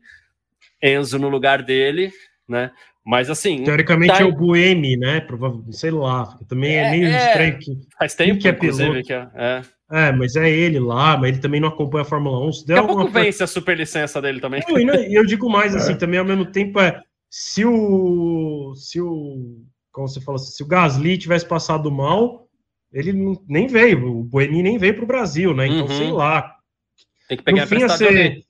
Speaker 1: Enzo no lugar dele, né? Mas assim.
Speaker 3: Teoricamente tá... é o Buemi, né? Provavelmente, sei lá. Também é, é meio é... estranho que.
Speaker 1: Faz tempo que é piloto. Que é, é.
Speaker 3: é, mas é ele lá, mas ele também não acompanha a Fórmula 1.
Speaker 1: Se Daqui a pouco vence a super licença dele também.
Speaker 3: Não, e eu digo mais assim, também ao mesmo tempo é. Se o. Se o. Como você falou, se o Gasly tivesse passado mal, ele não, nem veio. O Buemi nem veio para o Brasil, né? Então, uhum. sei lá.
Speaker 1: Tem que pegar
Speaker 3: no fim, a ser,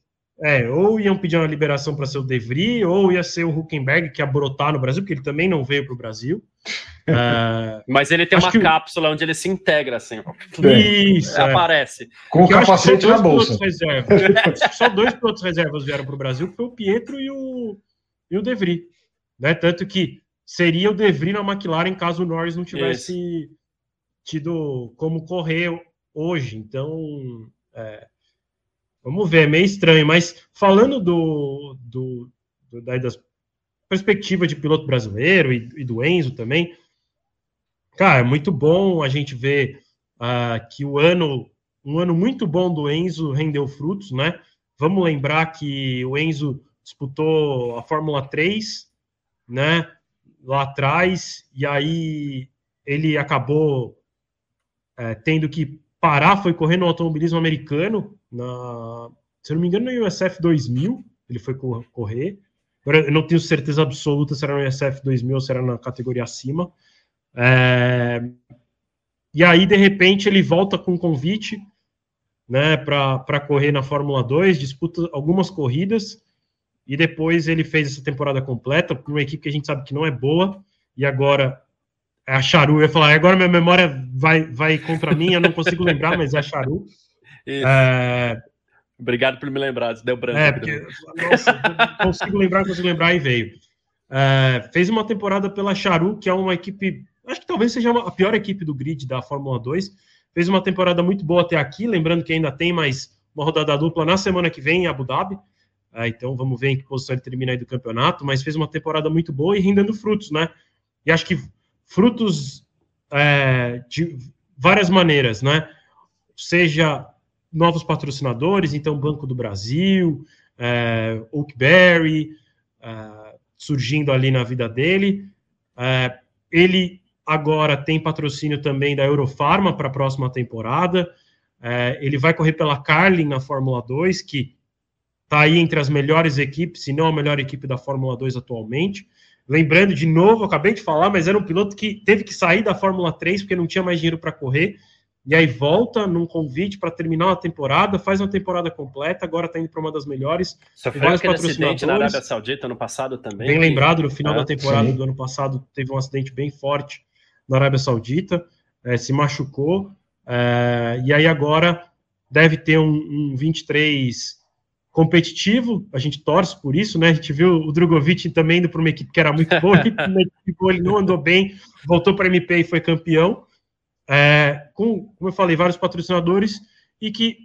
Speaker 3: é, ou iam pedir uma liberação para ser o Devry, ou ia ser o Huckenberg, que ia brotar no Brasil, porque ele também não veio para o Brasil.
Speaker 1: Uh, Mas ele tem uma cápsula onde ele se integra, assim.
Speaker 3: Isso. É.
Speaker 1: Aparece.
Speaker 2: Com o capacete na bolsa.
Speaker 3: só dois pilotos reservas vieram para o Brasil, que foi o Pietro e o, e o Devry. Né? Tanto que seria o Devry na McLaren caso o Norris não tivesse Isso. tido como correr hoje. Então, é, Vamos ver, é meio estranho, mas falando do, do, do da perspectiva de piloto brasileiro e, e, do Enzo também, cara, é muito bom a gente ver uh, que o ano, um ano muito bom do Enzo rendeu frutos, né? Vamos lembrar que o Enzo disputou a Fórmula 3, né? Lá atrás, e aí ele acabou é, tendo que parar, foi correr no automobilismo americano, na, se eu não me engano, no USF 2000, ele foi correr. Agora, eu não tenho certeza absoluta se era no USF 2000 ou se era na categoria acima. É, e aí, de repente, ele volta com um convite né, para correr na Fórmula 2, disputa algumas corridas, e depois ele fez essa temporada completa com uma equipe que a gente sabe que não é boa, e agora é a Charu. Eu ia falar, agora minha memória vai, vai contra mim, eu não consigo lembrar, mas é a Charu.
Speaker 1: É... Obrigado por me lembrar, deu branco. É,
Speaker 3: porque, nossa, consigo lembrar, consigo lembrar e veio. É, fez uma temporada pela Charu, que é uma equipe, acho que talvez seja a pior equipe do grid da Fórmula 2. Fez uma temporada muito boa até aqui, lembrando que ainda tem mais uma rodada dupla na semana que vem em Abu Dhabi. É, então vamos ver em que posição ele termina aí do campeonato, mas fez uma temporada muito boa e rendendo frutos, né? E acho que frutos é, de várias maneiras, né? Seja novos patrocinadores, então Banco do Brasil, é, Oakberry, é, surgindo ali na vida dele. É, ele agora tem patrocínio também da Eurofarma para a próxima temporada. É, ele vai correr pela Carlin na Fórmula 2, que está aí entre as melhores equipes, se não a melhor equipe da Fórmula 2 atualmente. Lembrando, de novo, acabei de falar, mas era um piloto que teve que sair da Fórmula 3 porque não tinha mais dinheiro para correr e aí volta num convite para terminar uma temporada, faz uma temporada completa, agora está indo para uma das melhores.
Speaker 1: Sofreu aquele acidente na Arábia Saudita no passado também.
Speaker 3: Bem que... lembrado, no final é, da temporada sim. do ano passado teve um acidente bem forte na Arábia Saudita, é, se machucou, é, e aí agora deve ter um, um 23 competitivo, a gente torce por isso, né? A gente viu o Drogovic também indo para uma equipe que era muito boa, ele não andou bem, voltou para a MP e foi campeão é, com, como eu falei, vários patrocinadores e que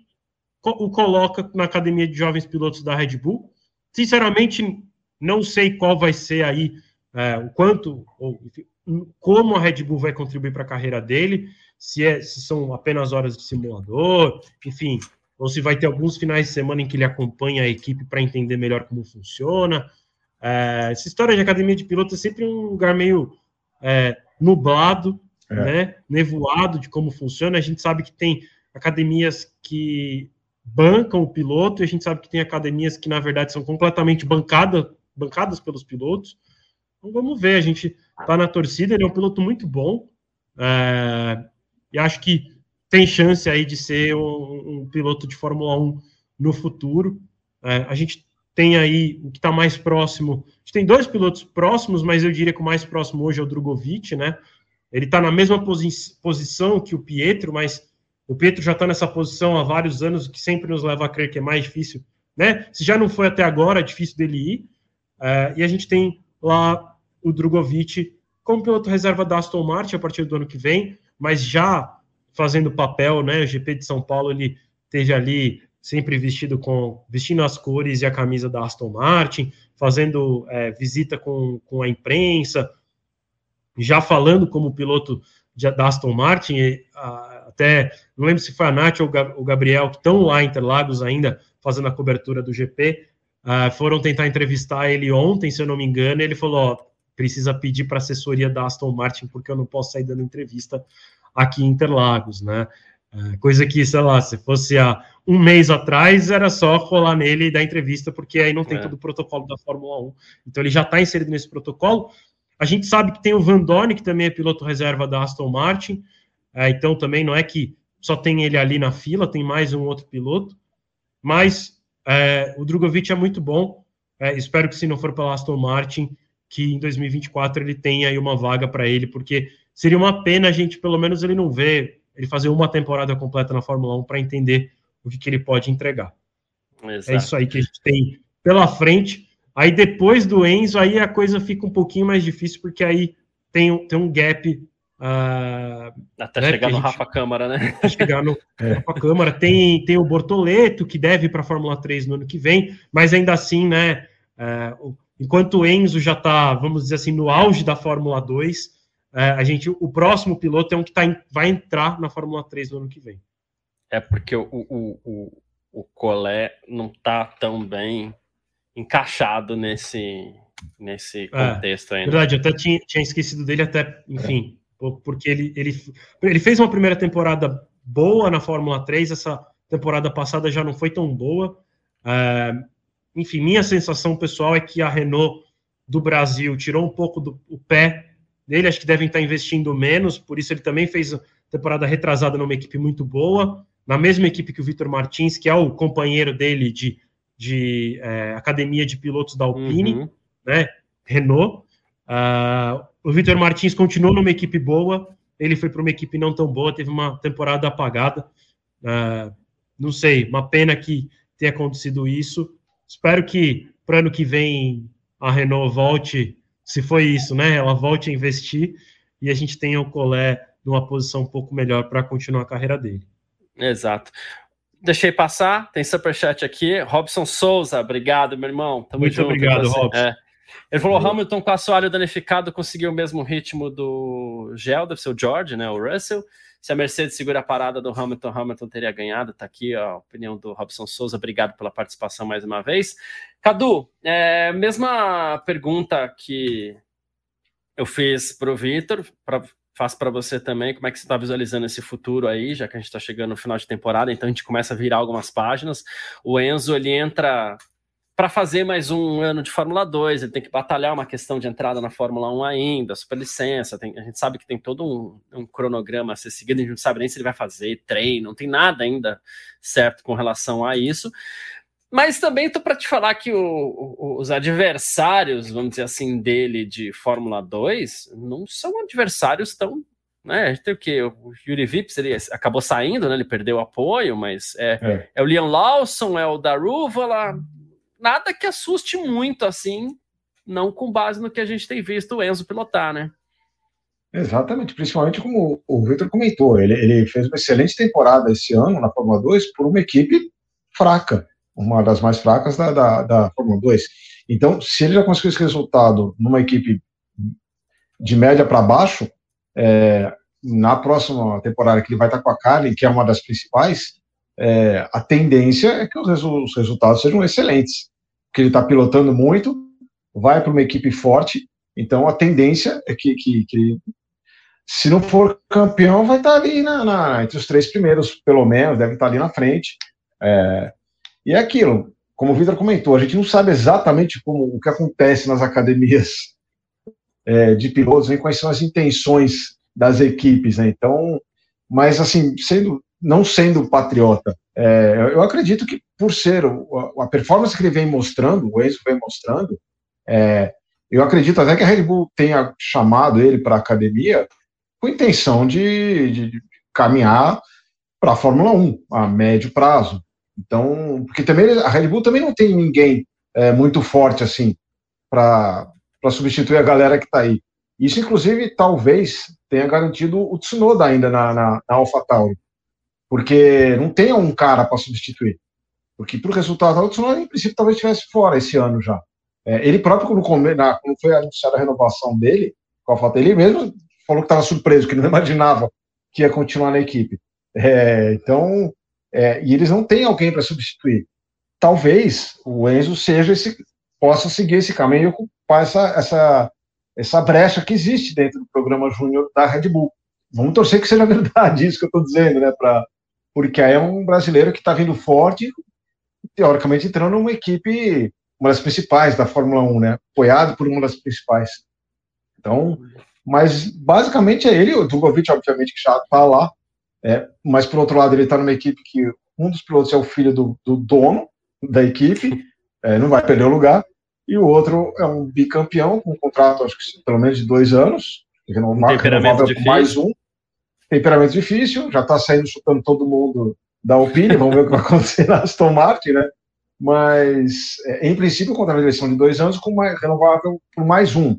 Speaker 3: o coloca na academia de jovens pilotos da Red Bull. Sinceramente, não sei qual vai ser aí é, o quanto ou enfim, como a Red Bull vai contribuir para a carreira dele, se, é, se são apenas horas de simulador, enfim, ou se vai ter alguns finais de semana em que ele acompanha a equipe para entender melhor como funciona. É, essa história de academia de pilotos é sempre um lugar meio é, nublado é. né, nevoado de como funciona. A gente sabe que tem academias que bancam o piloto, e a gente sabe que tem academias que, na verdade, são completamente bancada, bancadas pelos pilotos. Então vamos ver, a gente está na torcida, ele é um piloto muito bom, é, e acho que tem chance aí de ser um, um piloto de Fórmula 1 no futuro. É, a gente tem aí o que está mais próximo. A gente tem dois pilotos próximos, mas eu diria que o mais próximo hoje é o Drogovic, né? Ele está na mesma posi posição que o Pietro, mas o Pietro já está nessa posição há vários anos, o que sempre nos leva a crer que é mais difícil, né? Se já não foi até agora, é difícil dele ir. Uh, e a gente tem lá o Drogovic como piloto reserva da Aston Martin a partir do ano que vem, mas já fazendo papel, né? O GP de São Paulo ele teve ali sempre vestido com vestindo as cores e a camisa da Aston Martin, fazendo é, visita com, com a imprensa, já falando como piloto de, da Aston Martin, e, a, até não lembro se foi a Nath ou o Gabriel que estão lá em Interlagos ainda fazendo a cobertura do GP, uh, foram tentar entrevistar ele ontem, se eu não me engano, e ele falou: ó, precisa pedir para a assessoria da Aston Martin porque eu não posso sair dando entrevista aqui em Interlagos, né? Uh, coisa que, sei lá, se fosse há um mês atrás, era só colar nele e dar entrevista, porque aí não tem é. todo o protocolo da Fórmula 1. Então ele já está inserido nesse protocolo. A gente sabe que tem o Van Dorn, que também é piloto reserva da Aston Martin, uh, então também não é que só tem ele ali na fila, tem mais um outro piloto, mas uh, o Drogovic é muito bom. espero que se não for pela Aston Martin, que em 2024 ele tenha aí uma vaga para ele, porque seria uma pena a gente, pelo menos, ele não ver ele fazer uma temporada completa na Fórmula 1 para entender o que, que, ele pode entregar. Exato. É isso aí que a gente tem pela frente. Aí depois do Enzo, aí a coisa fica um pouquinho mais difícil, porque aí tem, tem um gap. Uh,
Speaker 1: Até né, chegar no Rafa Câmara, né? Até
Speaker 3: chegar no é. Rafa Câmara. Tem, tem o Bortoleto, que deve para a Fórmula 3 no ano que vem, mas ainda assim, né? Uh, enquanto o Enzo já está, vamos dizer assim, no auge da Fórmula 2, é, a gente, o próximo piloto é um que tá, vai entrar na Fórmula 3 no ano que vem.
Speaker 1: É porque o, o, o, o Collet não está tão bem encaixado nesse, nesse é, contexto
Speaker 3: é, ainda. Verdade, eu até tinha, tinha esquecido dele, até, enfim, porque ele, ele, ele fez uma primeira temporada boa na Fórmula 3, essa temporada passada já não foi tão boa. É, enfim, minha sensação pessoal é que a Renault do Brasil tirou um pouco do o pé dele, acho que devem estar investindo menos, por isso ele também fez temporada retrasada numa equipe muito boa, na mesma equipe que o Vitor Martins, que é o companheiro dele de, de é, academia de pilotos da Alpine, uhum. né, Renault. Uh, o Vitor Martins continuou numa equipe boa, ele foi para uma equipe não tão boa, teve uma temporada apagada. Uh, não sei, uma pena que tenha acontecido isso. Espero que para ano que vem a Renault volte, se foi isso, né? Ela volte a investir e a gente tenha o Colé numa posição um pouco melhor para continuar a carreira dele.
Speaker 1: Exato. Deixei passar, tem superchat aqui. Robson Souza, obrigado, meu irmão.
Speaker 3: Tamo Muito junto, obrigado, Robson. É.
Speaker 1: Ele falou: Hamilton com assoalho danificado conseguiu o mesmo ritmo do Gel, deve ser o George, né? O Russell. Se a Mercedes segura a parada do Hamilton, Hamilton teria ganhado. Tá aqui a opinião do Robson Souza. Obrigado pela participação mais uma vez. Cadu, é, mesma pergunta que eu fiz para o Vitor, faço para você também. Como é que você está visualizando esse futuro aí, já que a gente está chegando no final de temporada, então a gente começa a virar algumas páginas. O Enzo ele entra para fazer mais um ano de Fórmula 2, ele tem que batalhar uma questão de entrada na Fórmula 1 ainda, superlicença, tem, a gente sabe que tem todo um, um, cronograma a ser seguido, a gente não sabe nem se ele vai fazer treino, não tem nada ainda certo com relação a isso. Mas também estou para te falar que o, o, os adversários, vamos dizer assim, dele de Fórmula 2 não são adversários tão né? A gente tem o que? O Yuri Vips ele acabou saindo, né? Ele perdeu o apoio, mas é, é. é o Liam Lawson, é o Darúvala, nada que assuste muito assim, não com base no que a gente tem visto o Enzo pilotar, né?
Speaker 2: Exatamente, principalmente como o Victor comentou, ele, ele fez uma excelente temporada esse ano na Fórmula 2 por uma equipe fraca, uma das mais fracas da, da, da Fórmula 2. Então, se ele já conseguiu esse resultado numa equipe de média para baixo, é, na próxima temporada que ele vai estar com a Carlin, que é uma das principais, é, a tendência é que os, os resultados sejam excelentes, porque ele está pilotando muito, vai para uma equipe forte, então a tendência é que, que, que se não for campeão, vai estar tá ali na, na, entre os três primeiros, pelo menos, deve estar tá ali na frente. É, e é aquilo, como o Vitor comentou, a gente não sabe exatamente como o que acontece nas academias é, de pilotos, nem quais são as intenções das equipes, né? Então, mas assim, sendo não sendo patriota, é, eu acredito que por ser a performance que ele vem mostrando, o Enzo vem mostrando, é, eu acredito até que a Red Bull tenha chamado ele para a academia com intenção de, de caminhar para a Fórmula 1 a médio prazo. Então, porque também a Red Bull também não tem ninguém é, muito forte assim para substituir a galera que está aí. Isso, inclusive, talvez tenha garantido o Tsunoda ainda na, na, na AlphaTauri, porque não tem um cara para substituir. Porque para o resultado, o Tsunoda, em princípio, talvez estivesse fora esse ano já. É, ele próprio, quando, na, quando foi anunciada a renovação dele, com a falta ele mesmo falou que estava surpreso, que não imaginava que ia continuar na equipe. É, então, é, e eles não têm alguém para substituir. Talvez o Enzo seja esse, possa seguir esse caminho e ocupar essa, essa, essa brecha que existe dentro do programa Júnior da Red Bull. Vamos torcer que seja verdade isso que eu estou dizendo, né? Pra, porque aí é um brasileiro que está vindo forte, teoricamente entrando numa equipe, uma das principais da Fórmula 1, né? Apoiado por uma das principais. Então, mas basicamente é ele, o Drogovic, obviamente, que já está lá, é, mas por outro lado, ele está numa equipe que um dos pilotos é o filho do, do dono da equipe, é, não vai perder o lugar, e o outro é um bicampeão, com um contrato, acho que pelo menos de dois anos,
Speaker 1: um temperamento difícil.
Speaker 2: mais um, temperamento difícil, já está saindo chutando todo mundo da Alpine, vamos ver o que vai acontecer na Aston Martin, né? Mas, é, em princípio, contra a eleição de dois anos, com uma renovável por mais um.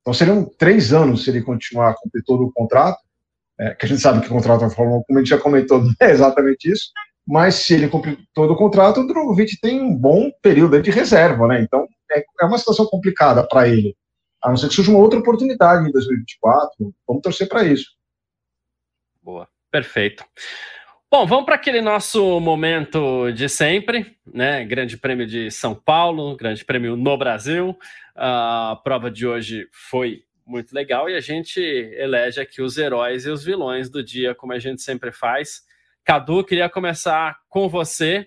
Speaker 2: Então seriam três anos se ele continuar a cumprir todo o contrato, é, que a gente sabe que o contrato 1, como a gente já comentou, não é exatamente isso, mas se ele cumprir todo o contrato, o Drogovic tem um bom período de reserva, né? Então é, é uma situação complicada para ele. A não ser que surja uma outra oportunidade em 2024, vamos torcer para isso.
Speaker 1: Boa, perfeito. Bom, vamos para aquele nosso momento de sempre, né? Grande Prêmio de São Paulo, Grande Prêmio no Brasil. A prova de hoje foi muito legal e a gente elege aqui os heróis e os vilões do dia, como a gente sempre faz. Cadu, queria começar com você,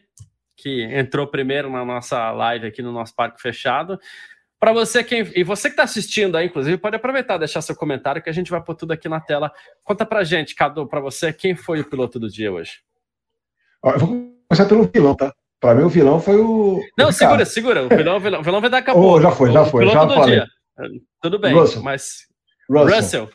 Speaker 1: que entrou primeiro na nossa live aqui no nosso parque fechado. Para você quem e você que está assistindo aí, inclusive, pode aproveitar deixar seu comentário que a gente vai pôr tudo aqui na tela. Conta para gente, Cadu, para você quem foi o piloto do dia hoje?
Speaker 2: Eu vou começar pelo vilão, tá? Para mim o vilão foi o.
Speaker 1: Não, o segura, segura. O vilão, o vilão, o vilão vai dar acabou.
Speaker 2: Oh, já foi, já foi, já falei. Dia.
Speaker 1: Tudo bem, Russell. mas
Speaker 2: Russell. Russell.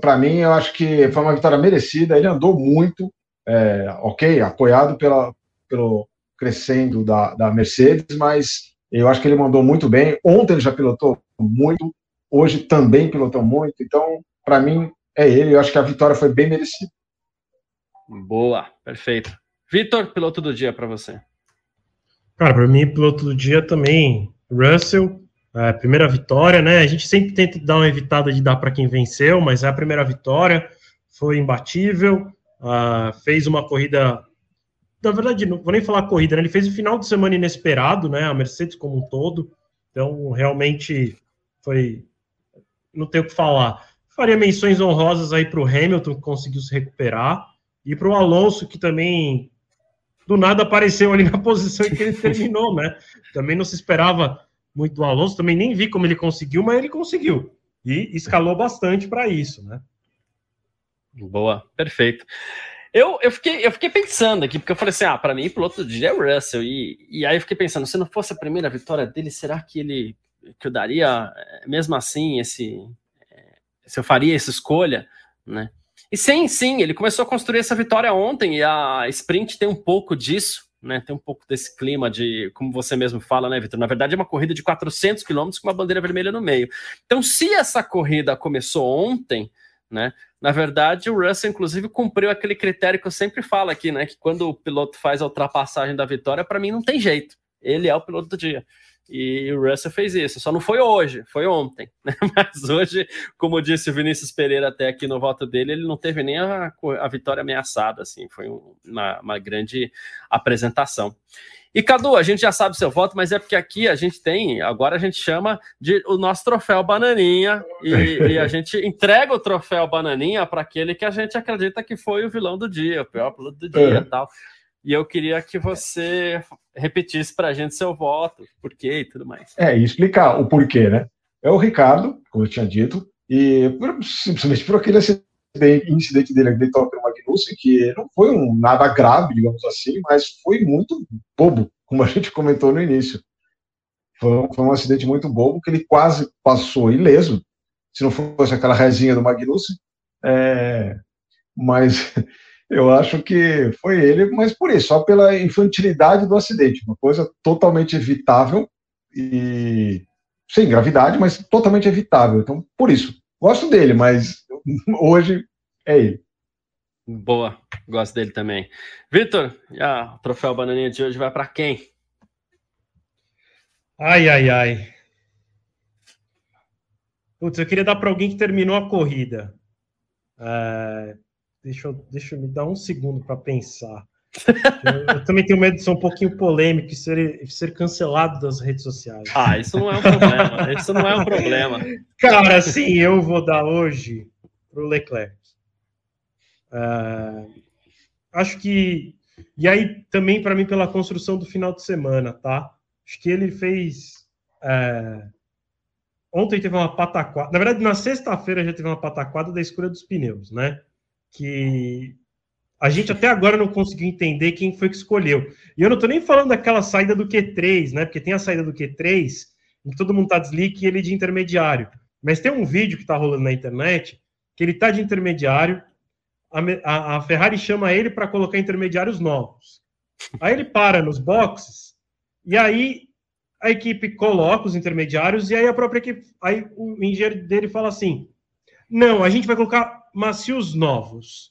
Speaker 2: Para mim, eu acho que foi uma vitória merecida. Ele andou muito, é, ok, apoiado pela, pelo crescendo da, da Mercedes, mas eu acho que ele mandou muito bem. Ontem ele já pilotou muito, hoje também pilotou muito. Então, para mim, é ele. Eu acho que a vitória foi bem merecida.
Speaker 1: Boa, perfeito. Vitor, piloto do dia para você.
Speaker 3: Cara, para mim, piloto do dia também, Russell. É, primeira vitória, né? A gente sempre tenta dar uma evitada de dar para quem venceu, mas é a primeira vitória, foi imbatível, uh, fez uma corrida na verdade, não vou nem falar corrida, né? Ele fez o final de semana inesperado, né? A Mercedes como um todo. Então, realmente foi. Não tenho o que falar. Faria menções honrosas aí para o Hamilton, que conseguiu se recuperar, e para o Alonso, que também do nada apareceu ali na posição em que ele terminou, né? Também não se esperava muito do Alonso, também nem vi como ele conseguiu, mas ele conseguiu. E escalou bastante para isso, né?
Speaker 1: Boa, perfeito. Eu, eu, fiquei, eu fiquei pensando aqui, porque eu falei assim: ah, para mim, piloto do dia é Russell. E, e aí eu fiquei pensando: se não fosse a primeira vitória dele, será que ele que eu daria, eh, mesmo assim, esse. Eh, se eu faria essa escolha, né? E sim, sim, ele começou a construir essa vitória ontem e a sprint tem um pouco disso, né? Tem um pouco desse clima de, como você mesmo fala, né, Vitor? Na verdade, é uma corrida de 400 quilômetros com uma bandeira vermelha no meio. Então, se essa corrida começou ontem, né? Na verdade, o Russell, inclusive, cumpriu aquele critério que eu sempre falo aqui, né? Que quando o piloto faz a ultrapassagem da vitória, para mim não tem jeito. Ele é o piloto do dia. E o Russell fez isso. Só não foi hoje, foi ontem. Né? Mas hoje, como disse o Vinícius Pereira até aqui no voto dele, ele não teve nem a, a vitória ameaçada. Assim, foi uma, uma grande apresentação. E Cadu, a gente já sabe seu voto, mas é porque aqui a gente tem, agora a gente chama de o nosso troféu Bananinha e, e a gente entrega o troféu Bananinha para aquele que a gente acredita que foi o vilão do dia, o pior piloto do dia, é. tal. E eu queria que você repetisse para a gente seu voto, porquê e tudo mais.
Speaker 2: É, e explicar o porquê, né? É o Ricardo, como eu tinha dito, e simplesmente por aquele incidente dele aquele Topper Magnussen, que não foi um nada grave, digamos assim, mas foi muito bobo, como a gente comentou no início. Foi, foi um acidente muito bobo que ele quase passou ileso, se não fosse aquela resinha do Magnussen. É, mas eu acho que foi ele, mas por isso, só pela infantilidade do acidente, uma coisa totalmente evitável e sem gravidade, mas totalmente evitável. Então, por isso, gosto dele, mas hoje é ele.
Speaker 1: Boa, gosto dele também. Vitor, o troféu Bananinha de hoje vai para quem?
Speaker 3: Ai, ai, ai. Putz, eu queria dar para alguém que terminou a corrida. É, deixa, eu, deixa eu me dar um segundo para pensar. Eu, eu, também tenho medo de ser um pouquinho polêmico e ser, ser cancelado das redes sociais.
Speaker 1: Ah, isso não é um problema. isso não é um problema.
Speaker 3: Cara, sim, eu vou dar hoje para o Leclerc. Uh, acho que. E aí, também, para mim, pela construção do final de semana, tá? Acho que ele fez. Uh, ontem teve uma pataquada. Na verdade, na sexta-feira já teve uma pataquada da escolha dos pneus, né? Que a gente até agora não conseguiu entender quem foi que escolheu. E eu não estou nem falando daquela saída do Q3, né? Porque tem a saída do Q3, em que todo mundo está deslique e ele de intermediário. Mas tem um vídeo que está rolando na internet que ele está de intermediário, a, a, a Ferrari chama ele para colocar intermediários novos. Aí ele para nos boxes, e aí a equipe coloca os intermediários, e aí a própria equipe, aí o engenheiro dele fala assim: não, a gente vai colocar macios novos.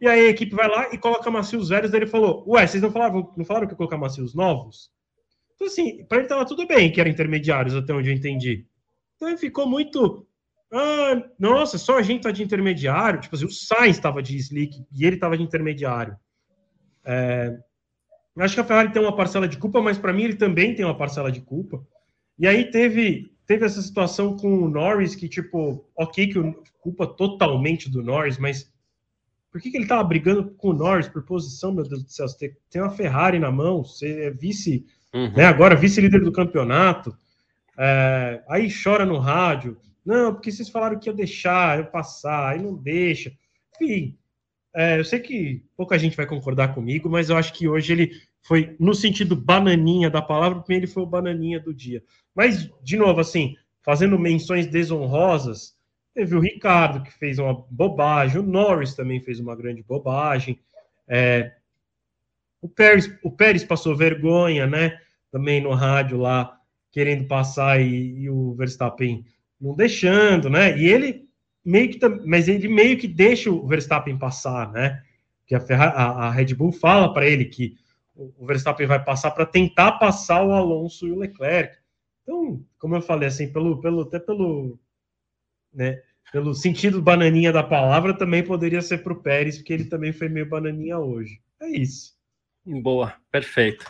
Speaker 3: E aí a equipe vai lá e coloca macios velhos. Daí ele falou: Ué, vocês não falaram, não falaram que ia colocar macios novos? Então, assim, para ele tava tudo bem que eram intermediários, até onde eu entendi. Então ele ficou muito. Ah, nossa, só a gente tá de intermediário. Tipo assim, o Sainz estava de slick e ele estava de intermediário. É, acho que a Ferrari tem uma parcela de culpa, mas para mim ele também tem uma parcela de culpa. E aí teve, teve essa situação com o Norris, que, tipo, ok, que culpa totalmente do Norris, mas por que, que ele estava brigando com o Norris por posição, meu Deus do céu? Você tem uma Ferrari na mão, você é vice, uhum. né, agora vice-líder do campeonato. É, aí chora no rádio. Não, porque vocês falaram que ia deixar eu passar, aí não deixa. Enfim, é, eu sei que pouca gente vai concordar comigo, mas eu acho que hoje ele foi, no sentido bananinha da palavra, mim ele foi o bananinha do dia. Mas, de novo, assim, fazendo menções desonrosas, Teve o Ricardo, que fez uma bobagem, o Norris também fez uma grande bobagem. É, o, Pérez, o Pérez passou vergonha, né? Também no rádio lá, querendo passar e, e o Verstappen não deixando, né? E ele meio que. Mas ele meio que deixa o Verstappen passar, né? Que a, a, a Red Bull fala para ele que o Verstappen vai passar para tentar passar o Alonso e o Leclerc. Então, como eu falei, assim, pelo, pelo, até pelo, né, pelo sentido bananinha da palavra, também poderia ser para o Pérez, porque ele também foi meio bananinha hoje. É isso.
Speaker 1: Boa, perfeito.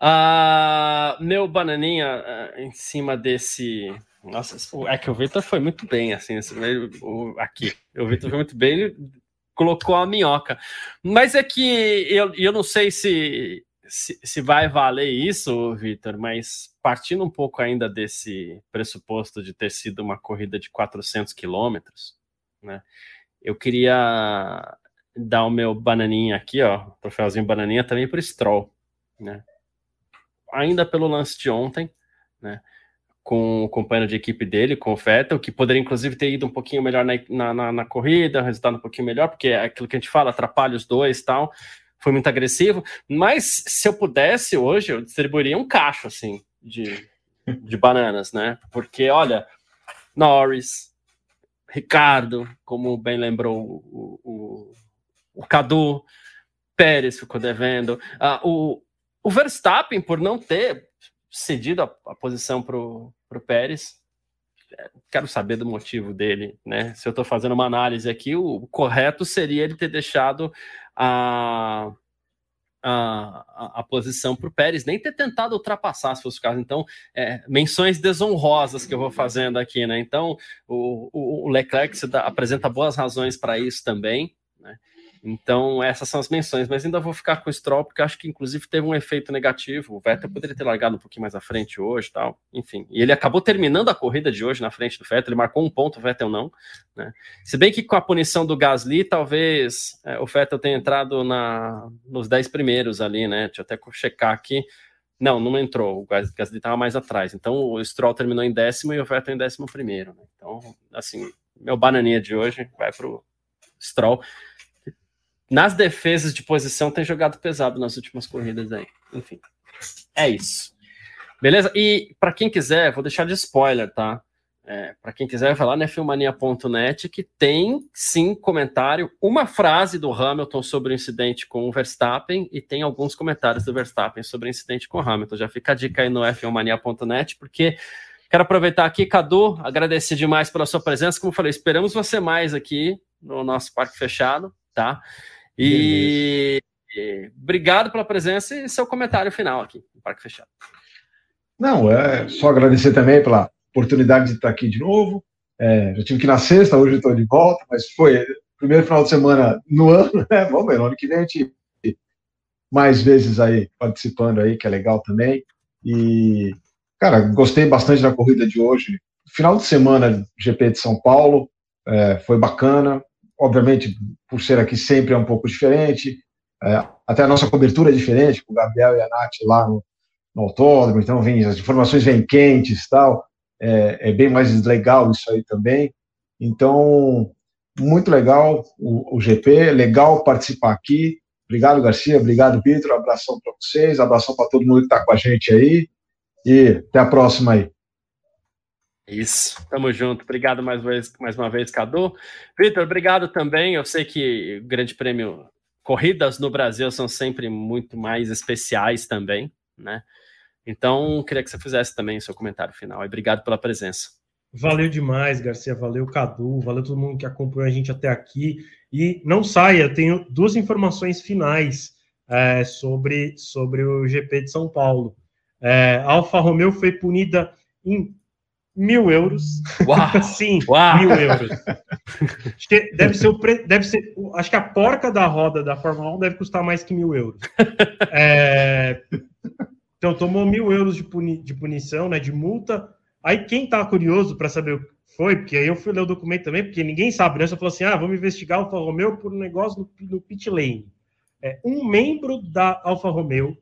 Speaker 1: Uh, meu bananinha uh, em cima desse. Nossa, é que o Vitor foi muito bem, assim, o, aqui. O Vitor foi muito bem, ele colocou a minhoca. Mas é que eu, eu não sei se se, se vai valer isso, Vitor, mas partindo um pouco ainda desse pressuposto de ter sido uma corrida de 400 quilômetros, né? Eu queria dar o meu bananinha aqui, ó, troféuzinho bananinha também para o Stroll, né? Ainda pelo lance de ontem, né? Com o companheiro de equipe dele, com o Vettel, que poderia inclusive ter ido um pouquinho melhor na, na, na corrida, resultado um pouquinho melhor, porque é aquilo que a gente fala, atrapalha os dois tal foi muito agressivo, mas se eu pudesse hoje, eu distribuiria um cacho, assim, de, de bananas, né? Porque, olha, Norris, Ricardo, como bem lembrou o, o, o Cadu, Pérez ficou devendo, uh, o, o Verstappen, por não ter cedido a, a posição para o Pérez, é, quero saber do motivo dele, né? Se eu estou fazendo uma análise aqui, o correto seria ele ter deixado a, a, a, posição para o Pérez, nem ter tentado ultrapassar, se fosse o caso. Então, é, menções desonrosas que eu vou fazendo aqui, né? Então, o, o Leclerc dá, apresenta boas razões para isso também, né? Então, essas são as menções, mas ainda vou ficar com o Stroll, porque acho que inclusive teve um efeito negativo. O Vettel poderia ter largado um pouquinho mais à frente hoje tal. Enfim, e ele acabou terminando a corrida de hoje na frente do Vettel, ele marcou um ponto, o Vettel não. Né? Se bem que com a punição do Gasly, talvez é, o Vettel tenha entrado na, nos 10 primeiros ali, né? Deixa eu até checar aqui. Não, não entrou. O Gasly estava mais atrás. Então o Stroll terminou em décimo e o Vettel em décimo primeiro. Né? Então, assim, meu bananinha de hoje vai para o Stroll nas defesas de posição tem jogado pesado nas últimas corridas aí. Enfim, é isso. Beleza? E para quem quiser, vou deixar de spoiler, tá? É, para quem quiser, vai lá na filmania.net que tem sim comentário, uma frase do Hamilton sobre o incidente com o Verstappen e tem alguns comentários do Verstappen sobre o incidente com o Hamilton. Já fica a dica aí no filmania.net, porque quero aproveitar aqui, Cadu, agradecer demais pela sua presença. Como falei, esperamos você mais aqui no nosso Parque Fechado, tá? E, e obrigado pela presença e seu comentário final aqui no Parque Fechado.
Speaker 2: Não, é só agradecer também pela oportunidade de estar aqui de novo. É, já tive que ir na sexta, hoje estou de volta, mas foi primeiro final de semana no ano, né? Vamos ver, no ano que vem a gente mais vezes aí participando aí, que é legal também. E, cara, gostei bastante da corrida de hoje. Final de semana GP de São Paulo é, foi bacana. Obviamente, por ser aqui sempre é um pouco diferente. É, até a nossa cobertura é diferente, com o Gabriel e a Nath lá no, no autódromo, então vem, as informações vêm quentes tal, é, é, bem mais legal isso aí também. Então, muito legal o, o GP, legal participar aqui. Obrigado, Garcia, obrigado, Vitor, abração para vocês, abração para todo mundo que está com a gente aí, e até a próxima aí.
Speaker 1: Isso, tamo junto. Obrigado mais, vez, mais uma vez, Cadu. Vitor, obrigado também. Eu sei que o Grande Prêmio Corridas no Brasil são sempre muito mais especiais também, né? Então, queria que você fizesse também o seu comentário final. E obrigado pela presença.
Speaker 3: Valeu demais, Garcia. Valeu, Cadu. Valeu todo mundo que acompanhou a gente até aqui. E não saia, tenho duas informações finais é, sobre, sobre o GP de São Paulo. É, a Alfa Romeo foi punida em mil euros.
Speaker 1: Uau!
Speaker 3: Sim,
Speaker 1: Uau.
Speaker 3: mil euros. deve ser o pre... deve ser. Acho que a porca da roda da Fórmula 1 deve custar mais que mil euros. É, então, tomou mil euros de, puni, de punição, né, de multa. Aí, quem tá curioso para saber o que foi, porque aí eu fui ler o documento também, porque ninguém sabe, né? Só falou assim: ah, vamos investigar o Alfa Romeo por um negócio no, no pit lane. É, um membro da Alfa Romeo,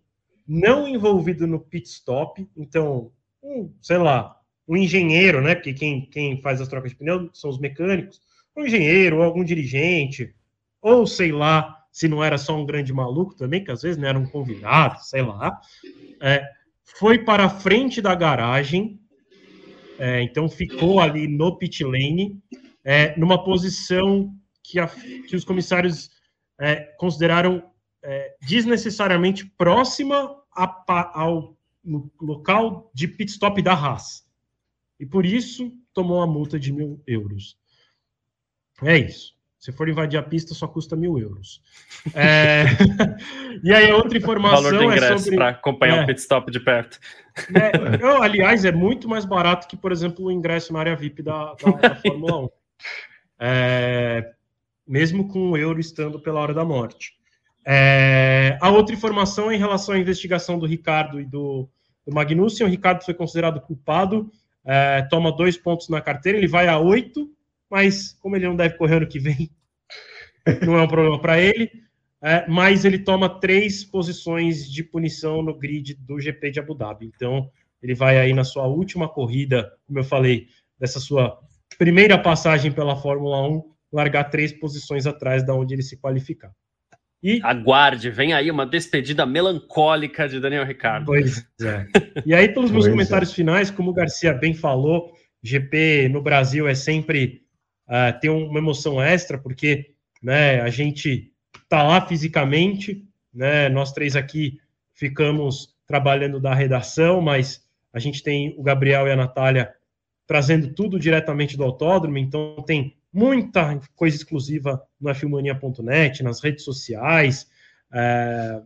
Speaker 3: não envolvido no pit stop, então, um, sei lá, um engenheiro, né? Porque quem, quem faz as trocas de pneu são os mecânicos, um engenheiro, ou algum dirigente, ou sei lá, se não era só um grande maluco também, que às vezes não era um convidado, sei lá, é, foi para a frente da garagem, é, então ficou ali no pit lane, é, numa posição que, a, que os comissários é, consideraram é, desnecessariamente próxima a, ao local de pit stop da Haas. E por isso tomou a multa de mil euros. É isso. Se for invadir a pista, só custa mil euros. É... e aí, outra informação
Speaker 1: o valor do ingresso
Speaker 3: é sobre...
Speaker 1: para acompanhar é. o pit stop de perto.
Speaker 3: É, eu, aliás, é muito mais barato que, por exemplo, o ingresso na área VIP da, da, da Fórmula 1. É, mesmo com o euro estando pela hora da morte. É, a outra informação é em relação à investigação do Ricardo e do, do Magnussen. O Ricardo foi considerado culpado, é, toma dois pontos na carteira, ele vai a oito mas como ele não deve correr ano que vem, não é um problema para ele. É, mas ele toma três posições de punição no grid do GP de Abu Dhabi. Então, ele vai aí na sua última corrida, como eu falei, dessa sua primeira passagem pela Fórmula 1, largar três posições atrás da onde ele se qualificar.
Speaker 1: E... Aguarde, vem aí uma despedida melancólica de Daniel Ricardo.
Speaker 3: Pois é. E aí, pelos meus pois comentários é. finais, como o Garcia bem falou, GP no Brasil é sempre uh, ter uma emoção extra, porque né, a gente está lá fisicamente, né, nós três aqui ficamos trabalhando da redação, mas a gente tem o Gabriel e a Natália trazendo tudo diretamente do autódromo, então tem muita coisa exclusiva no filmania.net, nas redes sociais, é,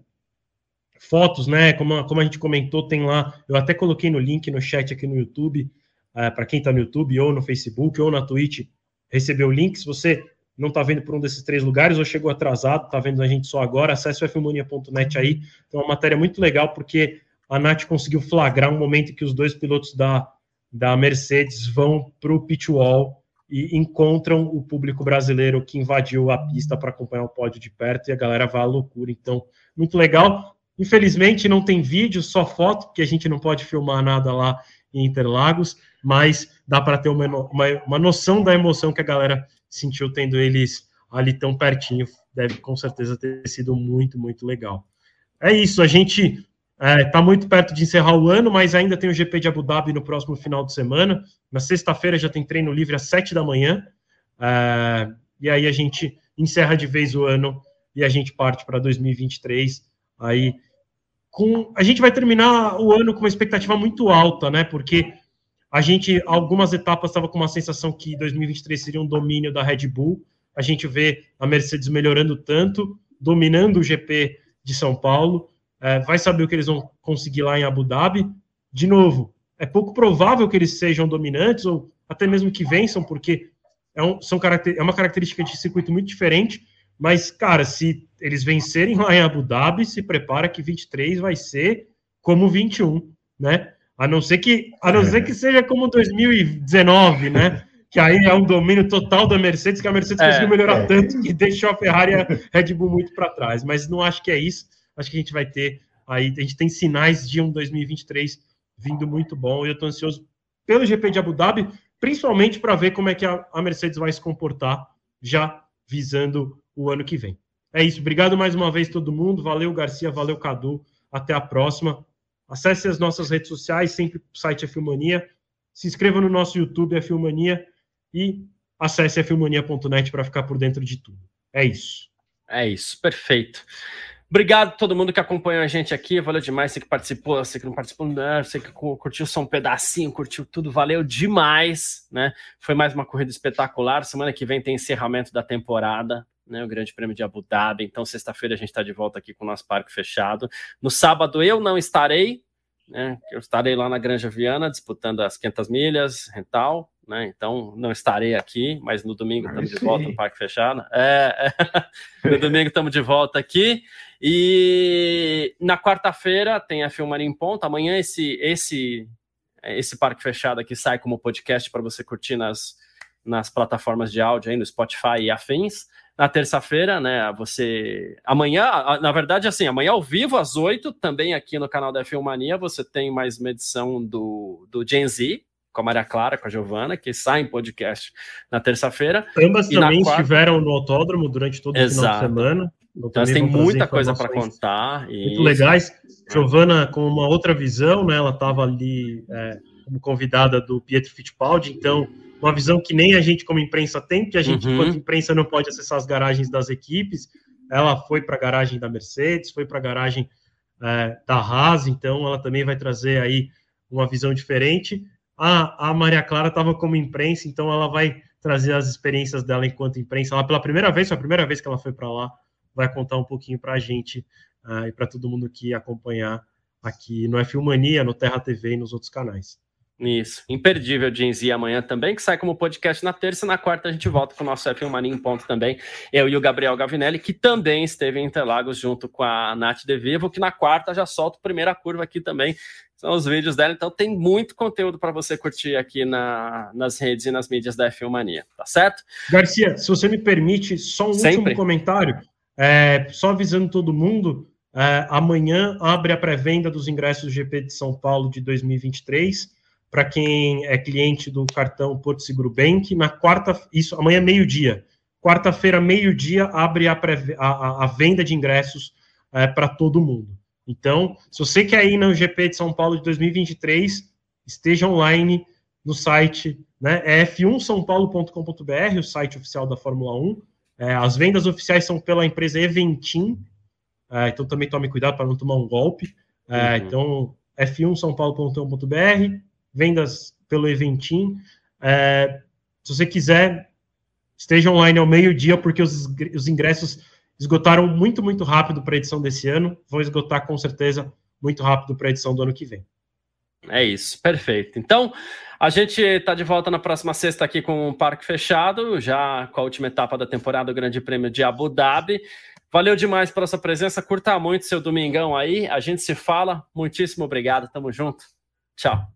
Speaker 3: fotos, né? Como, como a gente comentou, tem lá, eu até coloquei no link no chat aqui no YouTube, é, para quem está no YouTube, ou no Facebook, ou na Twitch, recebeu o link. Se você não está vendo por um desses três lugares ou chegou atrasado, está vendo a gente só agora, acesse o fmonia.net aí. Então, é uma matéria muito legal, porque a Nath conseguiu flagrar um momento em que os dois pilotos da, da Mercedes vão para o pit wall e encontram o público brasileiro que invadiu a pista para acompanhar o pódio de perto e a galera vai à loucura. Então, muito legal. Infelizmente, não tem vídeo, só foto, porque a gente não pode filmar nada lá em Interlagos, mas dá para ter uma, uma, uma, noção da emoção que a galera sentiu tendo eles ali tão pertinho. Deve com certeza ter sido muito, muito legal. É isso, a gente Está é, tá muito perto de encerrar o ano, mas ainda tem o GP de Abu Dhabi no próximo final de semana. Na sexta-feira já tem treino livre às sete da manhã. É, e aí a gente encerra de vez o ano e a gente parte para 2023. Aí com a gente vai terminar o ano com uma expectativa muito alta, né? Porque a gente algumas etapas estava com uma sensação que 2023 seria um domínio da Red Bull. A gente vê a Mercedes melhorando tanto, dominando o GP de São Paulo. É, vai saber o que eles vão conseguir lá em Abu Dhabi. De novo, é pouco provável que eles sejam dominantes ou até mesmo que vençam, porque é, um, são é uma característica de circuito muito diferente. Mas, cara, se eles vencerem lá em Abu Dhabi, se prepara que 23 vai ser como 21, né? A não ser que, a não ser que seja como 2019, né? Que aí é um domínio total da Mercedes, que a Mercedes é, conseguiu melhorar é. tanto que deixou a Ferrari e a Red Bull muito para trás. Mas não acho que é isso. Acho que a gente vai ter aí, a gente tem sinais de um 2023 vindo muito bom. E eu estou ansioso pelo GP de Abu Dhabi, principalmente para ver como é que a, a Mercedes vai se comportar já visando o ano que vem. É isso. Obrigado mais uma vez, todo mundo. Valeu, Garcia. Valeu, Cadu. Até a próxima. Acesse as nossas redes sociais, sempre o site é Filmania. Se inscreva no nosso YouTube, é Filmania. E acesse a filmania.net para ficar por dentro de tudo. É isso.
Speaker 1: É isso, perfeito. Obrigado a todo mundo que acompanhou a gente aqui. Valeu demais. Você que participou, você que não participou, né? você que curtiu só um pedacinho, curtiu tudo. Valeu demais, né? Foi mais uma corrida espetacular. Semana que vem tem encerramento da temporada né, o Grande Prêmio de Abu Dhabi. Então, sexta-feira a gente está de volta aqui com o nosso parque fechado. No sábado eu não estarei, né, eu estarei lá na Granja Viana disputando as 500 milhas, rental, né, então não estarei aqui, mas no domingo estamos de volta no parque fechado. É, é. no domingo estamos de volta aqui. E na quarta-feira tem a Filmaria em Ponta. Amanhã esse, esse, esse parque fechado aqui sai como podcast para você curtir nas, nas plataformas de áudio aí no Spotify e afins na terça-feira, né? Você. Amanhã, na verdade, assim, amanhã ao vivo, às oito, também aqui no canal da Filmania, você tem mais uma edição do, do Gen Z, com a Maria Clara, com a Giovana, que sai em podcast na terça-feira.
Speaker 3: Ambas também quarta... estiveram no autódromo durante todo Exato. o final de semana.
Speaker 1: Então, tem muita coisa para contar.
Speaker 3: Muito legais. Giovana, com uma outra visão, né? Ela estava ali é, como convidada do Pietro Fittipaldi, então uma visão que nem a gente como imprensa tem, que a gente, uhum. enquanto imprensa, não pode acessar as garagens das equipes. Ela foi para a garagem da Mercedes, foi para a garagem é, da Haas, então ela também vai trazer aí uma visão diferente. A, a Maria Clara estava como imprensa, então ela vai trazer as experiências dela enquanto imprensa. Ela, pela primeira vez, foi a primeira vez que ela foi para lá, vai contar um pouquinho para a gente uh, e para todo mundo que acompanhar aqui no F1 Mania, no Terra TV e nos outros canais.
Speaker 1: Isso, imperdível Gen Z amanhã também, que sai como podcast na terça, na quarta a gente volta com o nosso F1 Mania em ponto também, eu e o Gabriel Gavinelli, que também esteve em Interlagos junto com a Nath De Vivo, que na quarta já solta a primeira curva aqui também, são os vídeos dela, então tem muito conteúdo para você curtir aqui na, nas redes e nas mídias da F1 Mania, tá certo?
Speaker 3: Garcia, se você me permite, só um Sempre. último comentário, é, só avisando todo mundo, é, amanhã abre a pré-venda dos ingressos do GP de São Paulo de 2023, para quem é cliente do cartão Porto Seguro Bank. Na quarta, isso amanhã meio-dia. Quarta-feira, meio-dia, abre a, a, a, venda de ingressos é, para todo mundo. Então, se você quer ir no GP de São Paulo de 2023, esteja online no site, né? É f1saopaulo.com.br, o site oficial da Fórmula 1. É, as vendas oficiais são pela empresa Eventim, é, então também tome cuidado para não tomar um golpe. É, uhum. Então, f1saopaulo.com.br, vendas pelo Eventim. É, se você quiser, esteja online ao meio-dia, porque os, os ingressos esgotaram muito, muito rápido para a edição desse ano. Vão esgotar com certeza muito rápido para a edição do ano que vem.
Speaker 1: É isso, perfeito. Então, a gente está de volta na próxima sexta aqui com o Parque Fechado, já com a última etapa da temporada do Grande Prêmio de Abu Dhabi. Valeu demais pela sua presença, curta muito seu domingão aí. A gente se fala. Muitíssimo obrigado, tamo junto. Tchau.